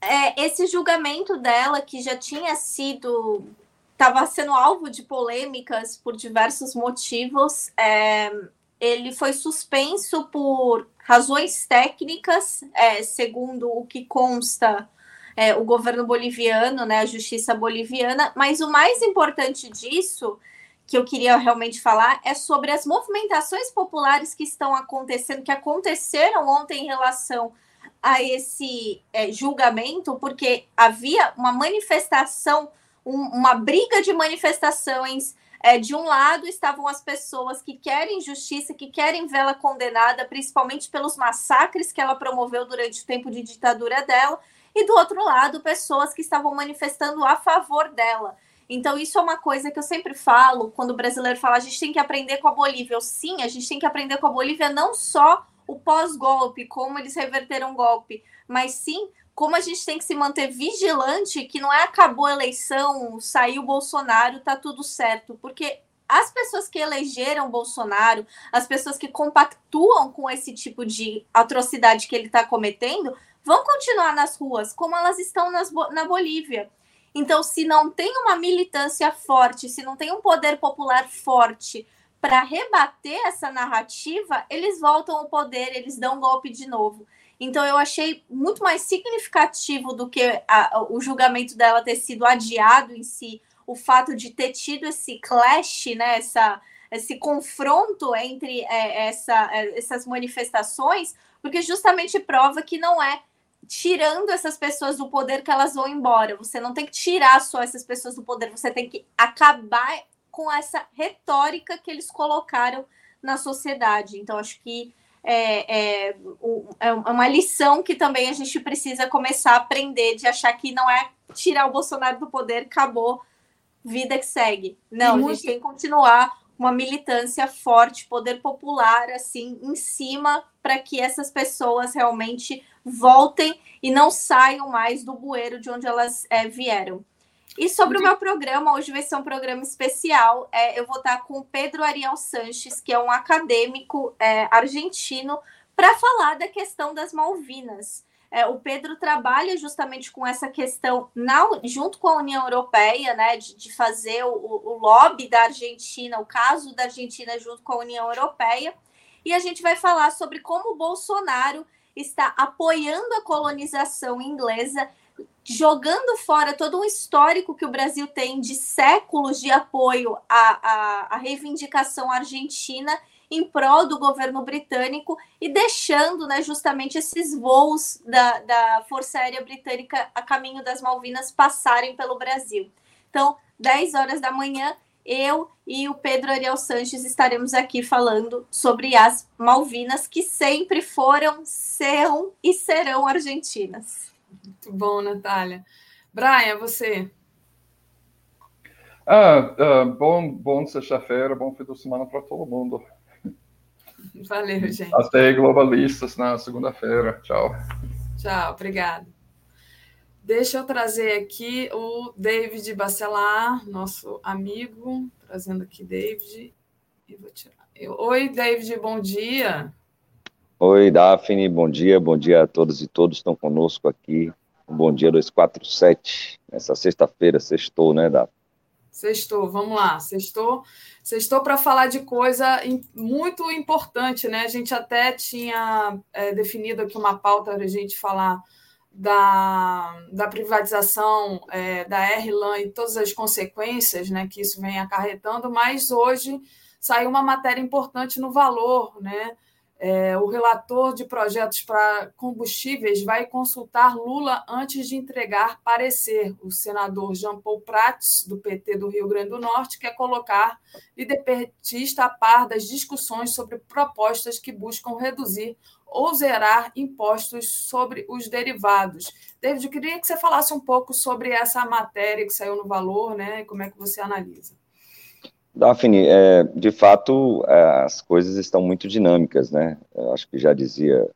é, esse julgamento dela, que já tinha sido. estava sendo alvo de polêmicas por diversos motivos, é, ele foi suspenso por razões técnicas, é, segundo o que consta é, o governo boliviano, né, a justiça boliviana, mas o mais importante disso, que eu queria realmente falar, é sobre as movimentações populares que estão acontecendo, que aconteceram ontem em relação a esse é, julgamento, porque havia uma manifestação, um, uma briga de manifestações é, de um lado estavam as pessoas que querem justiça, que querem vê-la condenada, principalmente pelos massacres que ela promoveu durante o tempo de ditadura dela, e do outro lado, pessoas que estavam manifestando a favor dela. Então, isso é uma coisa que eu sempre falo quando o brasileiro fala: a gente tem que aprender com a Bolívia. sim, a gente tem que aprender com a Bolívia não só o pós-golpe, como eles reverteram o golpe, mas sim como a gente tem que se manter vigilante, que não é acabou a eleição, saiu Bolsonaro, tá tudo certo, porque as pessoas que elegeram Bolsonaro, as pessoas que compactuam com esse tipo de atrocidade que ele está cometendo, vão continuar nas ruas, como elas estão nas, na Bolívia. Então, se não tem uma militância forte, se não tem um poder popular forte para rebater essa narrativa, eles voltam ao poder, eles dão um golpe de novo. Então eu achei muito mais significativo do que a, o julgamento dela ter sido adiado em si, o fato de ter tido esse clash, né, essa, esse confronto entre é, essa, é, essas manifestações, porque justamente prova que não é tirando essas pessoas do poder que elas vão embora. Você não tem que tirar só essas pessoas do poder, você tem que acabar com essa retórica que eles colocaram na sociedade. Então, acho que é, é, é, uma lição que também a gente precisa começar a aprender de achar que não é tirar o Bolsonaro do poder, acabou, vida que segue. Não, a gente tem que continuar uma militância forte, poder popular, assim, em cima, para que essas pessoas realmente voltem e não saiam mais do bueiro de onde elas é, vieram. E sobre o meu programa, hoje vai ser um programa especial. É, eu vou estar com o Pedro Ariel Sanches, que é um acadêmico é, argentino, para falar da questão das Malvinas. É, o Pedro trabalha justamente com essa questão, na, junto com a União Europeia, né, de, de fazer o, o, lobby da Argentina, o caso da Argentina junto com a União Europeia. E a gente vai falar sobre como o Bolsonaro está apoiando a colonização inglesa jogando fora todo um histórico que o Brasil tem de séculos de apoio à, à, à, reivindicação argentina em prol do governo britânico e deixando né, justamente esses voos da, da Força Aérea Britânica a caminho das Malvinas passarem pelo Brasil. Então, 10 horas da manhã, eu e o Pedro Ariel Sanches estaremos aqui falando sobre as Malvinas, que sempre foram, são e serão argentinas. Muito bom, Natália. Brian, você. Ah, ah bom, bom sexta-feira, bom fim de semana para todo mundo. Valeu, gente. Até globalistas na segunda-feira. Tchau. Tchau, obrigada. Deixa eu trazer aqui o David Bacelar, nosso amigo, trazendo aqui David. E vou tirar. Oi, David, bom dia. Oi, Daphne, bom dia, bom dia a todos e todos que estão conosco aqui. Bom dia 247, essa sexta-feira, sextou, né, Daphne? Sextou, vamos lá, sextou. Sextou para falar de coisa muito importante, né? A gente até tinha é, definido aqui uma pauta para a gente falar da, da privatização é, da RLAN e todas as consequências né, que isso vem acarretando, mas hoje saiu uma matéria importante no valor, né? É, o relator de projetos para combustíveis vai consultar Lula antes de entregar parecer. O senador Jean Paul Prats, do PT do Rio Grande do Norte, quer colocar líder petista a par das discussões sobre propostas que buscam reduzir ou zerar impostos sobre os derivados. David, eu queria que você falasse um pouco sobre essa matéria que saiu no Valor, né? Como é que você analisa? Daphne, é, de fato, é, as coisas estão muito dinâmicas, né? Eu acho que já dizia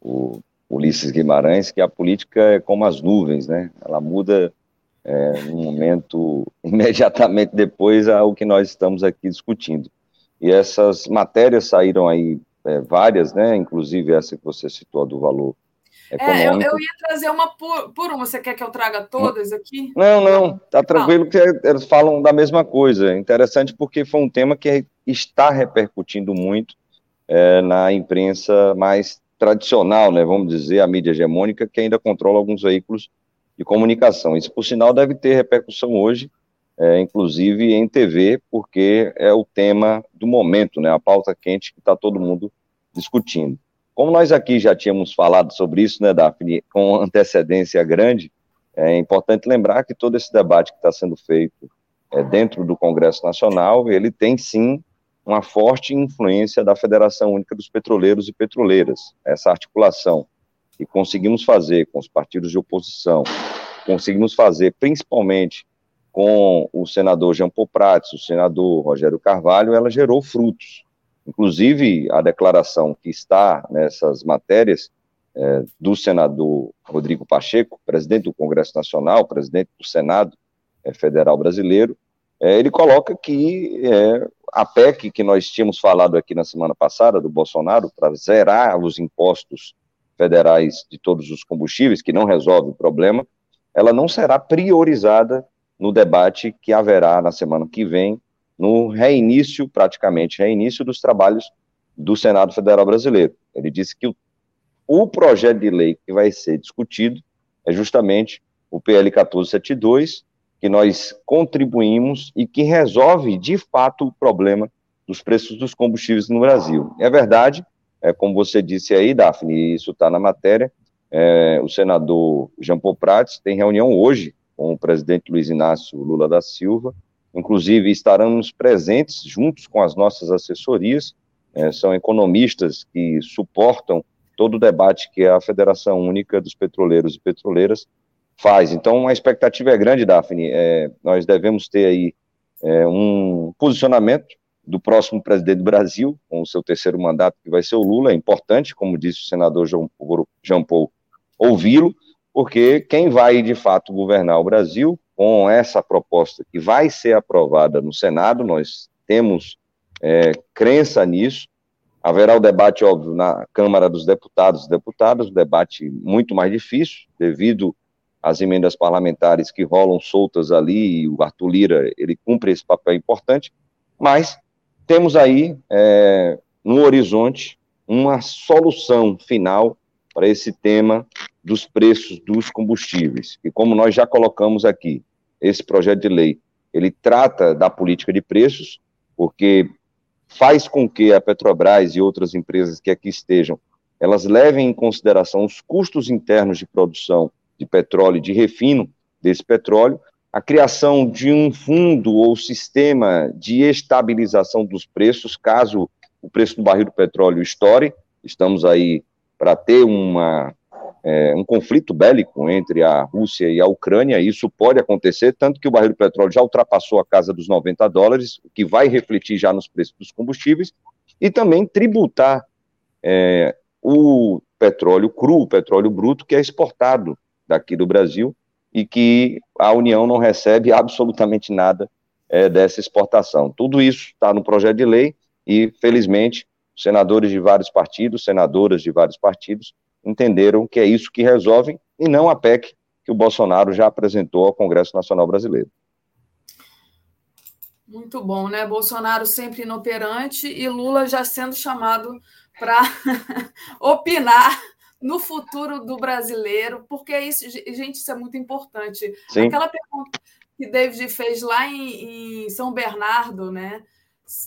o Ulisses Guimarães, que a política é como as nuvens, né? Ela muda é, no momento imediatamente depois ao que nós estamos aqui discutindo. E essas matérias saíram aí é, várias, né? Inclusive essa que você citou do valor é, eu, eu, ia trazer uma por, por, uma. Você quer que eu traga todas aqui? Não, não, tá tranquilo que eles falam da mesma coisa. Interessante porque foi um tema que está repercutindo muito é, na imprensa mais tradicional, né? Vamos dizer, a mídia hegemônica, que ainda controla alguns veículos de comunicação. Isso, por sinal, deve ter repercussão hoje, é, inclusive em TV, porque é o tema do momento, né? A pauta quente que está todo mundo discutindo. Como nós aqui já tínhamos falado sobre isso, né, Daphne, com antecedência grande, é importante lembrar que todo esse debate que está sendo feito é, dentro do Congresso Nacional, ele tem sim uma forte influência da Federação Única dos Petroleiros e Petroleiras, essa articulação que conseguimos fazer com os partidos de oposição, conseguimos fazer principalmente com o senador Jean Paul o senador Rogério Carvalho, ela gerou frutos. Inclusive, a declaração que está nessas matérias é, do senador Rodrigo Pacheco, presidente do Congresso Nacional, presidente do Senado é, Federal Brasileiro, é, ele coloca que é, a PEC que nós tínhamos falado aqui na semana passada, do Bolsonaro, para zerar os impostos federais de todos os combustíveis, que não resolve o problema, ela não será priorizada no debate que haverá na semana que vem no reinício, praticamente reinício, dos trabalhos do Senado Federal Brasileiro. Ele disse que o, o projeto de lei que vai ser discutido é justamente o PL 1472, que nós contribuímos e que resolve, de fato, o problema dos preços dos combustíveis no Brasil. É verdade, é, como você disse aí, Daphne, isso está na matéria, é, o senador Jean Paul Prats tem reunião hoje com o presidente Luiz Inácio Lula da Silva, Inclusive, estaremos presentes juntos com as nossas assessorias, é, são economistas que suportam todo o debate que a Federação Única dos Petroleiros e Petroleiras faz. Então, a expectativa é grande, Daphne. É, nós devemos ter aí é, um posicionamento do próximo presidente do Brasil, com o seu terceiro mandato, que vai ser o Lula. É importante, como disse o senador Jean Paul, ouvi-lo, porque quem vai, de fato, governar o Brasil com essa proposta que vai ser aprovada no Senado, nós temos é, crença nisso. Haverá o debate, óbvio, na Câmara dos Deputados e Deputadas, um debate muito mais difícil, devido às emendas parlamentares que rolam soltas ali, e o Arthur Lira, ele cumpre esse papel importante, mas temos aí, é, no horizonte, uma solução final para esse tema dos preços dos combustíveis. E como nós já colocamos aqui, esse projeto de lei, ele trata da política de preços, porque faz com que a Petrobras e outras empresas que aqui estejam, elas levem em consideração os custos internos de produção de petróleo, de refino desse petróleo, a criação de um fundo ou sistema de estabilização dos preços, caso o preço do barril do petróleo estoure, estamos aí para ter uma é, um conflito bélico entre a Rússia e a Ucrânia, isso pode acontecer, tanto que o barril de petróleo já ultrapassou a casa dos 90 dólares, o que vai refletir já nos preços dos combustíveis, e também tributar é, o petróleo cru, o petróleo bruto, que é exportado daqui do Brasil e que a União não recebe absolutamente nada é, dessa exportação. Tudo isso está no projeto de lei e, felizmente, senadores de vários partidos, senadoras de vários partidos, entenderam que é isso que resolvem e não a PEC que o Bolsonaro já apresentou ao Congresso Nacional Brasileiro. Muito bom, né? Bolsonaro sempre inoperante e Lula já sendo chamado para opinar no futuro do brasileiro, porque isso, gente, isso é muito importante. Sim. Aquela pergunta que David fez lá em, em São Bernardo, né,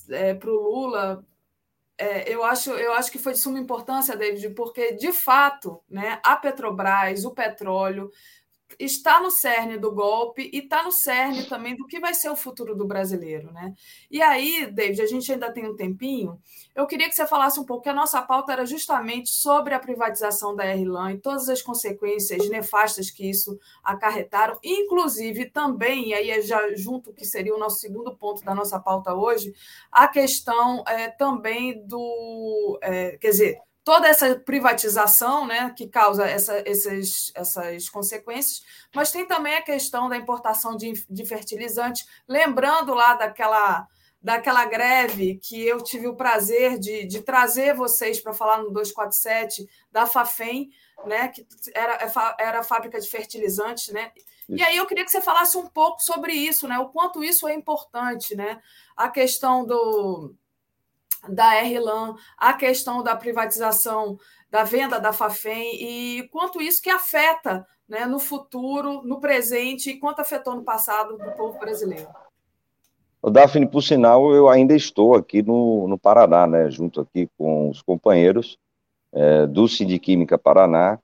é, para o Lula, é, eu, acho, eu acho que foi de suma importância, David, porque, de fato, né, a Petrobras, o petróleo, está no cerne do golpe e está no cerne também do que vai ser o futuro do brasileiro, né? E aí, David, a gente ainda tem um tempinho. Eu queria que você falasse um pouco, que a nossa pauta era justamente sobre a privatização da Airlan e todas as consequências nefastas que isso acarretaram, inclusive também, e aí é já junto que seria o nosso segundo ponto da nossa pauta hoje, a questão é, também do, é, quer dizer, toda essa privatização né, que causa essa, essas, essas consequências, mas tem também a questão da importação de, de fertilizantes, lembrando lá daquela, daquela greve que eu tive o prazer de, de trazer vocês para falar no 247 da Fafem, né, que era, é era a fábrica de fertilizantes, né? E aí eu queria que você falasse um pouco sobre isso, né? O quanto isso é importante, né? A questão do da RLAN, a questão da privatização da venda da Fafem e quanto isso que afeta né, no futuro, no presente e quanto afetou no passado do povo brasileiro. O Daphne, por sinal, eu ainda estou aqui no, no Paraná, né, junto aqui com os companheiros é, do Sindiquímica Paraná,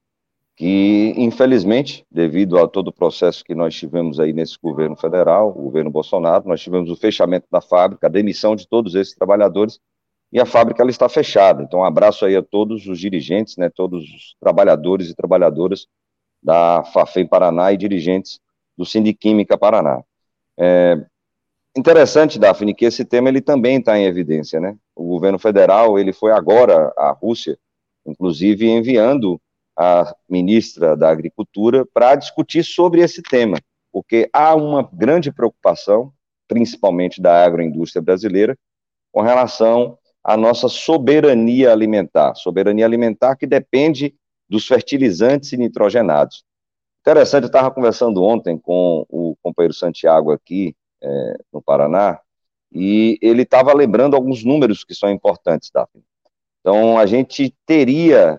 que, infelizmente, devido a todo o processo que nós tivemos aí nesse governo federal, o governo Bolsonaro, nós tivemos o fechamento da fábrica, a demissão de todos esses trabalhadores, e a fábrica ela está fechada. Então, um abraço aí a todos os dirigentes, né, todos os trabalhadores e trabalhadoras da FAFEM Paraná e dirigentes do Sindiquímica Paraná. É interessante, Daphne, que esse tema ele também está em evidência, né? O governo federal ele foi agora à Rússia, inclusive enviando a ministra da Agricultura para discutir sobre esse tema, porque há uma grande preocupação, principalmente da agroindústria brasileira, com relação à nossa soberania alimentar, soberania alimentar que depende dos fertilizantes e nitrogenados. Interessante, eu estava conversando ontem com o companheiro Santiago aqui, é, no Paraná, e ele estava lembrando alguns números que são importantes, Daphne. Então, a gente teria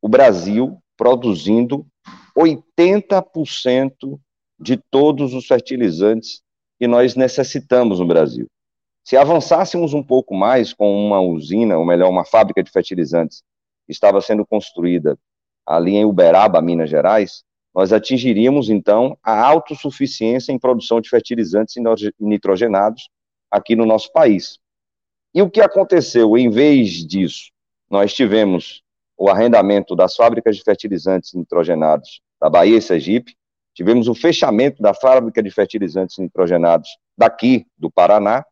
o Brasil produzindo 80% de todos os fertilizantes que nós necessitamos no Brasil. Se avançássemos um pouco mais com uma usina, ou melhor, uma fábrica de fertilizantes que estava sendo construída ali em Uberaba, Minas Gerais, nós atingiríamos então a autossuficiência em produção de fertilizantes nitrogenados aqui no nosso país. E o que aconteceu? Em vez disso, nós tivemos o arrendamento das fábricas de fertilizantes nitrogenados da Bahia e Sergipe, tivemos o fechamento da fábrica de fertilizantes nitrogenados daqui do Paraná,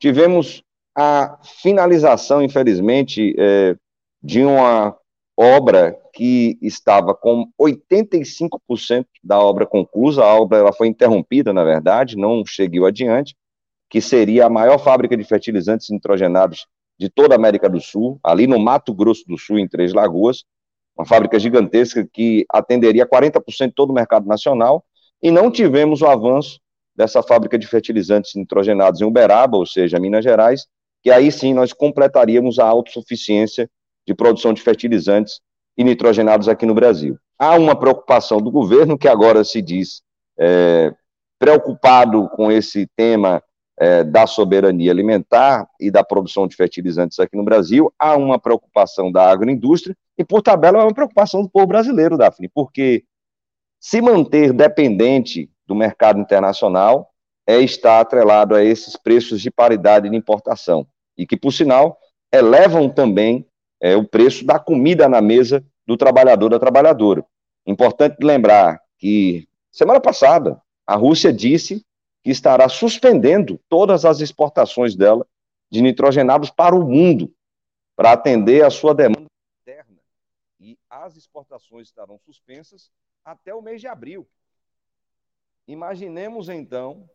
tivemos a finalização, infelizmente, é, de uma obra que estava com 85% da obra conclusa, a obra ela foi interrompida, na verdade, não seguiu adiante, que seria a maior fábrica de fertilizantes nitrogenados de toda a América do Sul, ali no Mato Grosso do Sul, em Três Lagoas, uma fábrica gigantesca que atenderia 40% de todo o mercado nacional, e não tivemos o avanço dessa fábrica de fertilizantes nitrogenados em Uberaba, ou seja, Minas Gerais, que aí sim nós completaríamos a autossuficiência de produção de fertilizantes e nitrogenados aqui no Brasil. Há uma preocupação do governo, que agora se diz é, preocupado com esse tema é, da soberania alimentar e da produção de fertilizantes aqui no Brasil, há uma preocupação da agroindústria e, por tabela, é uma preocupação do povo brasileiro, Daphne, porque se manter dependente do mercado internacional é estar atrelado a esses preços de paridade de importação, e que, por sinal, elevam também é, o preço da comida na mesa do trabalhador da trabalhadora. Importante lembrar que, semana passada, a Rússia disse que estará suspendendo todas as exportações dela de nitrogenados para o mundo, para atender a sua demanda interna. E as exportações estarão suspensas até o mês de abril. Imaginemos então.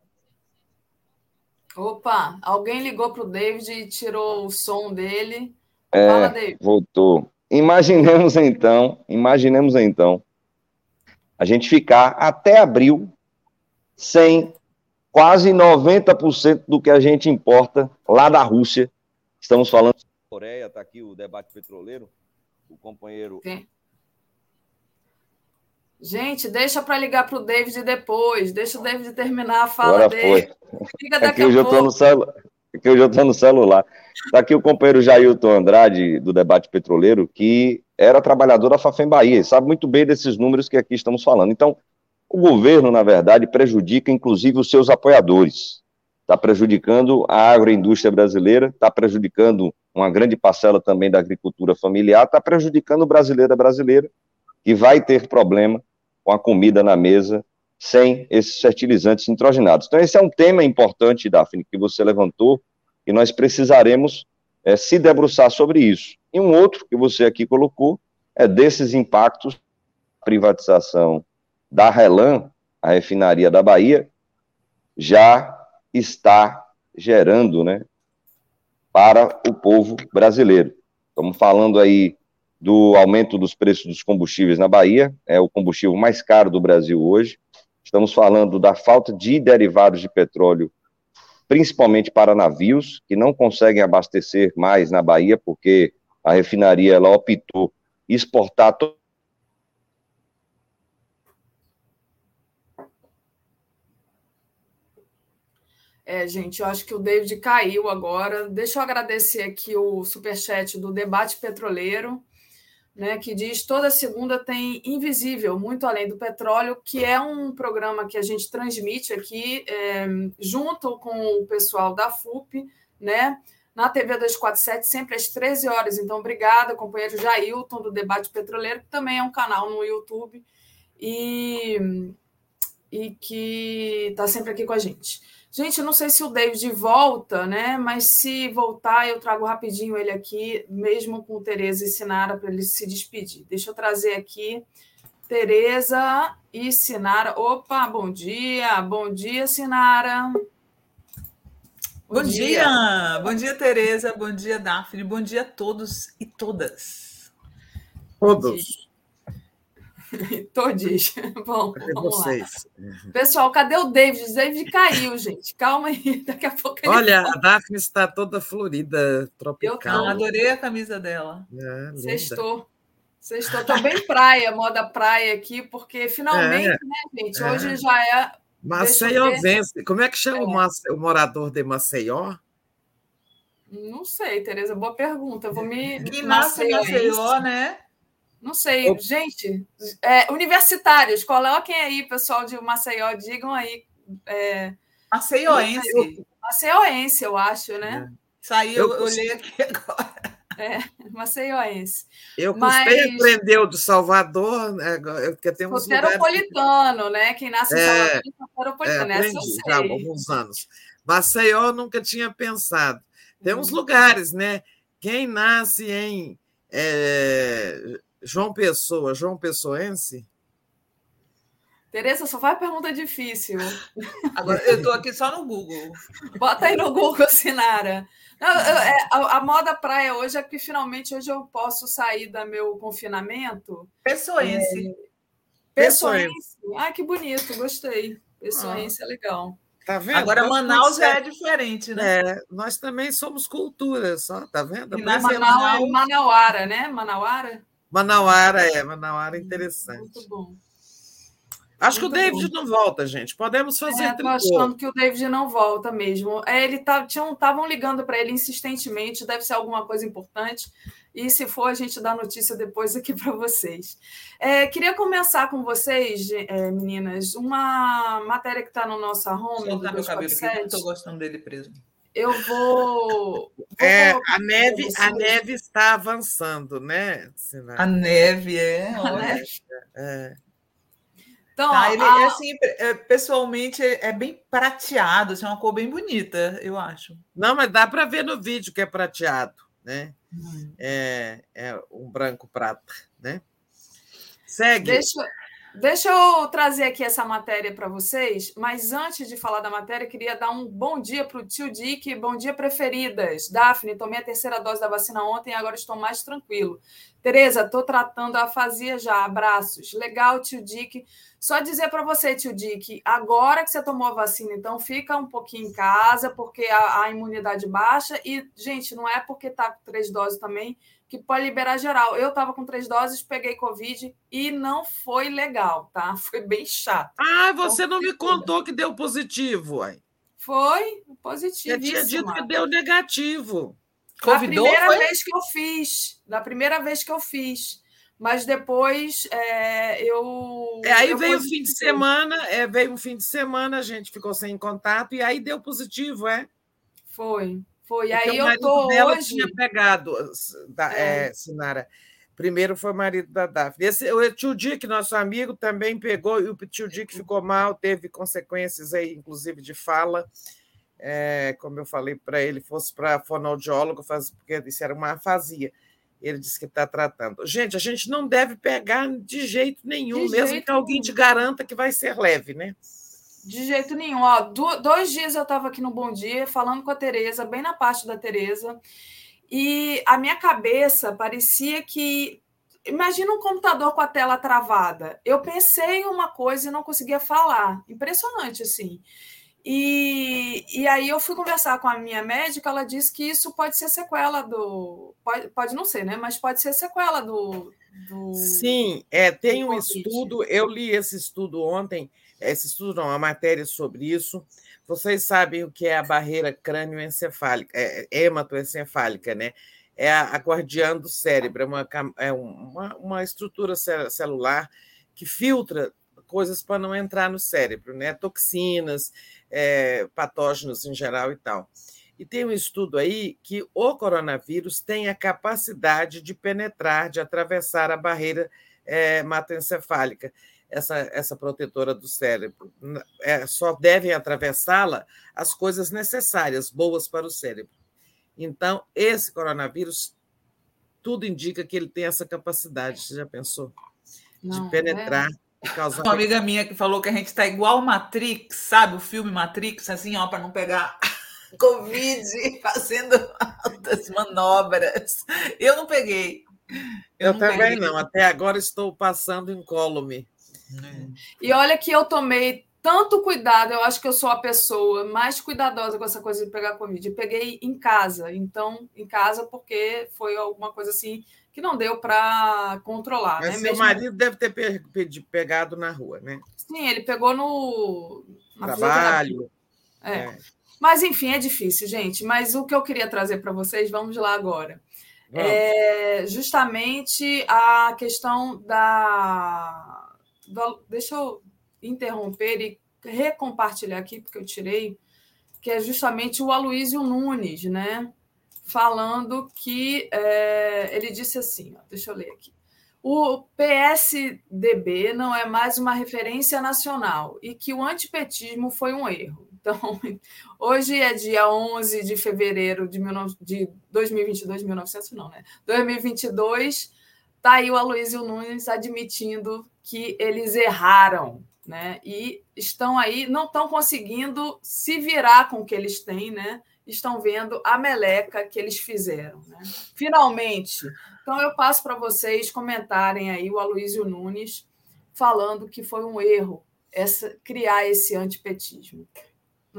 Opa, alguém ligou para o David e tirou o som dele. É, Fala, David. Voltou. Imaginemos então, imaginemos então, a gente ficar até abril sem quase 90% do que a gente importa lá da Rússia. Estamos falando da Coreia, está aqui o debate petroleiro, o companheiro. Sim. Gente, deixa para ligar para o David depois, deixa o David terminar a fala Agora dele. Foi. Fica daqui aqui a eu pouco. Celu... Aqui eu já estou no celular. Está aqui o companheiro Jailton Andrade, do debate petroleiro, que era trabalhador da Fafem Bahia, sabe muito bem desses números que aqui estamos falando. Então, o governo, na verdade, prejudica inclusive os seus apoiadores. Está prejudicando a agroindústria brasileira, está prejudicando uma grande parcela também da agricultura familiar, está prejudicando o brasileiro brasileira, que vai ter problema com a comida na mesa sem esses fertilizantes nitrogenados. Então, esse é um tema importante, Daphne, que você levantou, e nós precisaremos é, se debruçar sobre isso. E um outro que você aqui colocou é desses impactos privatização da Relan, a refinaria da Bahia, já está gerando, né, para o povo brasileiro. Estamos falando aí do aumento dos preços dos combustíveis na Bahia, é o combustível mais caro do Brasil hoje. Estamos falando da falta de derivados de petróleo, principalmente para navios, que não conseguem abastecer mais na Bahia, porque a refinaria ela optou exportar É, gente, eu acho que o David caiu agora. Deixa eu agradecer aqui o superchat do Debate Petroleiro, né, que diz toda segunda tem Invisível, muito além do petróleo, que é um programa que a gente transmite aqui é, junto com o pessoal da FUP, né, na TV 247, sempre às 13 horas. Então, obrigada, companheiro Jailton, do Debate Petroleiro, que também é um canal no YouTube e, e que está sempre aqui com a gente. Gente, eu não sei se o David volta, né? Mas se voltar, eu trago rapidinho ele aqui, mesmo com Tereza e Sinara, para ele se despedir. Deixa eu trazer aqui Tereza e Sinara. Opa, bom dia, bom dia, Sinara. Bom, bom dia. dia, bom dia, Tereza, bom dia, Daphne, bom dia a todos e todas. Todos. Todos. Bom, cadê vocês? Lá. Pessoal, cadê o David? O David caiu, gente. Calma aí, daqui a pouco ele Olha, a Daphne está toda florida, tropical. Eu adorei a camisa dela. É, Sextou. Sextou. Estou bem praia, moda praia aqui, porque finalmente, é, né, gente? É. Hoje já é. Maceió vence. Como é que chama é. o morador de Maceió? Não sei, Tereza, boa pergunta. Eu vou me. Que Maceió, Maceió né? Não sei, Eu... gente. É, universitários, coloquem aí, pessoal de Maceió, digam aí. É, Maceioense. Maceioense, eu acho, né? É. Saiu, eu olhei aqui agora. É, Maceioense. Eu custei Mas... aprender o do Salvador, né? porque tem uns Soteropolitano, lugares... né? Quem nasce em é, Salvador é soteropolitano. É, aprendi já há alguns anos. Maceió eu nunca tinha pensado. Tem uns hum. lugares, né? Quem nasce em é, João Pessoa, João Pessoense? Tereza, só faz pergunta difícil. Agora, eu estou aqui só no Google. Bota aí no Google, Sinara. Não, eu, é, a, a, moda praia hoje é que finalmente hoje eu posso sair do meu confinamento. Pessoense. É, Pessoense. Ah, que bonito, gostei. Pessoense ah. é legal. Tá vendo? Agora, nós Manaus já é diferente, né? É, nós também somos cultura, só, tá vendo? E na Manaus é Manauara, né? Manauara? Manauara, é, Manauara é interessante. Muito bom. Acho Muito que o David bom. não volta, gente. Podemos fazer. É, tô achando que o David não volta mesmo. É, ele tá, estavam ligando para ele insistentemente, deve ser alguma coisa importante. E se for, a gente dá notícia depois aqui para vocês. É, queria começar com vocês, é, meninas, uma matéria que está no nosso home. Soltar meu cabelo aqui, não estou gostando dele preso. Eu vou. vou é, a neve, a neve está avançando, né? A neve, é. Olha. É. Então, tá, ele a... é assim, é, pessoalmente é bem prateado, assim, é uma cor bem bonita, eu acho. Não, mas dá para ver no vídeo que é prateado, né? Hum. É, é um branco prata, né? Segue. Deixa, Deixa eu trazer aqui essa matéria para vocês, mas antes de falar da matéria, queria dar um bom dia para o tio Dick, bom dia preferidas. Daphne, tomei a terceira dose da vacina ontem e agora estou mais tranquilo. Tereza, estou tratando a afasia já, abraços. Legal, tio Dick. Só dizer para você, tio Dick, agora que você tomou a vacina, então fica um pouquinho em casa, porque a, a imunidade baixa e, gente, não é porque está com três doses também que pode liberar geral. Eu estava com três doses, peguei Covid e não foi legal, tá? Foi bem chato. Ah, você então, não me contou que deu positivo, uai. Foi positivo. Eu tinha dito que deu negativo. Da primeira foi? vez que eu fiz. Da primeira vez que eu fiz. Mas depois é, eu. É, aí eu veio o fim de semana, é, veio um fim de semana, a gente ficou sem contato, e aí deu positivo, é? Foi. Foi. Porque aí eu tô dela hoje. tinha pegado, da, é. É, Sinara. Primeiro foi o marido da Daphne. Esse, o tio Dick, nosso amigo, também pegou, e o tio Dick ficou mal, teve consequências aí, inclusive, de fala. é, como eu falei para ele, fosse para fonoaudiólogo, porque isso era uma afasia. Ele disse que está tratando. Gente, a gente não deve pegar de jeito nenhum, de mesmo jeito que alguém te garanta que vai ser leve, né? De jeito nenhum. Ó, dois dias eu estava aqui no Bom Dia falando com a Tereza, bem na parte da Tereza, e a minha cabeça parecia que. Imagina um computador com a tela travada. Eu pensei em uma coisa e não conseguia falar. Impressionante, assim. E, e aí eu fui conversar com a minha médica, ela disse que isso pode ser sequela do. Pode, pode não ser, né? Mas pode ser sequela do. do Sim, é, tem um estudo, eu li esse estudo ontem, esse estudo não, uma matéria sobre isso. Vocês sabem o que é a barreira crânioencefálica, é hematoencefálica, né? É a, a guardiã do cérebro, é uma, é uma, uma estrutura celular que filtra coisas para não entrar no cérebro, né? Toxinas, é, patógenos em geral e tal. E tem um estudo aí que o coronavírus tem a capacidade de penetrar, de atravessar a barreira é, hematoencefálica, essa, essa protetora do cérebro. É, só devem atravessá-la as coisas necessárias, boas para o cérebro. Então, esse coronavírus, tudo indica que ele tem essa capacidade. Você já pensou? Não, de penetrar. É Causar... Uma amiga minha que falou que a gente está igual Matrix, sabe? O filme Matrix, assim, ó, para não pegar Covid, fazendo altas manobras. Eu não peguei. Eu, eu não também peguei. não. Até agora estou passando incólume. É. E olha que eu tomei tanto cuidado, eu acho que eu sou a pessoa mais cuidadosa com essa coisa de pegar Covid. Eu peguei em casa, então, em casa, porque foi alguma coisa assim que não deu para controlar. Mas né? seu Mesmo... marido deve ter pegado na rua, né? Sim, ele pegou no trabalho. É. é. Mas enfim, é difícil, gente. Mas o que eu queria trazer para vocês, vamos lá agora. Vamos. É justamente a questão da... Deixa eu interromper e recompartilhar aqui, porque eu tirei, que é justamente o Aloysio Nunes, né? falando que é, ele disse assim: ó, deixa eu ler aqui. O PSDB não é mais uma referência nacional e que o antipetismo foi um erro. Então, hoje é dia 11 de fevereiro de, 19, de 2022, 1900 não, né? 2022, tá aí o Aloysio Nunes admitindo que eles erraram, né? E estão aí, não estão conseguindo se virar com o que eles têm, né? estão vendo a meleca que eles fizeram. Né? Finalmente. Então, eu passo para vocês comentarem aí o Aloysio Nunes falando que foi um erro essa, criar esse antipetismo.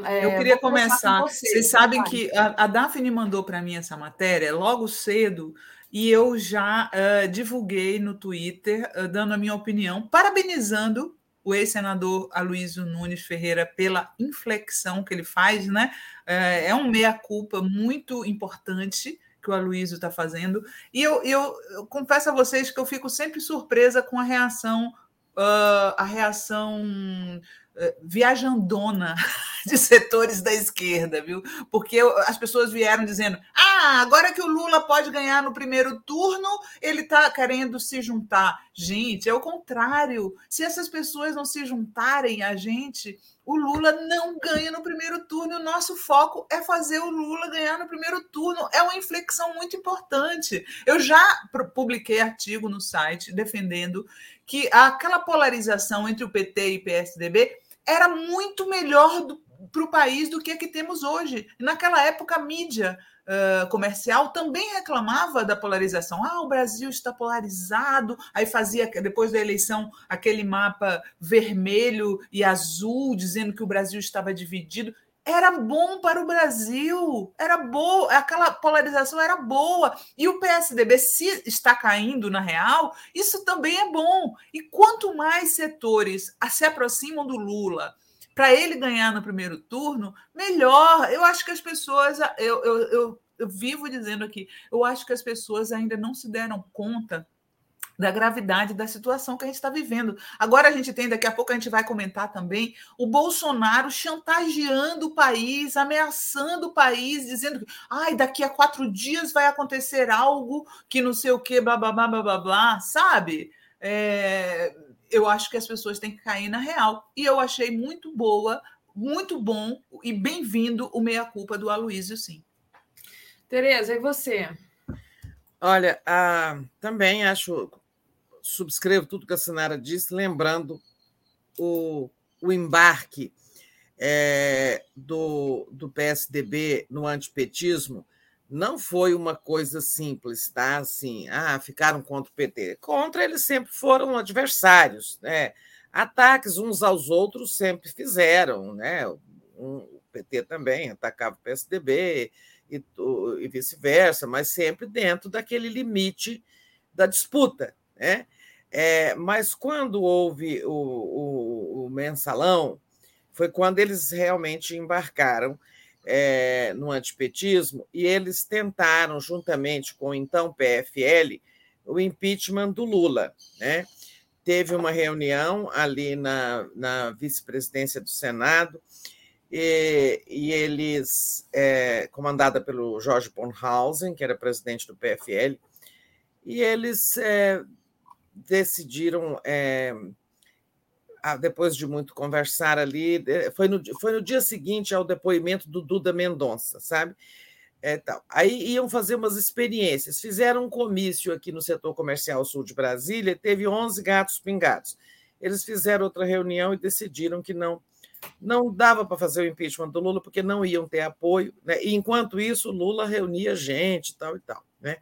É, eu queria começar. Vocês, vocês sabem que a, a Daphne mandou para mim essa matéria logo cedo e eu já uh, divulguei no Twitter, uh, dando a minha opinião, parabenizando o ex-senador Aloysio Nunes Ferreira pela inflexão que ele faz, né? É, é um meia-culpa muito importante que o Aloysio está fazendo. E eu, eu, eu, confesso a vocês que eu fico sempre surpresa com a reação, uh, a reação viajandona de setores da esquerda, viu? Porque as pessoas vieram dizendo: ah, agora que o Lula pode ganhar no primeiro turno, ele está querendo se juntar. Gente, é o contrário. Se essas pessoas não se juntarem a gente, o Lula não ganha no primeiro turno. O nosso foco é fazer o Lula ganhar no primeiro turno. É uma inflexão muito importante. Eu já publiquei artigo no site defendendo que aquela polarização entre o PT e PSDB era muito melhor para o país do que a que temos hoje. Naquela época, a mídia uh, comercial também reclamava da polarização. Ah, o Brasil está polarizado. Aí fazia, depois da eleição, aquele mapa vermelho e azul, dizendo que o Brasil estava dividido era bom para o Brasil, era boa, aquela polarização era boa. E o PSDB, se está caindo na real, isso também é bom. E quanto mais setores se aproximam do Lula para ele ganhar no primeiro turno, melhor. Eu acho que as pessoas, eu, eu, eu, eu vivo dizendo aqui, eu acho que as pessoas ainda não se deram conta da gravidade da situação que a gente está vivendo. Agora a gente tem, daqui a pouco a gente vai comentar também, o Bolsonaro chantageando o país, ameaçando o país, dizendo que ai, daqui a quatro dias vai acontecer algo que não sei o que, blá, blá, blá, blá, blá, blá sabe? É, eu acho que as pessoas têm que cair na real. E eu achei muito boa muito bom e bem-vindo o meia-culpa do Aloysio, sim. Tereza, e você? Olha, ah, também acho, subscrevo tudo que a Sinara disse, lembrando o, o embarque é, do, do PSDB no antipetismo não foi uma coisa simples, tá? Assim, ah, ficaram contra o PT. Contra eles sempre foram adversários, né? Ataques uns aos outros sempre fizeram, né? O PT também atacava o PSDB e, e vice-versa, mas sempre dentro daquele limite da disputa, né? É, mas quando houve o, o, o mensalão, foi quando eles realmente embarcaram é, no antipetismo e eles tentaram, juntamente com o então PFL, o impeachment do Lula. Né? Teve uma reunião ali na, na vice-presidência do Senado e, e eles, é, comandada pelo Jorge Bornhausen, que era presidente do PFL, e eles decidiram é, depois de muito conversar ali, foi no, foi no dia seguinte ao depoimento do Duda Mendonça, sabe? É, tal. Aí iam fazer umas experiências. Fizeram um comício aqui no setor comercial sul de Brasília, teve 11 gatos pingados. Eles fizeram outra reunião e decidiram que não não dava para fazer o impeachment do Lula porque não iam ter apoio. Né? E enquanto isso, Lula reunia gente tal e tal. Né?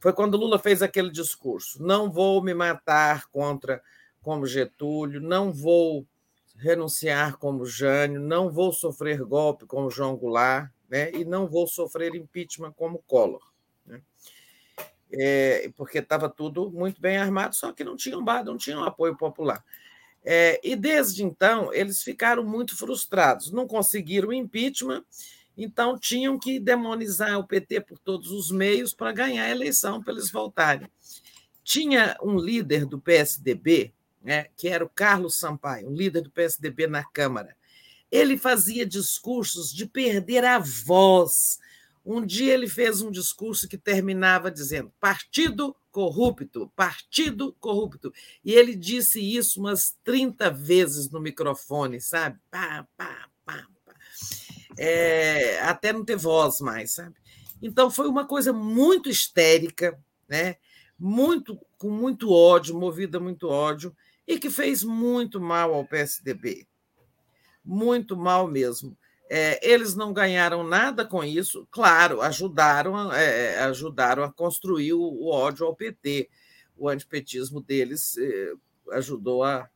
Foi quando Lula fez aquele discurso: não vou me matar contra como Getúlio, não vou renunciar como Jânio, não vou sofrer golpe como João Goulart, né? e não vou sofrer impeachment como Collor. Né? É, porque estava tudo muito bem armado, só que não tinham, não tinham apoio popular. É, e desde então, eles ficaram muito frustrados, não conseguiram impeachment, então tinham que demonizar o PT por todos os meios para ganhar a eleição, para eles voltarem. Tinha um líder do PSDB, né, que era o Carlos Sampaio, um líder do PSDB na Câmara. Ele fazia discursos de perder a voz. Um dia ele fez um discurso que terminava dizendo: partido corrupto, partido corrupto. E ele disse isso umas 30 vezes no microfone, sabe? Pá, pá, pá, pá. É, até não ter voz mais, sabe? Então foi uma coisa muito histérica, né? muito com muito ódio, movida muito ódio e que fez muito mal ao PSDB. Muito mal mesmo. É, eles não ganharam nada com isso, claro, ajudaram, é, ajudaram a construir o, o, ódio ao PT. O antipetismo deles é, ajudou a,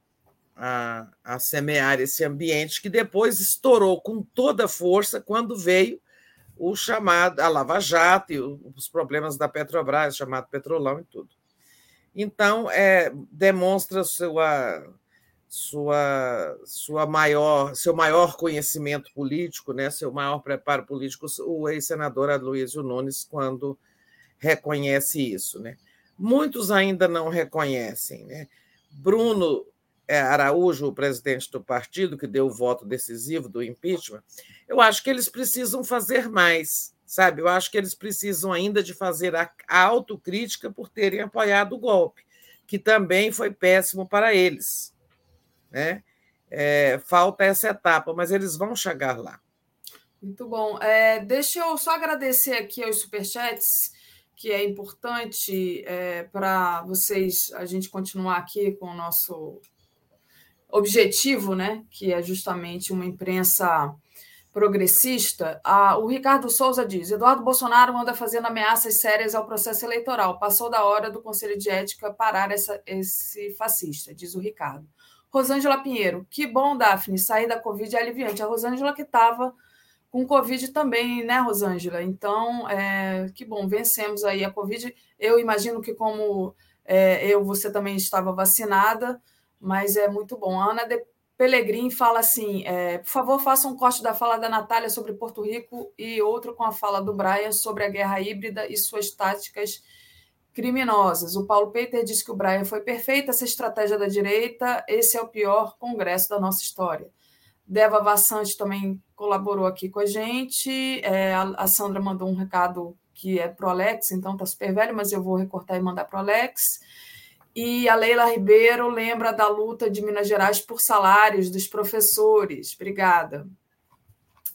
a, a, semear esse ambiente que depois estourou com toda força quando veio o chamado, a Lava Jato e os problemas da Petrobras, chamado Petrolão e tudo. Então, é, demonstra sua, sua, sua maior, seu maior conhecimento político, né, seu maior preparo político, o ex-senador Aloysio Nunes, quando reconhece isso. Né? Muitos ainda não reconhecem. Né? Bruno Araújo, o presidente do partido, que deu o voto decisivo do impeachment, eu acho que eles precisam fazer mais sabe? Eu acho que eles precisam ainda de fazer a, autocrítica por terem apoiado o golpe, que também foi péssimo para eles, né? É, falta essa etapa, mas eles vão chegar lá. Muito bom. É, deixa eu só agradecer aqui aos superchats, que é importante é, para vocês, a gente continuar aqui com o nosso objetivo, né? Que é justamente uma imprensa progressista, a, o Ricardo Souza diz: Eduardo Bolsonaro anda fazendo ameaças sérias ao processo eleitoral. Passou da hora do Conselho de Ética parar essa, esse fascista, diz o Ricardo. Rosângela Pinheiro, que bom, Daphne, sair da Covid é aliviante. A Rosângela que estava com Covid também, né, Rosângela? Então, é, que bom, vencemos aí a Covid. Eu imagino que, como é, eu, você também estava vacinada, mas é muito bom. Ana, de, Pelegrim fala assim: é, por favor, faça um corte da fala da Natália sobre Porto Rico e outro com a fala do Brian sobre a guerra híbrida e suas táticas criminosas. O Paulo Peter disse que o Brian foi perfeita essa estratégia da direita, esse é o pior congresso da nossa história. Deva Vassante também colaborou aqui com a gente. É, a Sandra mandou um recado que é para o Alex, então está super velho, mas eu vou recortar e mandar para o Alex. E a Leila Ribeiro lembra da luta de Minas Gerais por salários dos professores. Obrigada.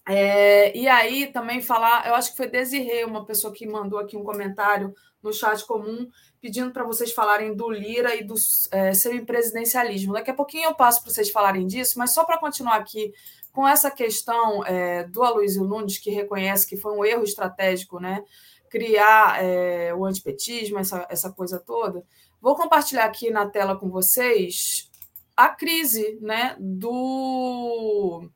É, e aí também falar, eu acho que foi Desirê, uma pessoa que mandou aqui um comentário no chat comum, pedindo para vocês falarem do Lira e do é, semipresidencialismo. Daqui a pouquinho eu passo para vocês falarem disso, mas só para continuar aqui com essa questão é, do Aloysio Nunes, que reconhece que foi um erro estratégico, né? Criar é, o antipetismo, essa, essa coisa toda. Vou compartilhar aqui na tela com vocês a crise né, do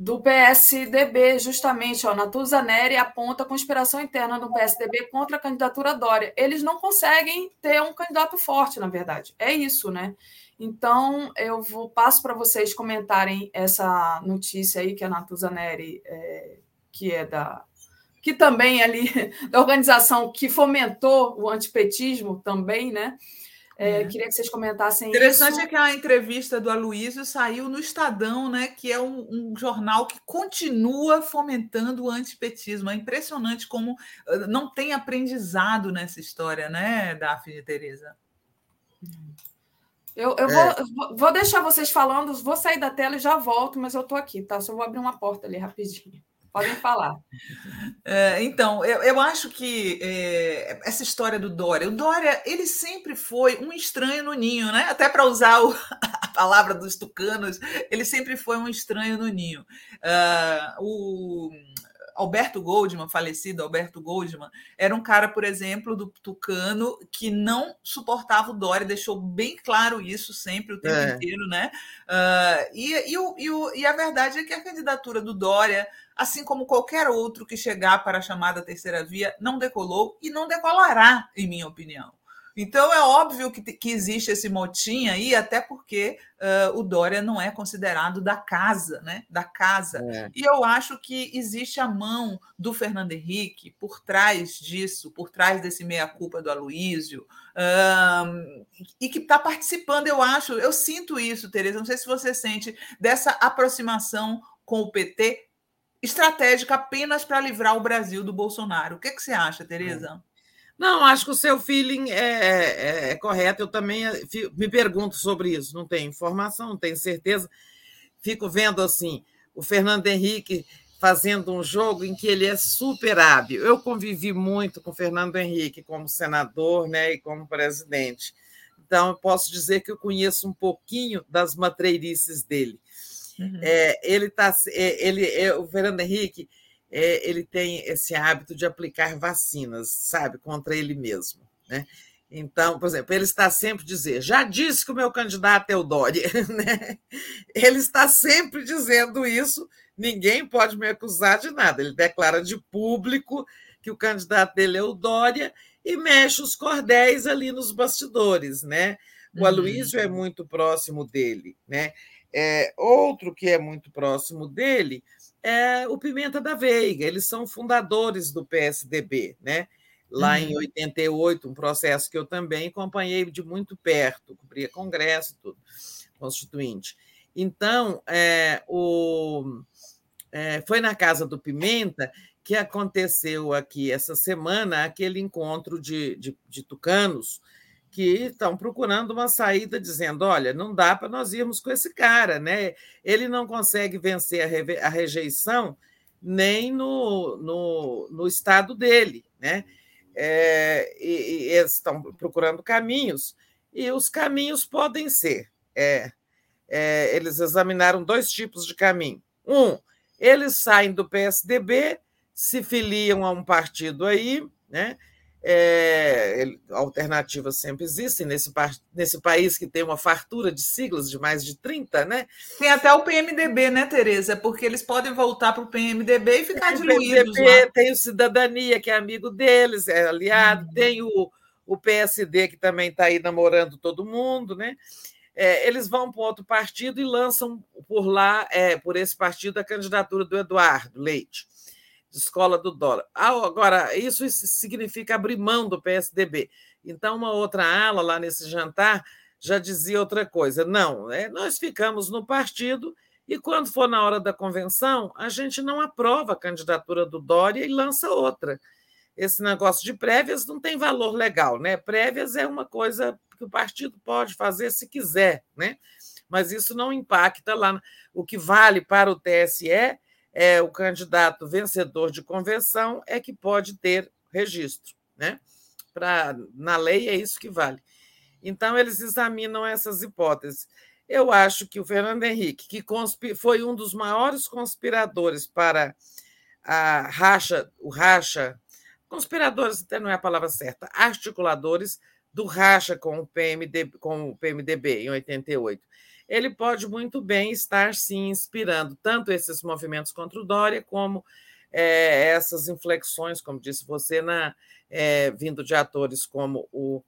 do PSDB, justamente, ó, Natuza Neri aponta a conspiração interna do PSDB contra a candidatura Dória. Eles não conseguem ter um candidato forte, na verdade. É isso, né? Então, eu vou, passo para vocês comentarem essa notícia aí que a Natuza Neri, é, que é da. Que também ali, da organização que fomentou o antipetismo também, né? É, é. Queria que vocês comentassem Interessante isso. é que a entrevista do Aloysio saiu no Estadão, né, que é um, um, jornal que continua fomentando o antipetismo. É impressionante como ah, não tem aprendizado nessa história, né, Daphne e Tereza? Eu, eu é. vou, vou deixar vocês falando, vou sair da tela e já volto, mas eu estou aqui, tá? Só vou abrir uma porta ali rapidinho. Podem falar. É, então, eu, eu acho que é, essa história do Dória, o Dória, ele sempre foi um estranho no ninho, né? Até para usar o, a palavra dos tucanos, ele sempre foi um estranho no ninho. Uh, o Alberto Goldman, falecido Alberto Goldman, era um cara, por exemplo, do Tucano, que não suportava o Dória, deixou bem claro isso sempre, o tempo é. inteiro, né? Uh, e, e, o, e, o, e a verdade é que a candidatura do Dória assim como qualquer outro que chegar para a chamada terceira via, não decolou e não decolará, em minha opinião. Então é óbvio que, que existe esse motim aí, até porque uh, o Dória não é considerado da casa, né? Da casa. É. E eu acho que existe a mão do Fernando Henrique por trás disso, por trás desse meia-culpa do Aloísio, um, e que está participando, eu acho, eu sinto isso, Tereza. Não sei se você sente dessa aproximação com o PT estratégica apenas para livrar o Brasil do Bolsonaro. O que, que você acha, Tereza? Não, acho que o seu feeling é, é, é, correto. Eu também eh, me pergunto sobre isso. Não tenho informação, não tenho certeza. Fico vendo assim o Fernando Henrique fazendo um jogo em que ele é super hábil. Eu convivi muito com o Fernando Henrique como senador né, e como presidente. Então, eu posso dizer que eu conheço um pouquinho das matreirices dele. Uhum. É, ele tá, é, ele, é, o Fernando Henrique, é, ele tem esse hábito de aplicar vacinas, sabe, contra ele mesmo, né? Então, por exemplo, ele está sempre dizendo, já disse que o meu candidato é o Dória, né? Ele está sempre dizendo isso, ninguém pode me acusar de nada. Ele declara de público que o candidato dele é o Dória e mexe os cordéis ali nos bastidores, né? O uhum. Aloysio é muito próximo dele, né? É, outro que é muito próximo dele é o Pimenta da Veiga, eles são fundadores do PSDB, né? Lá uhum. em 88, um processo que eu também acompanhei de muito perto, cobria congresso tudo, constituinte. Então, é, o, é, foi na casa do Pimenta que aconteceu aqui essa semana aquele encontro de, de, de tucanos que estão procurando uma saída, dizendo: olha, não dá para nós irmos com esse cara, né? Ele não consegue vencer a, rejeição nem no, no, no, estado dele, né? É, e, e eles estão procurando caminhos, e os caminhos podem ser. É, é, eles examinaram dois tipos de caminho. Um, eles saem do PSDB, se filiam a um partido aí, né? É, alternativas sempre existem nesse, nesse país que tem uma fartura de siglas de mais de 30, né? Tem até o PMDB, né, Tereza? Porque eles podem voltar para o PMDB e ficar tem diluídos. PMDB, lá. Tem o Cidadania, que é amigo deles, é aliado, uhum. tem o, o PSD, que também está aí namorando todo mundo, né? É, eles vão para outro partido e lançam por lá, é, por esse partido, a candidatura do Eduardo Leite escola do dólar. Agora, isso significa abrir mão do PSDB. Então, uma outra ala lá nesse jantar já dizia outra coisa. Não, é, nós ficamos no partido e, quando for na hora da convenção, a gente não aprova a candidatura do Dória e lança outra. Esse negócio de prévias não tem valor legal, né? Prévias é uma coisa que o partido pode fazer se quiser, né? mas isso não impacta lá. O que vale para o TSE é o candidato vencedor de convenção é que pode ter registro. Né? Pra, na lei é isso que vale. Então, eles examinam essas hipóteses. Eu acho que o Fernando Henrique, que foi um dos maiores conspiradores para a racha, o racha, conspiradores até não é a palavra certa, articuladores do racha com o PMDB, com o PMDB em 88. Ele pode muito bem estar se inspirando tanto esses movimentos contra o Dória como é, essas inflexões, como disse você, na, é, vindo de atores como o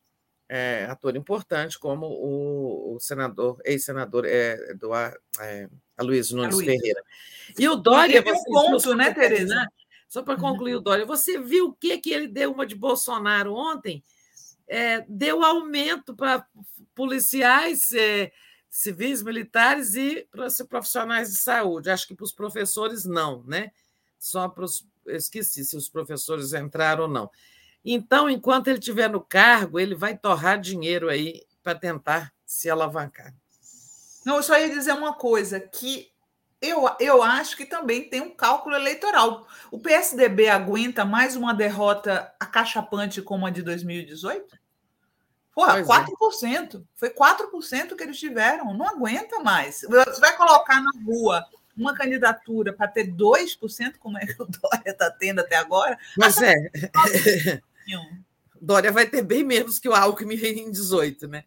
é, ator importante, como o, o senador, ex-senador é, Eduardo, é, Aloysio Nunes Aloysio. Ferreira. E o Dória. Você um ponto, né, Tereza? Só para concluir o Dória, você viu o que, que ele deu uma de Bolsonaro ontem? É, deu aumento para policiais é, civis, militares e profissionais de saúde. Acho que para os professores não, né? Só para os. Esqueci se os professores entraram ou não. Então, enquanto ele estiver no cargo, ele vai torrar dinheiro aí para tentar se alavancar. Não, eu só ia dizer uma coisa, que eu, eu acho que também tem um cálculo eleitoral. O PSDB aguenta mais uma derrota acachapante como a de 2018? Porra, pois 4%. É. Foi 4% que eles tiveram. Não aguenta mais. Você vai colocar na rua uma candidatura para ter 2%, como é que o Dória está tendo até agora. Mas é. Dória vai ter bem menos que o Alckmin em 18, né?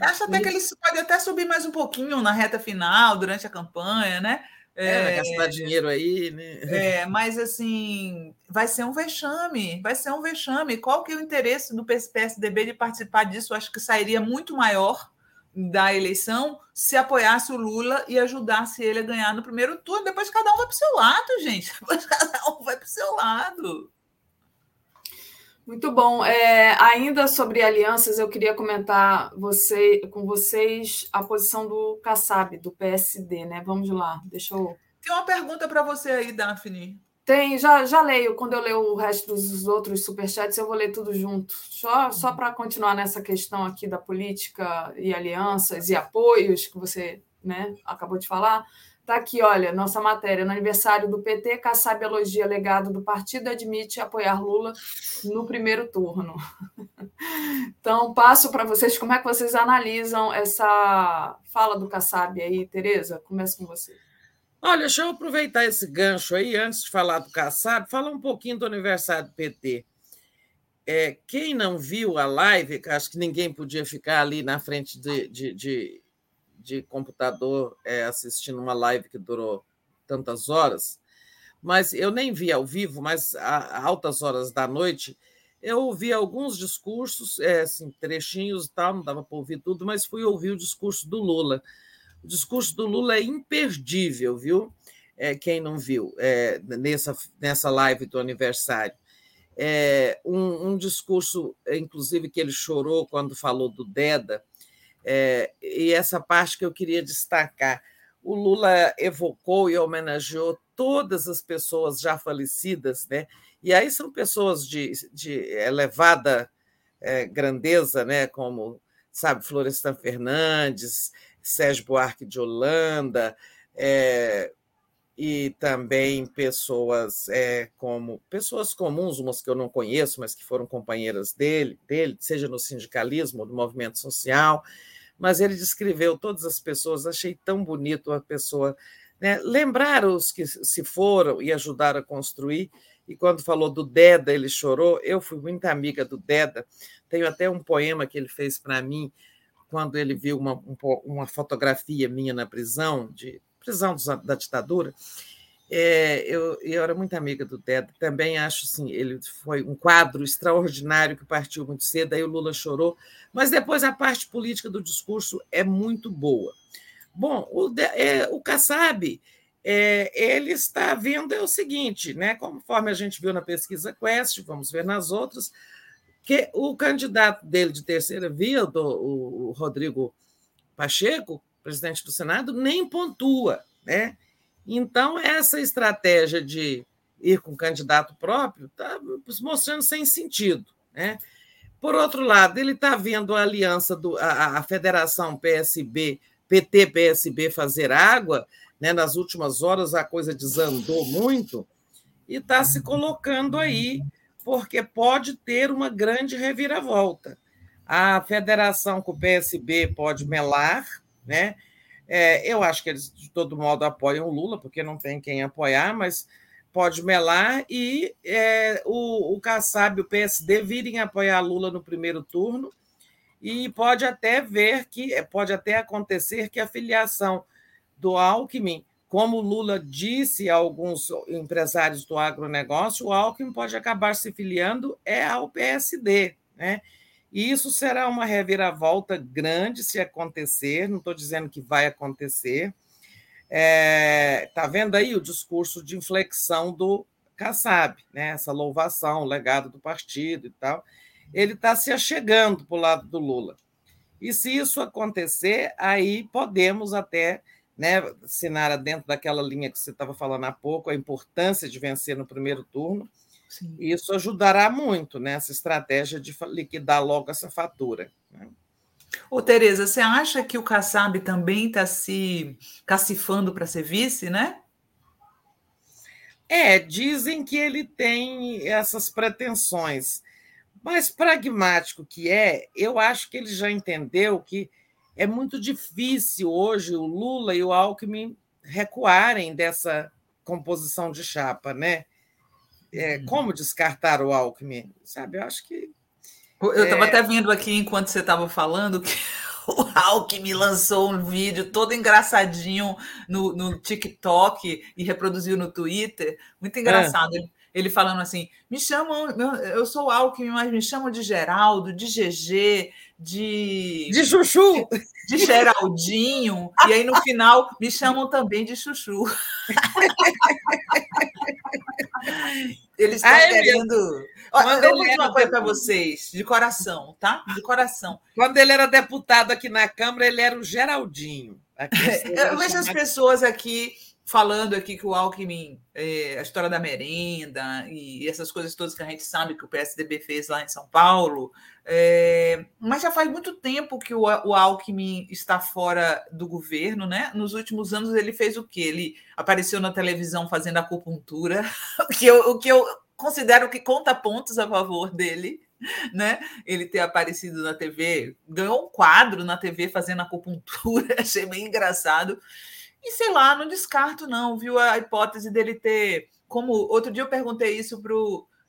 Acho até que eles podem até subir mais um pouquinho na reta final, durante a campanha, né? É, é gastar dinheiro aí, né? É, mas assim, vai ser um vexame, vai ser um vexame. Qual que é o interesse do PSDB de participar disso? Acho que sairia muito maior da eleição se apoiasse o Lula e ajudasse ele a ganhar no primeiro turno. Depois cada um vai para o seu lado, gente. Depois cada um vai para o seu lado. Muito bom. É, ainda sobre alianças, eu queria comentar você, com vocês a posição do Kassab, do PSD, né? Vamos lá, deixa eu. Tem uma pergunta para você aí, Daphne. Tem, já, já leio. Quando eu ler o resto dos outros superchats, eu vou ler tudo junto. Só, só para continuar nessa questão aqui da política e alianças e apoios que você né, acabou de falar. Está aqui, olha, nossa matéria. No aniversário do PT, Kassab elogia legado do partido admite apoiar Lula no primeiro turno. Então, passo para vocês como é que vocês analisam essa fala do Kassab aí, Tereza? Começa com você. Olha, deixa eu aproveitar esse gancho aí, antes de falar do Kassab, falar um pouquinho do aniversário do PT. É, quem não viu a live, acho que ninguém podia ficar ali na frente de, de, de de computador é, assistindo uma live que durou tantas horas, mas eu nem vi ao vivo, mas a, altas horas da noite eu ouvi alguns discursos, é, assim, trechinhos e tal, não dava para ouvir tudo, mas fui ouvir o discurso do Lula. O discurso do Lula é imperdível, viu? É, quem não viu é, nessa, nessa live do aniversário. É, um, um, discurso, inclusive, que ele chorou quando falou do Deda, é, e essa parte que eu queria destacar. O Lula evocou e homenageou todas as pessoas já falecidas, né? e aí são pessoas de, de elevada é, grandeza, né? como sabe, Florestan Fernandes, Sérgio Buarque de Holanda, é, e também pessoas é, como pessoas comuns, umas que eu não conheço, mas que foram companheiras dele, dele, seja no sindicalismo no movimento social mas ele descreveu todas as pessoas, achei tão bonito a pessoa né? lembrar os que se foram e ajudaram a construir. E quando falou do Deda, ele chorou. Eu fui muito amiga do Deda. Tenho até um poema que ele fez para mim quando ele viu uma, uma fotografia minha na prisão, de prisão da ditadura. É, eu, eu era muito amiga do Deda, também acho assim, ele foi um quadro extraordinário que partiu muito cedo, aí o Lula chorou, mas depois a parte política do discurso é muito boa. Bom, o, é, o Kassab, é, ele está vendo é o seguinte, né, conforme a gente viu na pesquisa Quest, vamos ver nas outras, que o candidato dele de terceira via, do, o, o Rodrigo Pacheco, presidente do Senado, nem pontua, né? Então, essa estratégia de ir com candidato próprio está mostrando sem sentido. Né? Por outro lado, ele está vendo a aliança, do, a, a federação PSB, PT-PSB fazer água, né? nas últimas horas a coisa desandou muito, e está se colocando aí, porque pode ter uma grande reviravolta. A federação com o PSB pode melar, né? É, eu acho que eles, de todo modo, apoiam o Lula, porque não tem quem apoiar, mas pode melar e é, o, o Kassab o PSD virem apoiar Lula no primeiro turno e pode até ver que pode até acontecer que a filiação do Alckmin, como Lula disse a alguns empresários do agronegócio, o Alckmin pode acabar se filiando é ao PSD, né? E isso será uma reviravolta grande se acontecer, não estou dizendo que vai acontecer, Está é, tá vendo aí o discurso de inflexão do Kassab, né? essa louvação, o legado do partido e tal. Ele está se achegando para o lado do Lula. E se isso acontecer, aí podemos até, né, Sinara, dentro daquela linha que você estava falando há pouco, a importância de vencer no primeiro turno, Sim. isso ajudará muito nessa estratégia de liquidar logo essa fatura. Né? Ô, Tereza, você acha que o Kassab também está se cacifando para ser vice, né? É, dizem que ele tem essas pretensões. Mas pragmático que é, eu acho que ele já entendeu que é muito difícil hoje o Lula e o Alckmin recuarem dessa composição de chapa, né? É, uhum. como descartar o Alckmin? Sabe, eu acho que eu estava é... até vendo aqui enquanto você estava falando que o Alckmin lançou um vídeo todo engraçadinho no, no TikTok e reproduziu no Twitter. Muito engraçado. É. Ele, falando assim: me chamam, eu sou o Alckmin, mas me chamam de Geraldo, de GG, de. De Chuchu! De, de Geraldinho. e aí no final me chamam também de Chuchu. Ele está Ai, querendo. Olha, eu vou dizer uma coisa para vocês, de coração, tá? De coração. Quando ele era deputado aqui na Câmara, ele era o Geraldinho. eu vejo as pessoas aqui falando aqui que o Alckmin, é, a história da merenda e essas coisas todas que a gente sabe que o PSDB fez lá em São Paulo, é, mas já faz muito tempo que o, o Alckmin está fora do governo, né? Nos últimos anos ele fez o quê? Ele apareceu na televisão fazendo acupuntura, que eu, o que eu considero que conta pontos a favor dele, né? Ele ter aparecido na TV, ganhou um quadro na TV fazendo acupuntura, achei bem engraçado. E sei lá, não descarto, não, viu? A hipótese dele ter. Como outro dia eu perguntei isso para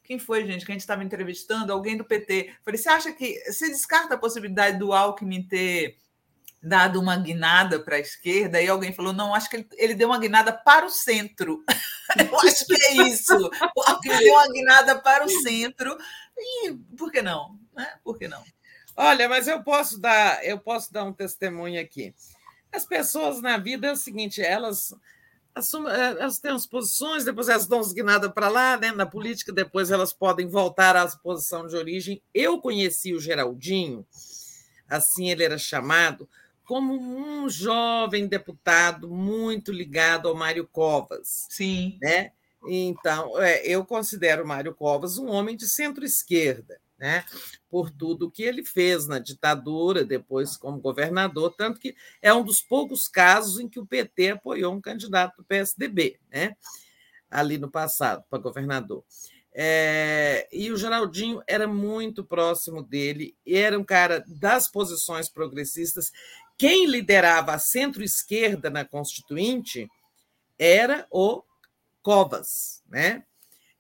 quem foi, gente, que a gente estava entrevistando? Alguém do PT. Falei, você acha que. Você descarta a possibilidade do Alckmin ter dado uma guinada para a esquerda? E alguém falou, não, acho que ele, ele deu uma guinada para o centro. Eu acho que é isso. O Alckmin deu uma guinada para o centro. E por que não? Né? Por que não? Olha, mas eu posso dar, eu posso dar um testemunho aqui. As pessoas na vida é o seguinte, elas eh, elas têm as posições, depois elas dão guinada para lá, né? na política, depois elas podem voltar à posição de origem. Eu conheci o Geraldinho, assim ele era chamado, como um jovem deputado muito ligado ao Mário Covas. Sim. Né? Então, é, eu considero o Mário Covas um homem de centro-esquerda né, por tudo que ele fez na ditadura, depois como governador, tanto que é um dos poucos casos em que o PT apoiou um candidato do PSDB, né, ali no passado, para governador. É, e o Geraldinho era muito próximo dele, era um cara das posições progressistas. Quem liderava a centro-esquerda na Constituinte era o Covas, né?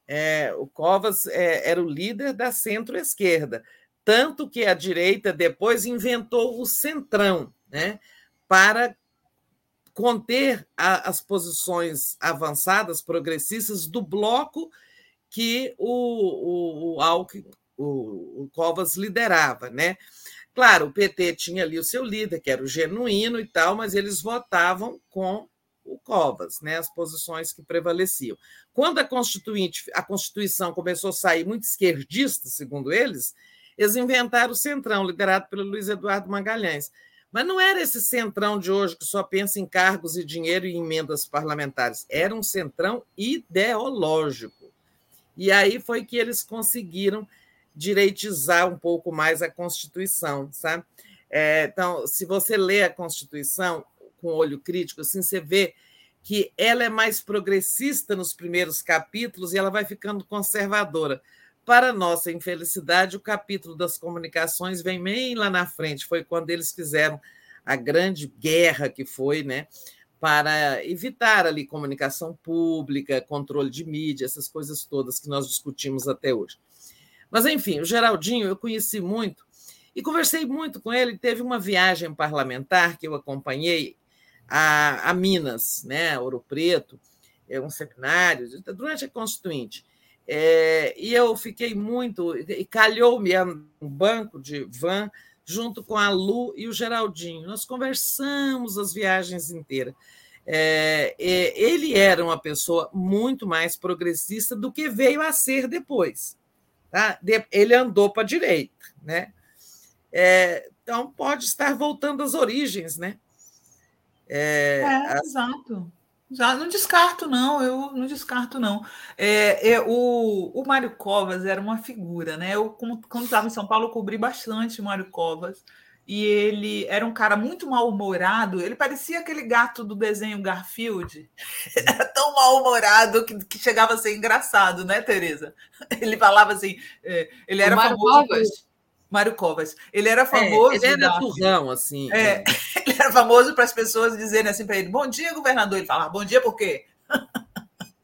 É, o Covas é, era o líder da centro-esquerda, tanto que a direita depois inventou o centrão, né, para conter a, as posições avançadas progressistas do bloco que o, o, o, Alckmin, o, o Covas liderava, né? Claro, o PT tinha ali o seu líder, que era o genuíno e tal, mas eles votavam com o Covas, né, as posições que prevaleciam. Quando a Constituinte, a Constituição começou a sair muito esquerdista, segundo eles, eles inventaram o Centrão, liderado pelo Luiz Eduardo Magalhães. Mas não era esse centrão de hoje que só pensa em cargos e dinheiro e emendas parlamentares. Era um centrão ideológico. E aí foi que eles conseguiram direitizar um pouco mais a Constituição, sabe? É, então, se você lê a Constituição com olho crítico, assim, você vê que ela é mais progressista nos primeiros capítulos e ela vai ficando conservadora. Para nossa infelicidade, o capítulo das comunicações vem bem lá na frente, foi quando eles fizeram a grande guerra que foi, né? Para evitar ali comunicação pública, controle de mídia, essas coisas todas que nós discutimos até hoje. Mas, enfim, o Geraldinho eu conheci muito e conversei muito com ele. Teve uma viagem parlamentar que eu acompanhei a, a Minas, né, Ouro Preto, é um seminário, durante a Constituinte. É, e eu fiquei muito, e calhou-me um banco de van junto com a Lu e o Geraldinho. Nós conversamos as viagens inteiras. É, ele era uma pessoa muito mais progressista do que veio a ser depois. Tá? Ele andou para a direita. Né? É, então, pode estar voltando às origens. Né? É, é Exato. Já não descarto, não, eu não descarto, não. É, é, o, o Mário Covas era uma figura, né? Eu, quando estava em São Paulo, cobri bastante o Mário Covas. E ele era um cara muito mal-humorado. Ele parecia aquele gato do desenho Garfield. Era tão mal-humorado que, que, chegava a ser engraçado, né, Tereza? Ele falava assim. É, ele era Mário famoso. Covas. Mário Covas. Ele era famoso. É, ele era turrão, assim. É, é. Ele era famoso para as pessoas dizerem assim para ele: Bom dia, governador. Ele falava: Bom dia, por quê?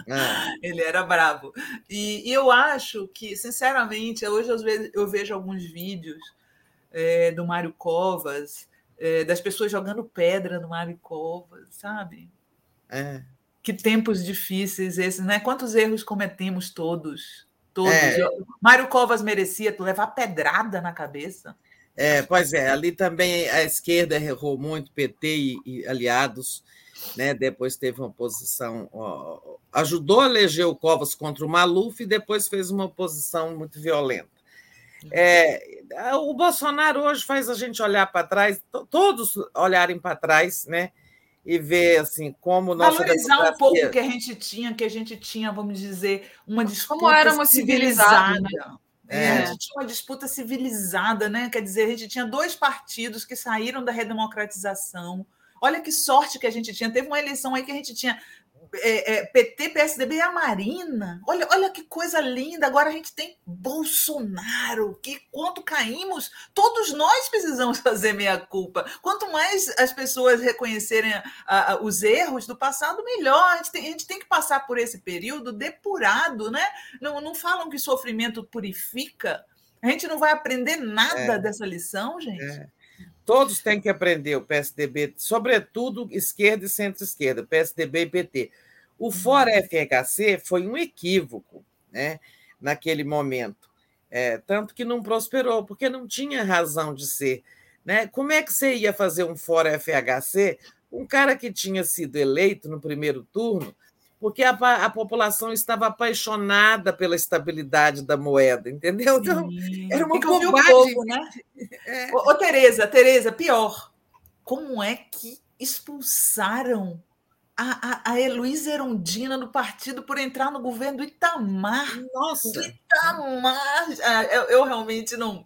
É. Ele era bravo. E, e, eu acho que, sinceramente, hoje às vezes eu vejo alguns vídeos é, do Mário Covas, é, das pessoas jogando pedra no Mário Covas, sabe? É. Que tempos difíceis esses, né? Quantos erros cometemos todos? Todos. É. Mário Covas merecia levar pedrada na cabeça. É, pois é, ali também a esquerda errou muito, PT e, e aliados, né? Depois teve uma posição, ó, ajudou a eleger o Covas contra o Maluf e depois fez uma oposição muito violenta. É, o Bolsonaro hoje faz a gente olhar para trás, todos olharem para trás, né? E ver assim como nossa valorizar democracia... um pouco o que a gente tinha, que a gente tinha, vamos dizer, uma disputa como éramos civilizada. É. A gente tinha uma disputa civilizada, né? Quer dizer, a gente tinha dois partidos que saíram da redemocratização. Olha que sorte que a gente tinha. Teve uma eleição aí que a gente tinha é, é, PT, PSDB e a Marina. Olha, olha que coisa linda. Agora a gente tem Bolsonaro. Que quanto caímos, todos nós precisamos fazer meia culpa. Quanto mais as pessoas reconhecerem a, a, os erros do passado, melhor. A gente, tem, a gente tem que passar por esse período depurado, né? Não, não falam que sofrimento purifica. A gente não vai aprender nada é. dessa lição, gente. Todos têm que aprender o PSDB, sobretudo esquerda e centro-esquerda, PSDB e PT. O uhum. Fora FHC foi um equívoco né, naquele momento, é, tanto que não prosperou, porque não tinha razão de ser. Né? Como é que você ia fazer um Fora FHC? Um cara que tinha sido eleito no primeiro turno porque a, a, população estava apaixonada pela estabilidade da moeda, entendeu? Então, era uma bobagem. Povo, né? É. Ô, ô, Tereza, Tereza, pior, como é que expulsaram a, a, a Heloísa Erundina do partido por entrar no governo do Itamar? Nossa! Itamar! Ah, eu, eu realmente não,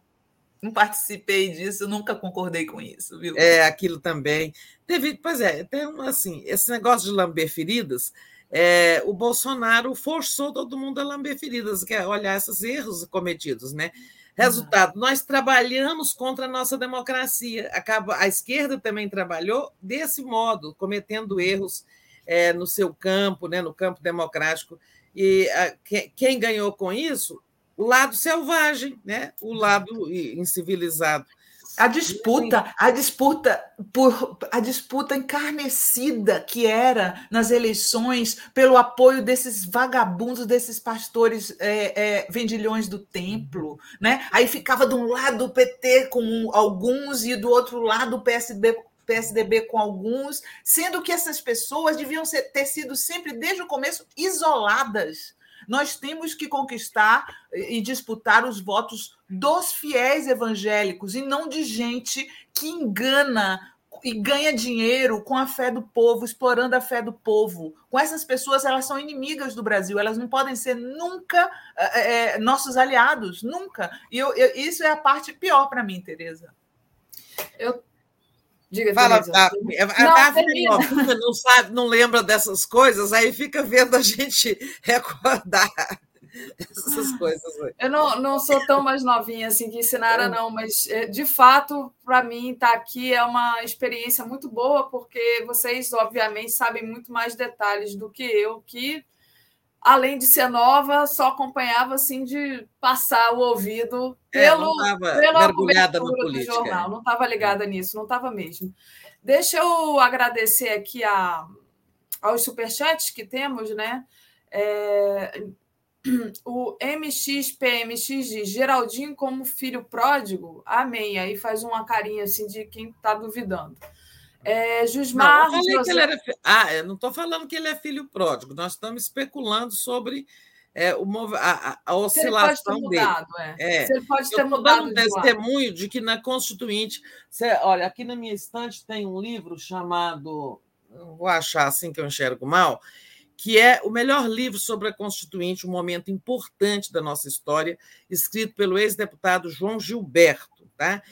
não participei disso, nunca concordei com isso, viu? É, aquilo também. Teve, pois é, tem um, assim, esse negócio de lamber feridas é, o Bolsonaro forçou todo mundo a lamber feridas, que é olhar esses erros cometidos, né? Resultado, nós trabalhamos contra a nossa democracia. Acaba, a esquerda também trabalhou desse modo, cometendo erros é, no seu campo, né, no campo democrático. E a, quem ganhou com isso? O lado selvagem, né, o lado incivilizado. A disputa, a disputa por a disputa encarnecida que era nas eleições pelo apoio desses vagabundos, desses pastores é, é, vendilhões do templo, né? Aí ficava de um lado o PT com alguns e do outro lado o PSB PSDB com alguns, sendo que essas pessoas deviam ser, ter sido sempre desde o começo isoladas nós temos que conquistar e disputar os votos dos fiéis evangélicos e não de gente que engana e ganha dinheiro com a fé do povo, explorando a fé do povo. Com essas pessoas, elas são inimigas do Brasil, elas não podem ser nunca é, nossos aliados, nunca. E eu, eu, isso é a parte pior para mim, Tereza. Eu Diga, Fala, a, a, a não sabe, não lembra dessas coisas, aí fica vendo a gente recordar essas coisas. Eu não, não sou tão mais novinha assim que ensinaram, é. não, mas é, de fato, para mim, estar tá aqui é uma experiência muito boa, porque vocês, obviamente, sabem muito mais detalhes do que eu, que além de ser nova, só acompanhava assim de passar o ouvido é, pelo, é, pela mergulhada no política. jornal. Não estava ligada nisso, não estava mesmo. Deixa eu agradecer aqui a, aos superchats que temos, né? É, o MXPMX diz Geraldinho como filho pródigo, amém. Aí faz uma carinha assim de quem está duvidando. É, Jusmar. Não, eu José... era... Ah, eu não estou falando que ele é filho pródigo, nós estamos especulando sobre é, o, a, a, oscilação ele mudado, dele. É. É. Se ele pode ter eu mudado. Um testemunho de, de que na Constituinte. Você, olha, aqui na minha estante tem um livro chamado. Vou achar assim que eu enxergo mal, que é o melhor livro sobre a Constituinte, um momento importante da nossa história, escrito pelo ex-deputado João Gilberto. Tá?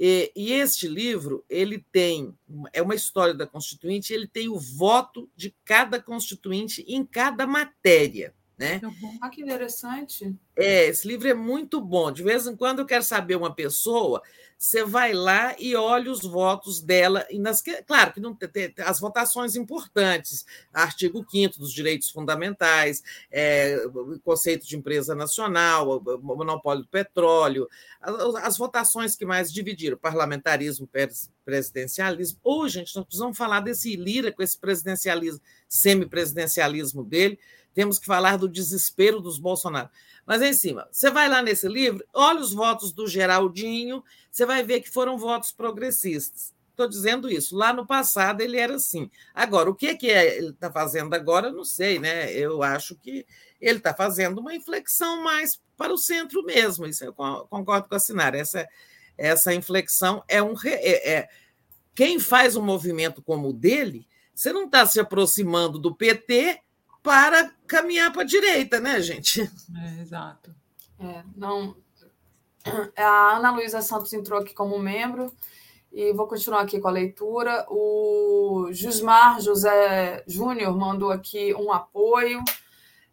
E, e, este livro ele tem é uma história da Constituinte, ele tem o voto de cada constituinte em cada matéria. Né? Ah, que interessante. É, esse livro é muito bom. De vez em quando eu quero saber uma pessoa, você vai lá e olha os votos dela. E nas, claro que não tem, as votações importantes, artigo 5 dos direitos fundamentais, é, conceito de empresa nacional, monopólio do petróleo, as, as votações que mais dividiram, parlamentarismo, presidencialismo. Hoje, gente, nós precisamos falar desse Lira com esse presidencialismo, semipresidencialismo dele temos que falar do desespero dos Bolsonaro. Mas em cima, você vai lá nesse livro, olha os votos do Geraldinho, você vai ver que foram votos progressistas. Estou dizendo isso. Lá no passado ele era assim. Agora, o que, é que ele está fazendo agora, não sei, né? Eu acho que ele está fazendo uma inflexão mais para o centro mesmo. Isso eu concordo com a Sinara. Essa, essa inflexão é um. É, é, quem faz um movimento como o dele, você não está se aproximando do PT para caminhar para a direita, né, gente? É, exato. É, não. A Ana Luísa Santos entrou aqui como membro e vou continuar aqui com a leitura. O Jusmar José Júnior mandou aqui um apoio.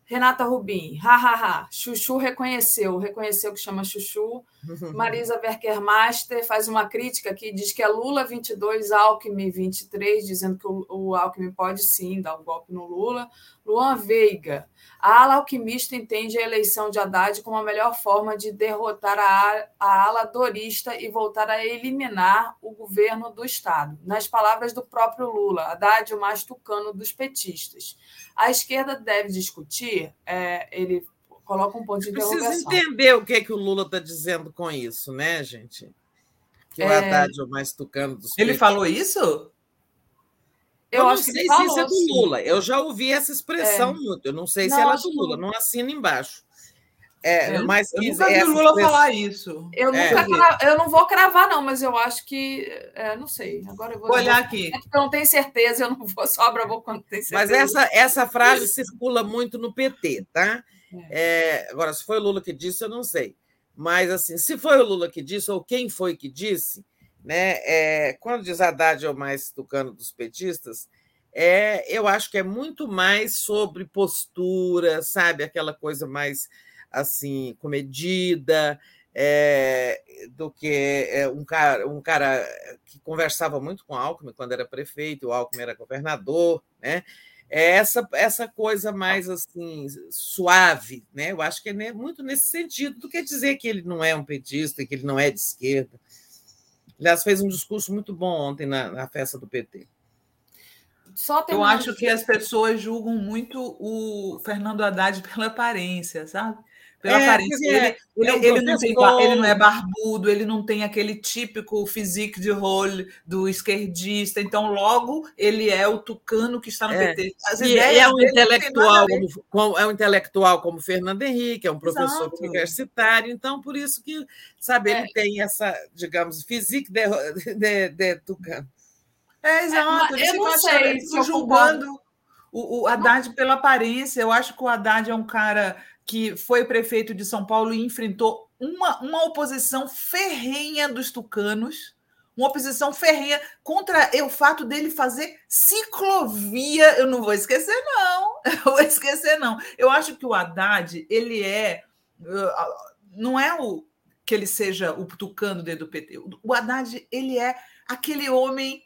Renata Rubim, hahaha, Chuchu reconheceu, reconheceu que chama Chuchu. Marisa Werkermaster faz uma crítica que diz que é Lula 22, Alckmin 23, dizendo que o, o Alckmin pode sim dar um golpe no Lula. Luan Veiga, a ala alquimista entende a eleição de Haddad como a melhor forma de derrotar a, a ala dorista e voltar a eliminar o governo do Estado. Nas palavras do próprio Lula, Haddad o mais tucano dos petistas. A esquerda deve discutir, é, ele coloca um ponto de interrogação. Precisa entender o que, é que o Lula está dizendo com isso, né, gente? Que o é... Haddad é o mais tucano dos Ele falou isso? Eu, eu não sei se falou, isso é do sim. Lula. Eu já ouvi essa expressão é. muito. Eu não sei não, se ela é do Lula. Não assina embaixo. É, eu, mas eu nunca vi o Lula expressão... falar isso. Eu, é. nunca, eu não vou cravar, não, mas eu acho que. É, não sei. Agora eu vou. olhar aqui. É eu não tenho certeza, eu não vou sobra vou quando tem certeza. Mas essa, essa frase circula muito no PT, tá? É. agora, se foi o Lula que disse, eu não sei. Mas, assim, se foi o Lula que disse, ou quem foi que disse, né? É, quando diz Haddad é o mais tucano dos petistas, é, eu acho que é muito mais sobre postura, sabe? Aquela coisa mais assim, comedida, é, do que é, um, cara, um cara que conversava muito com Alckmin quando era prefeito, o Alckmin era governador, né? É essa, essa coisa mais assim suave, né? Eu acho que é muito nesse sentido do que dizer que ele não é um petista, que ele não é de esquerda. Aliás, fez um discurso muito bom ontem na, na festa do PT. Eu acho que as pessoas julgam muito o Fernando Haddad pela aparência, sabe? Pela é, aparência. É, ele, é ele, não tem, ele, não é barbudo, ele não tem aquele típico physique de role do esquerdista, então logo ele é o tucano que está no é. PT. As e é um intelectual como, é um intelectual como Fernando Henrique, é um professor Exato. universitário, então por isso que sabe, ele é. tem essa, digamos, physique de, de, de tucano. É, exato. É, eu não sei se julgando o, o Haddad pela aparência. Eu acho que o Haddad é um cara que foi prefeito de São Paulo e enfrentou uma, uma oposição ferrenha dos tucanos, uma oposição ferrenha contra o fato dele fazer ciclovia. Eu não vou esquecer, não. Eu vou esquecer, não. Eu acho que o Haddad, ele é. Uh, não é o que ele seja o tucano dentro do PT. O Haddad, ele é aquele homem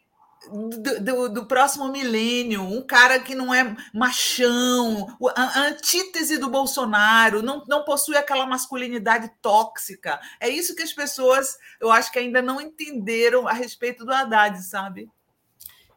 do, do, do, próximo milênio, um cara que não é machão, a, antítese do Bolsonaro, não, não possui aquela masculinidade tóxica. É isso que as pessoas, eu acho que ainda não entenderam a respeito do Haddad, sabe?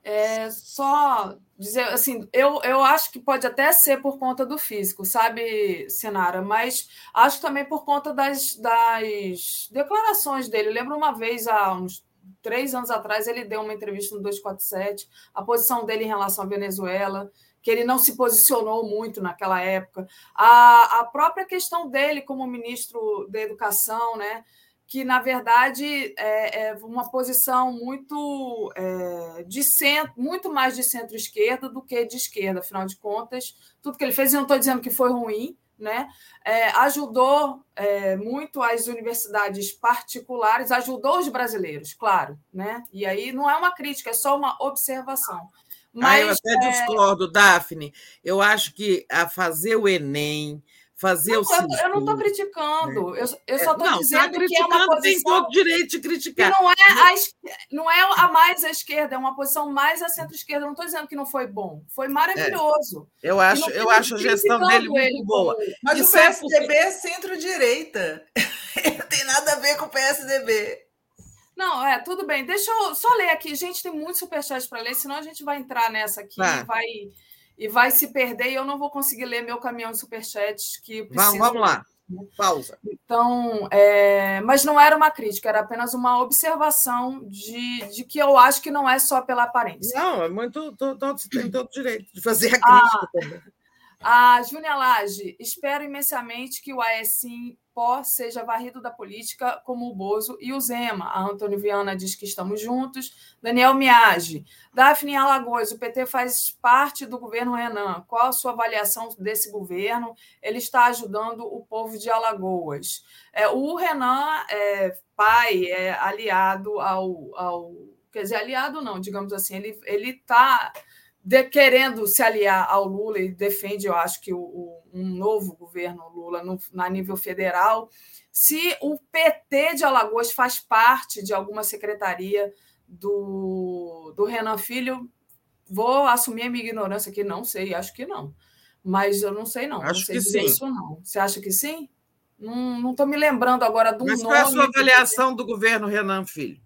É, só dizer assim, eu, eu acho que pode até ser por conta do físico, sabe, Sinara? Mas acho também por conta das, das declarações dele. lembro uma vez, há uns três anos atrás, ele deu uma entrevista no 247, a posição dele em relação à Venezuela, que ele não se posicionou muito naquela época. A, a própria questão dele como ministro da Educação, né? que na verdade é, é uma posição muito é, de centro, muito mais de centro-esquerda do que de esquerda, afinal de contas, tudo que ele fez, eu não estou dizendo que foi ruim, né? É, ajudou é, muito as universidades particulares, ajudou os brasileiros, claro, né? E aí não é uma crítica, é só uma observação. Mas, ah, eu até é discordo, Daphne. Eu acho que a fazer o Enem, fazer não, o eu, eu não estou criticando, né? eu, eu só estou é, dizendo tá que é uma posição... Tem todo direito de criticar. Não, é a, não é a mais à esquerda, é uma posição mais à centro-esquerda. Não estou dizendo que não foi bom, foi maravilhoso. É, eu acho, eu acho a gestão dele muito boa. Mas Isso o PSDB é, é centro-direita. não tem nada a ver com o PSDB. Não, é, tudo bem. Deixa eu só ler aqui. Gente, tem muitos superchats para ler, senão a gente vai entrar nessa aqui vai e vai se perder e eu não vou conseguir ler meu caminhão de superchats que preciso... Vamos lá, pausa. Então, é... mas não era uma crítica, era apenas uma observação de, de que eu acho que não é só pela aparência. Não, é muito, todos têm todo direito de fazer a crítica ah, também. A Júnia Lage, espero imensamente que o Aecim Pó seja varrido da política como o Bozo e o Zema. A Antônio Viana diz que estamos juntos. Daniel Miage. Daphne Alagoas, o PT faz parte do governo Renan. Qual a sua avaliação desse governo? Ele está ajudando o povo de Alagoas. É, o Renan é pai, é aliado ao, ao. Quer dizer, aliado não, digamos assim, ele está de, querendo se aliar ao Lula e defende, eu acho que o, o, um novo governo Lula no, na nível federal. Se o PT de Alagoas faz parte de alguma secretaria do, do Renan Filho, vou assumir a minha ignorância aqui, não sei, acho que não. Mas eu não sei, não. Acho não sei que sim. Isso, não. Você acha que sim? Não estou me lembrando agora do Mas nome. Mas qual é a sua avaliação do governo Renan Filho?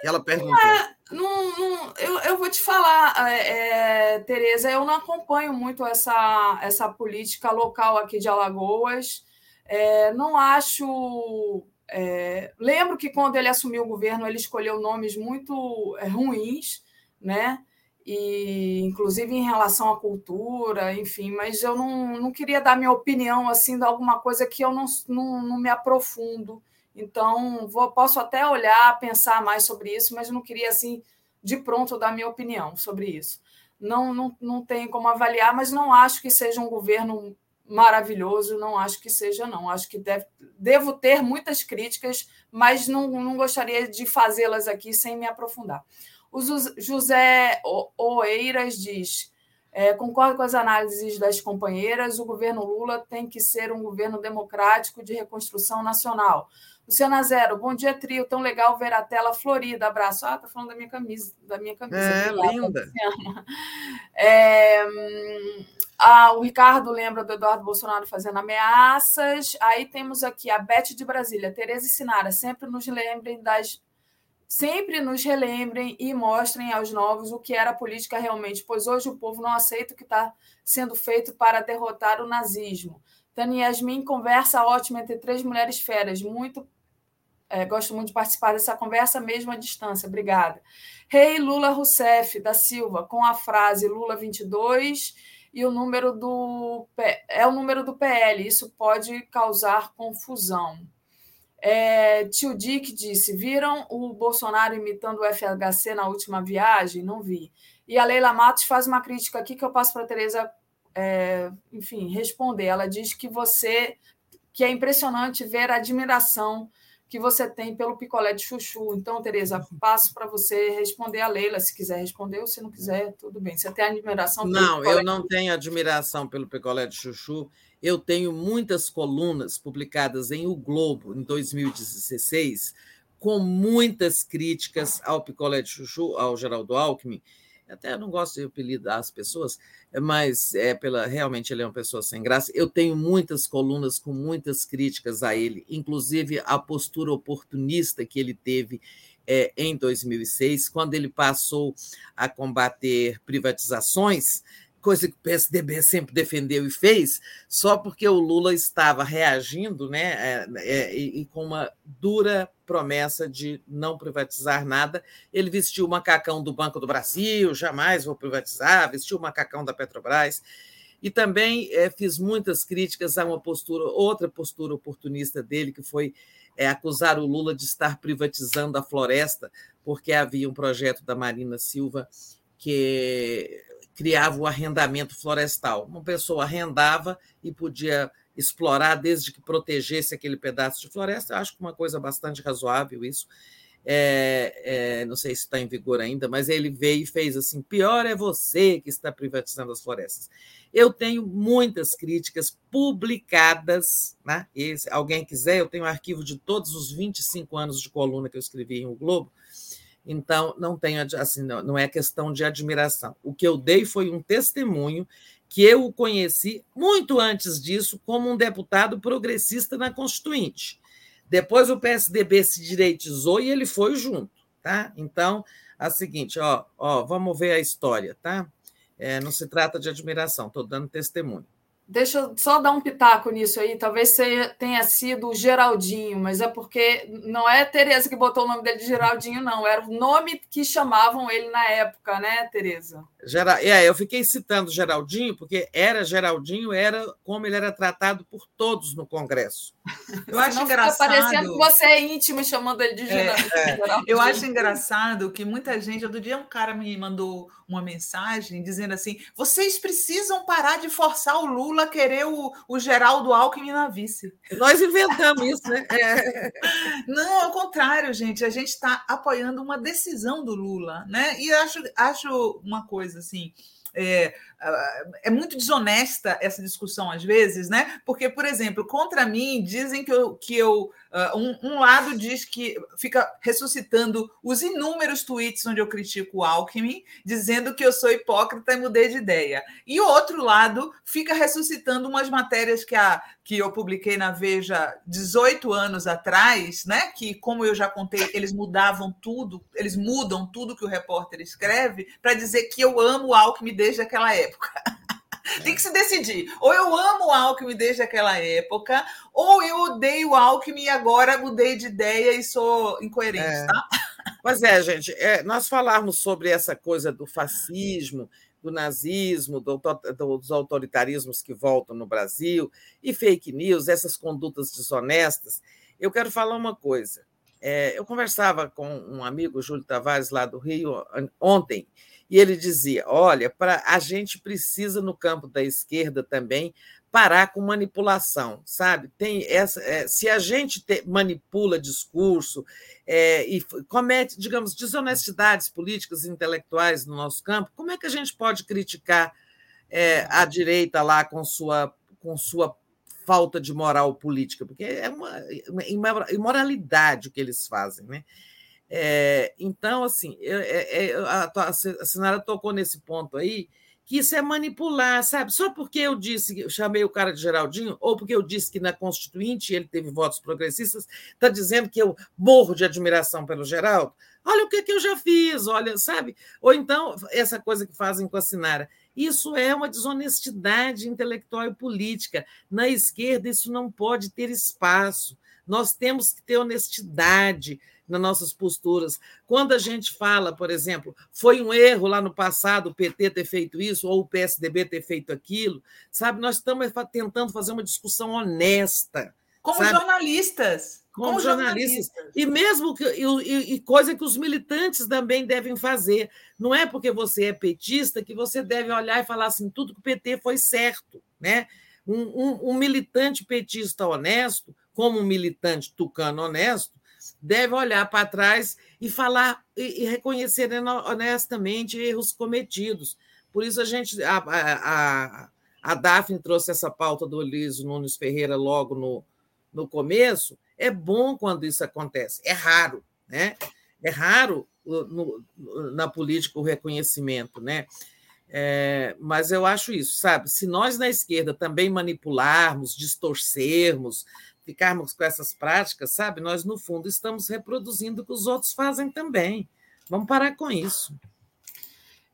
Que ela perguntou. É, não, não, eu, eu vou te falar, é, é, Tereza, eu não acompanho muito essa, essa política local aqui de Alagoas. É, não acho. É, lembro que quando ele assumiu o governo, ele escolheu nomes muito é, ruins, né? E, inclusive em relação à cultura, enfim, mas eu não, não queria dar minha opinião assim de alguma coisa que eu não, não, não me aprofundo. Então, vou, posso até olhar, pensar mais sobre isso, mas não queria, assim, de pronto, dar minha opinião sobre isso. Não, não, não tem como avaliar, mas não acho que seja um governo maravilhoso, não acho que seja, não. Acho que deve, devo ter muitas críticas, mas não, não gostaria de fazê-las aqui sem me aprofundar. O José Oeiras diz: é, concordo com as análises das companheiras, o governo Lula tem que ser um governo democrático de reconstrução nacional. Luciana Zero, bom dia, trio. Tão legal ver a tela florida. Abraço. Ah, tá falando da minha camisa, da minha camisa. É, linda. É, ah, o Ricardo lembra do Eduardo Bolsonaro fazendo ameaças. Aí temos aqui a Beth de Brasília, Tereza e Sinara, sempre nos lembrem das. Sempre nos relembrem e mostrem aos novos o que era a política realmente, pois hoje o povo não aceita o que está sendo feito para derrotar o nazismo. Tânia Yasmin, conversa ótima entre três mulheres feras. Muito é, gosto muito de participar dessa conversa, mesmo à distância. Obrigada. Rei hey, Lula Rousseff da Silva, com a frase Lula 22 e o número do é o número do PL. Isso pode causar confusão. É, tio Dick disse: viram o Bolsonaro imitando o FHC na última viagem? Não vi. E a Leila Matos faz uma crítica aqui que eu passo para a Tereza, é, enfim, responder. Ela diz que você que é impressionante ver a admiração que você tem pelo picolé de chuchu. Então, Tereza, passo para você responder a Leila, se quiser responder, ou se não quiser, tudo bem. Você tem admiração pelo Não, eu não tenho admiração pelo picolé de chuchu. Eu tenho muitas colunas publicadas em O Globo em 2016, com muitas críticas ao picolé de chuchu, ao Geraldo Alckmin, até não gosto de apelidar as pessoas, mas é pela realmente ele é uma pessoa sem graça. Eu tenho muitas colunas com muitas críticas a ele, inclusive a postura oportunista que ele teve é, em 2006, quando ele passou a combater privatizações coisa que o PSDB sempre defendeu e fez, só porque o Lula estava reagindo né, é, é, e, e, com uma dura promessa de não privatizar nada. Ele vestiu o macacão do Banco do Brasil, jamais vou privatizar, vestiu o macacão da Petrobras. E também é, fiz muitas críticas a uma postura, outra postura oportunista dele, que foi é, acusar o Lula de estar privatizando a floresta, porque havia um projeto da Marina Silva que criava o arrendamento florestal. Uma pessoa arrendava e podia explorar desde que protegesse aquele pedaço de floresta. Eu acho que uma coisa bastante razoável isso. É, é, não sei se está em vigor ainda, mas ele veio e fez assim: pior é você que está privatizando as florestas. Eu tenho muitas críticas publicadas, né? E se alguém quiser, eu tenho um arquivo de todos os 25 anos de coluna que eu escrevi em O Globo, então, não tenho assim, não é questão de admiração. O que eu dei foi um testemunho que eu o conheci muito antes disso como um deputado progressista na Constituinte. Depois o PSDB se direitizou e ele foi junto, tá? Então, a seguinte, ó, ó, vamos ver a história, tá? É, não se trata de admiração, estou dando testemunho. Deixa eu só dar um pitaco nisso aí. Talvez tenha sido o Geraldinho, mas é porque não é Tereza que botou o nome dele de Geraldinho, não. Era o nome que chamavam ele na época, né, Tereza? Geral... É, eu fiquei citando Geraldinho, porque era Geraldinho, era como ele era tratado por todos no Congresso. Eu acho engraçado. parecendo que você é íntimo chamando ele de é, Geraldinho. É. Eu acho engraçado que muita gente. Outro dia, um cara me mandou uma mensagem dizendo assim: vocês precisam parar de forçar o Lula a querer o, o Geraldo Alckmin na vice. Nós inventamos isso, né? É. Não, ao contrário, gente, a gente está apoiando uma decisão do Lula, né? E acho, acho uma coisa assim. É, é muito desonesta essa discussão às vezes, né? Porque, por exemplo, contra mim dizem que eu, que eu ah, um, um, lado diz que fica ressuscitando os inúmeros tweets onde eu critico o Alckmin, dizendo que eu sou hipócrita e mudei de ideia. E o outro lado fica ressuscitando umas matérias que, a, que eu publiquei na Veja 18 anos atrás, né? Que, como eu já contei, eles mudavam tudo, eles mudam tudo que o repórter escreve para dizer que eu amo o Alckmin desde aquela época. Tem que se decidir. Ou eu amo o Alckmin desde aquela época, ou eu odeio o Alckmin e agora mudei de ideia e sou incoerente, é. tá? Pois é, gente. É, nós falarmos sobre essa coisa do fascismo, do nazismo, do, do, dos autoritarismos que voltam no Brasil, e fake news, essas condutas desonestas. Eu quero falar uma coisa. É, eu conversava com um amigo, Júlio Tavares, lá do Rio, ontem, e ele dizia: olha, para a gente precisa no campo da esquerda também parar com manipulação, sabe? Tem essa, é, se a gente te, manipula discurso é, e comete, digamos, desonestidades políticas e intelectuais no nosso campo, como é que a gente pode criticar é, a direita lá com sua com sua falta de moral política? Porque é uma, uma imoralidade o que eles fazem, né? É, então, assim, eu, é, a, a senhora tocou nesse ponto aí, que isso é manipular, sabe? Só porque eu disse, eu chamei o cara de Geraldinho, ou porque eu disse que na Constituinte ele teve votos progressistas, está dizendo que eu morro de admiração pelo Geraldo? Olha o que, que eu já fiz, olha, sabe? Ou então, essa coisa que fazem com a Sinara. Isso é uma desonestidade intelectual e política. Na esquerda, isso não pode ter espaço. Nós temos que ter honestidade nas nossas posturas. Quando a gente fala, por exemplo, foi um erro lá no passado o PT ter feito isso ou o PSDB ter feito aquilo, sabe? Nós estamos tentando fazer uma discussão honesta. Como sabe? jornalistas. como, como jornalistas. jornalistas. E mesmo que, e, e, coisa que os militantes também devem fazer. Não é porque você é petista que você deve olhar e falar assim, tudo que o PT foi certo. Né? Um, um, um militante petista honesto, como um militante tucano honesto, deve olhar para trás e falar e, reconhecer honestamente erros cometidos. Por isso a gente a, a, a Daphne trouxe essa pauta do Eliso Nunes Ferreira logo no, no começo. É bom quando isso acontece, é raro, né? É raro no, na política o reconhecimento, né? É, mas eu acho isso, sabe? Se nós na esquerda também manipularmos, distorcermos, ficarmos com essas práticas, sabe? Nós, no fundo, estamos reproduzindo o que os outros fazem também. Vamos parar com isso.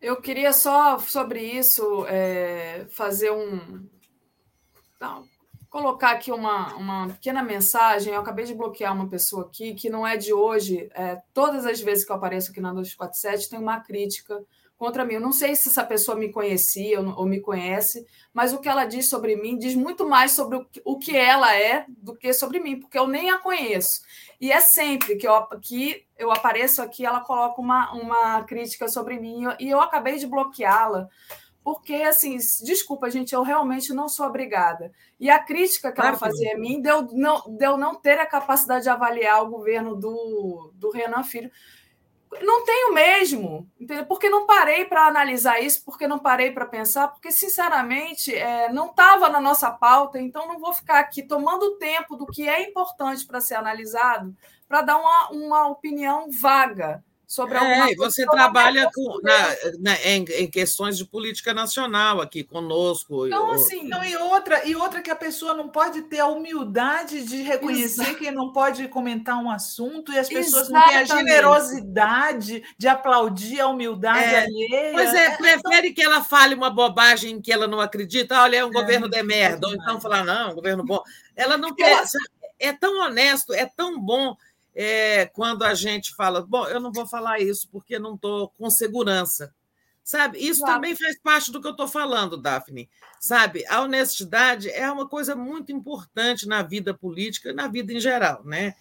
Eu queria só, sobre isso, é, fazer um. Não, colocar aqui uma, uma pequena mensagem. Eu acabei de bloquear uma pessoa aqui que não é de hoje. É, todas as vezes que eu apareço aqui na 247 tem uma crítica contra mim. Eu não sei se essa pessoa me conhecia ou, me conhece, mas o que ela diz sobre mim diz muito mais sobre o, que ela é do que sobre mim, porque eu nem a conheço. E é sempre que eu, que eu apareço aqui, ela coloca uma, uma crítica sobre mim e eu acabei de bloqueá-la. Porque, assim, desculpa, gente, eu realmente não sou obrigada. E a crítica que claro ela fazia a mim deu não, deu não ter a capacidade de avaliar o governo do, do Renan Filho não tenho mesmo, entendeu? porque não parei para analisar isso, porque não parei para pensar, porque, sinceramente, é, não estava na nossa pauta, então não vou ficar aqui tomando tempo do que é importante para ser analisado para dar uma, uma opinião vaga sobre alguma é, Você trabalha com, na, na, em, em, questões de política nacional aqui conosco. Então, assim. Não, e, outra, e outra que a pessoa não pode ter a humildade de reconhecer Exato. que não pode comentar um assunto, e as pessoas Exatamente. não têm a generosidade de aplaudir a humildade é. alheia. Pois é, prefere então... que ela fale uma bobagem que ela não acredita, olha, é um é, governo de merda, ou então falar, não, um governo bom. Ela não quer. É tão honesto, é tão bom é, quando a gente fala, bom, eu não vou falar isso porque não estou com segurança. Sabe? Isso claro. também faz parte do que eu estou falando, Daphne. Sabe? A honestidade é uma coisa muito importante na vida política, na vida em geral, né?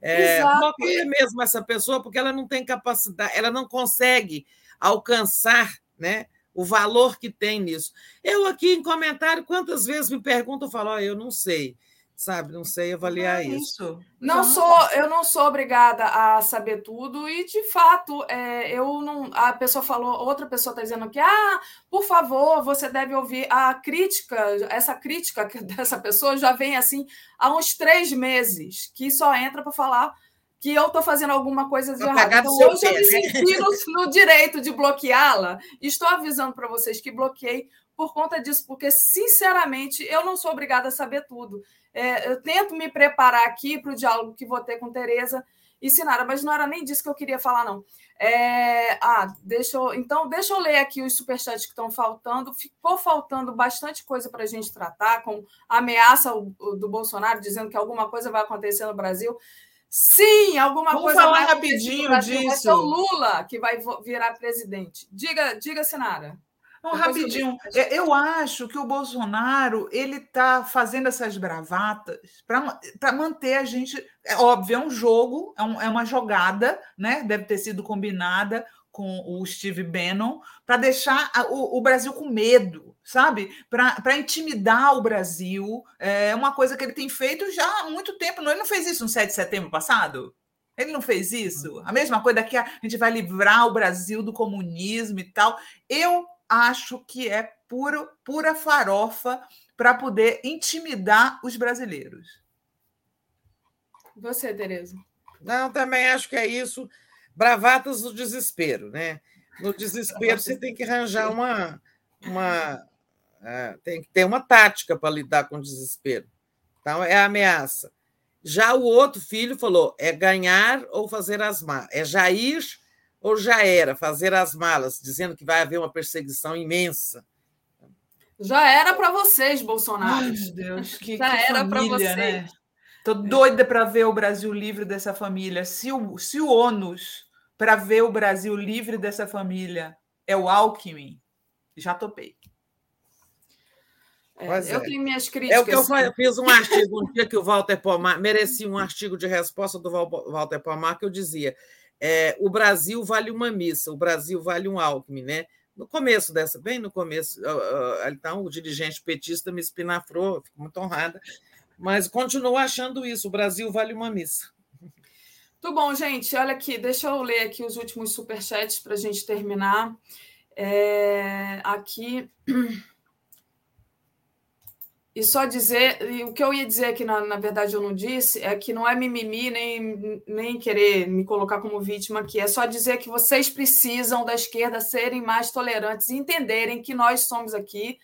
É, bloqueia mesmo essa pessoa porque ela não tem capacidade, ela não consegue alcançar né, o valor que tem nisso. Eu aqui em comentário, quantas vezes me perguntam, eu falo, oh, eu não sei sabe? Não sei avaliar é isso. isso. Não sou, eu não sou obrigada a saber tudo e de fato, é, eu não. A pessoa falou, outra pessoa está dizendo que, ah, por favor, você deve ouvir a crítica. Essa crítica dessa pessoa já vem assim há uns três meses, que só entra para falar que eu estou fazendo alguma coisa de errado. Então, hoje eu me senti no, no direito de bloqueá-la. Estou avisando para vocês que bloqueei por conta disso, porque, sinceramente, eu não sou obrigada a saber tudo. É, eu tento me preparar aqui para o diálogo que vou ter com Tereza e Sinara, mas não era nem disso que eu queria falar, não. É, ah, deixa eu, então, deixa eu ler aqui os superchats que estão faltando. Ficou faltando bastante coisa para a gente tratar, com a ameaça do Bolsonaro dizendo que alguma coisa vai acontecer no Brasil. Sim, alguma Vamos coisa falar vai rapidinho disso. Vai ser o Lula que vai virar presidente. Diga, diga, Sinara. Não, rapidinho. Eu, eu acho que o Bolsonaro ele está fazendo essas bravatas para manter a gente. É óbvio, é um jogo, é, um, é uma jogada, né? Deve ter sido combinada com o Steve Bannon para deixar o, o, Brasil com medo, sabe? Para intimidar o Brasil. É uma coisa que ele tem feito já há muito tempo. Ele não fez isso no 7 de setembro passado? Ele não fez isso? A mesma coisa a, a gente vai livrar o Brasil do comunismo e tal. Eu acho que é puro, pura farofa para poder intimidar os brasileiros. Você, Tereza? Não, também acho que é isso. Bravatas do desespero, né? No desespero, você tem que arranjar uma. uma é, tem que ter uma tática para lidar com o desespero. Então, é a ameaça. Já o outro filho falou: é ganhar ou fazer as malas. É Jair ou já era fazer as malas, dizendo que vai haver uma perseguição imensa? Já era para vocês, Bolsonaro. Ai, meu Deus, que, já que era para vocês. Né? Tô doida para ver o Brasil livre dessa família. Se o, se o ônus para ver o Brasil livre dessa família é o Alckmin, já topei. É, eu é. tenho minhas críticas. É o que eu sim. fiz um artigo um dia que o Walter Pomar merecia um artigo de resposta do Walter Pomar que eu dizia: é, o Brasil vale uma missa, o Brasil vale um Alckmin, né? No começo dessa, bem no começo, então o dirigente petista me espinafrou, fico muito honrada, mas continuo achando isso: o Brasil vale uma missa. Muito bom, gente. Olha aqui, deixa eu ler aqui os últimos superchats para a gente terminar. É, aqui. E só dizer, e o que eu ia dizer aqui, na, na verdade, eu não disse, é que não é mimimi, nem, nem querer me colocar como vítima aqui, é só dizer que vocês precisam da esquerda serem mais tolerantes e entenderem que nós somos aqui.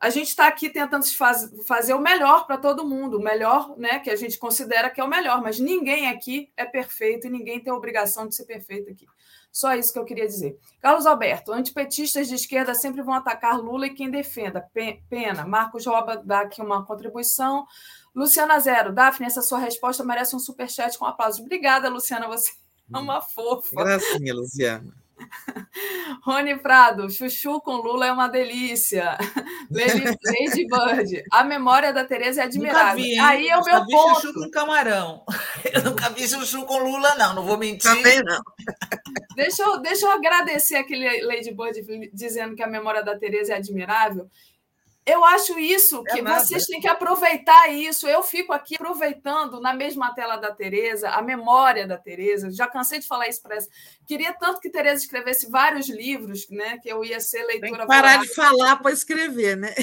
A gente está aqui tentando faz, fazer o melhor para todo mundo, o melhor né, que a gente considera que é o melhor, mas ninguém aqui é perfeito e ninguém tem a obrigação de ser perfeito aqui. Só isso que eu queria dizer. Carlos Alberto, antipetistas de esquerda sempre vão atacar Lula e quem defenda. Pena. Marcos Roba dá aqui uma contribuição. Luciana Zero, Daphne, essa sua resposta merece um superchat com aplausos. Obrigada, Luciana, você é uma fofa. Gracinha, Luciana. Rony Prado, chuchu com Lula é uma delícia. Lady, Bird, a memória da Tereza é admirável. Vi, Aí é o meu vi ponto. chuchu com camarão. Eu nunca vi chuchu com Lula, não, não vou mentir. Também não. Deixa eu, deixa eu agradecer aquele Lady Bird dizendo que a memória da Tereza é admirável. Eu acho isso é que é vocês têm que aproveitar isso. Eu fico aqui aproveitando na mesma tela da Tereza, a memória da Tereza. Já cansei de falar isso para essa. Queria tanto que Tereza escrevesse vários livros, né? Que eu ia ser leitura. Tem que parar de falar para escrever, né?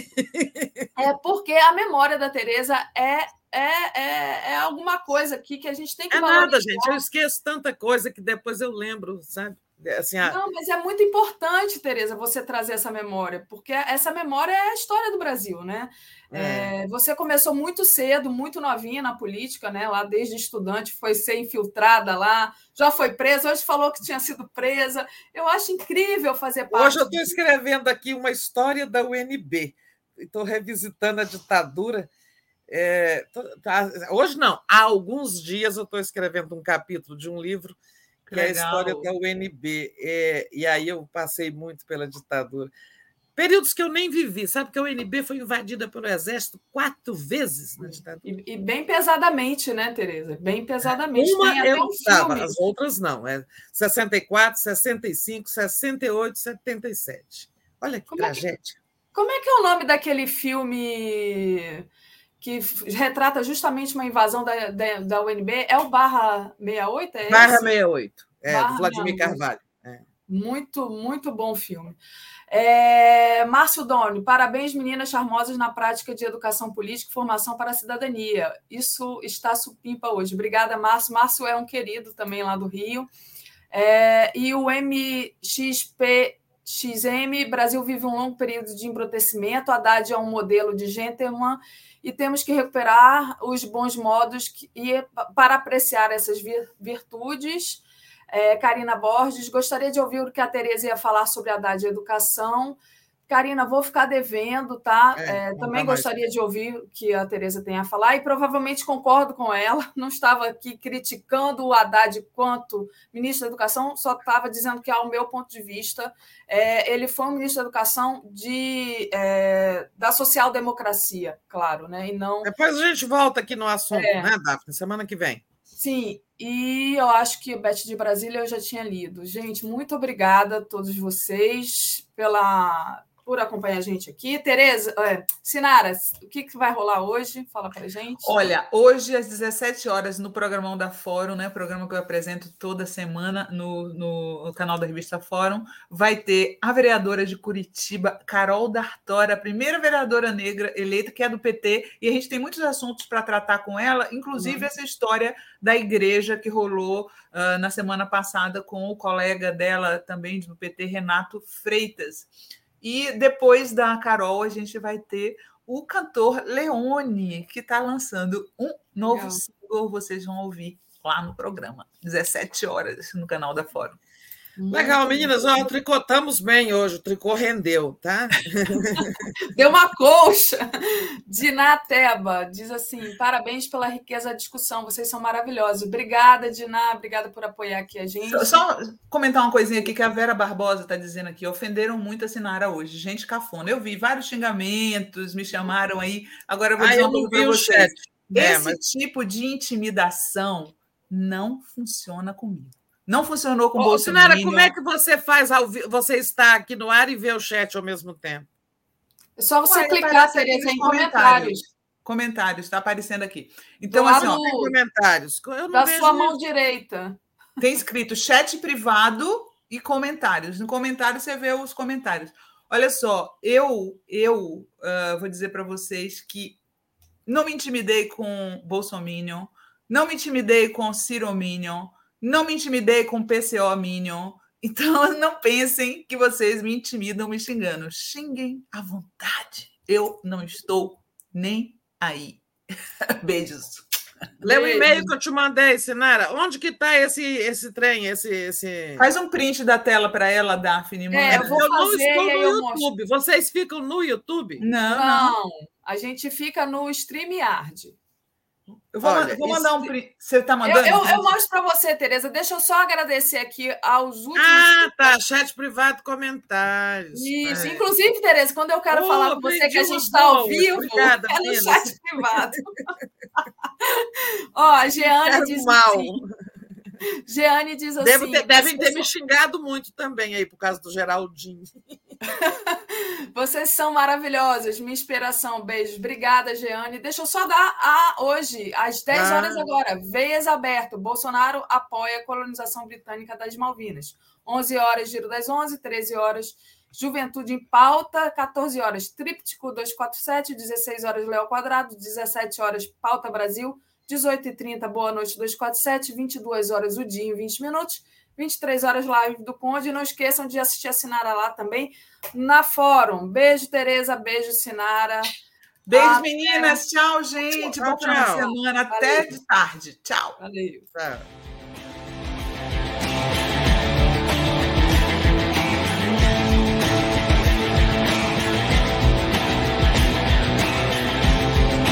É porque a memória da Tereza é é, é, é, alguma coisa aqui que a gente tem que É nada, gente. Eu esqueço tanta coisa que depois eu lembro, sabe? Assim, a... Não, mas é muito importante, Tereza, você trazer essa memória, porque essa memória é a história do Brasil, né? É. É, você começou muito cedo, muito novinha na política, né? Lá desde estudante, foi ser infiltrada lá, já foi presa, hoje falou que tinha sido presa. Eu acho incrível fazer parte. Hoje eu estou escrevendo aqui uma história da UNB, estou revisitando a ditadura. É, tô, tá, hoje não, há alguns dias eu estou escrevendo um capítulo de um livro que é a história da UNB. É, e aí eu passei muito pela ditadura. Períodos que eu nem vivi, sabe que a UNB foi invadida pelo Exército quatro vezes na ditadura. E, e bem pesadamente, né, Tereza? Bem pesadamente. Uma eu estava, um as outras não. É 64, 65, 68, 77. Olha que como tragédia. É que, como é que é o nome daquele filme que retrata justamente uma invasão da, da, da UNB, é o Barra 68? É Barra esse? 68, é, Barra do Vladimir 68. Carvalho. É. Muito, muito bom filme. É, Márcio Doni, parabéns, meninas charmosas na prática de educação política e formação para a cidadania. Isso está supimpa hoje. Obrigada, Márcio. Márcio é um querido também lá do Rio. É, e o MXPXM, Brasil vive um longo período de embrutecimento. Haddad é um modelo de gentleman e temos que recuperar os bons modos que, e, para apreciar essas virtudes. É, Karina Borges, gostaria de ouvir o que a Tereza ia falar sobre a Haddad e educação. Karina, vou ficar devendo, tá? É, é, também gostaria mais. de ouvir o que a Tereza tem a falar e provavelmente concordo com ela. Não estava aqui criticando o Haddad quanto ministro da Educação, só estava dizendo que, ao meu ponto de vista, é, ele foi um ministro da Educação de, é, da social-democracia, claro, né? E não. Depois a gente volta aqui no assunto, é. né, Daphne? Semana que vem. Sim, e eu acho que o Beth de Brasília eu já tinha lido. Gente, muito obrigada a todos vocês pela por acompanhar a gente aqui. Tereza, é, Sinara, o que, que vai rolar hoje? Fala para gente. Olha, hoje às 17 horas no programão da Fórum, né, programa que eu apresento toda semana no, no, no canal da revista Fórum, vai ter a vereadora de Curitiba, Carol D'Artora, a primeira vereadora negra eleita, que é do PT, e a gente tem muitos assuntos para tratar com ela, inclusive uhum. essa história da igreja que rolou uh, na semana passada com o colega dela também do PT, Renato Freitas. E depois da Carol, a gente vai ter o cantor Leone, que está lançando um novo Legal. single, vocês vão ouvir lá no programa, 17 horas, no canal da Fórum. Legal, meninas, ó, tricotamos bem hoje, o tricô rendeu, tá? Deu uma colcha. Diná Teba diz assim: parabéns pela riqueza da discussão, vocês são maravilhosos. Obrigada, Diná, obrigada por apoiar aqui a gente. Só, só comentar uma coisinha aqui que a Vera Barbosa está dizendo aqui: ofenderam muito a Sinara hoje, gente cafona. Eu vi vários xingamentos, me chamaram aí. Agora eu vou dizer ah, uma coisa para vocês. É, Esse mas... tipo de intimidação não funciona comigo. Não funcionou com o Bolsonaro. Sinara, como é que você faz? Você está aqui no ar e vê o chat ao mesmo tempo? É só você Ué, clicar, Tereza, em comentários. Comentários, está aparecendo aqui. Então, assim, ó, tem comentários. Eu da sua mão direita. Tem escrito chat privado e comentários. No comentário você vê os comentários. Olha só, eu eu uh, vou dizer para vocês que não me intimidei com Bolsominion, não me intimidei com Ciro Minion, não me intimidei com PCO Minion. Então, não pensem que vocês me intimidam me xingando. Xinguem à vontade. Eu não estou nem aí. Beijos. Lê o e-mail que eu te mandei, Sinara. Onde que está esse, esse trem? Esse, esse... Faz um print da tela para ela, Daphne. É, eu, vou eu não estou no YouTube. Vocês ficam no YouTube? Não, não. não. A gente fica no StreamYard. Eu vou, Olha, vou mandar um print. Você está mandando? Eu, eu, eu mostro para você, Tereza. Deixa eu só agradecer aqui aos últimos. Ah, tá. Chat privado, comentários. Isso. É. Inclusive, Tereza, quando eu quero oh, falar com você que a gente está ao vivo, Obrigada, é no chat privado. Ó, a Jeane diz mal. assim. Jeane diz assim. Deve ter, devem ter me xingado muito também aí por causa do Geraldinho. Vocês são maravilhosas, minha inspiração. Beijos. Obrigada, Jeane. Deixa eu só dar a hoje, às 10 ah. horas agora. Veias aberto. Bolsonaro apoia a colonização britânica das Malvinas. 11 horas, Giro das 11, 13 horas, Juventude em Pauta, 14 horas, Tríptico 247, 16 horas, Léo Quadrado, 17 horas, Pauta Brasil, 18h30, Boa Noite 247, 22 horas, o dia em 20 minutos. 23 horas live do Conde. Não esqueçam de assistir a Sinara lá também na Fórum. Beijo, Tereza. Beijo, Sinara. Beijo, Até... meninas. Tchau, gente. Tchau, Boa tchau. semana. Até Valeu. de tarde. Tchau. Valeu. Tchau.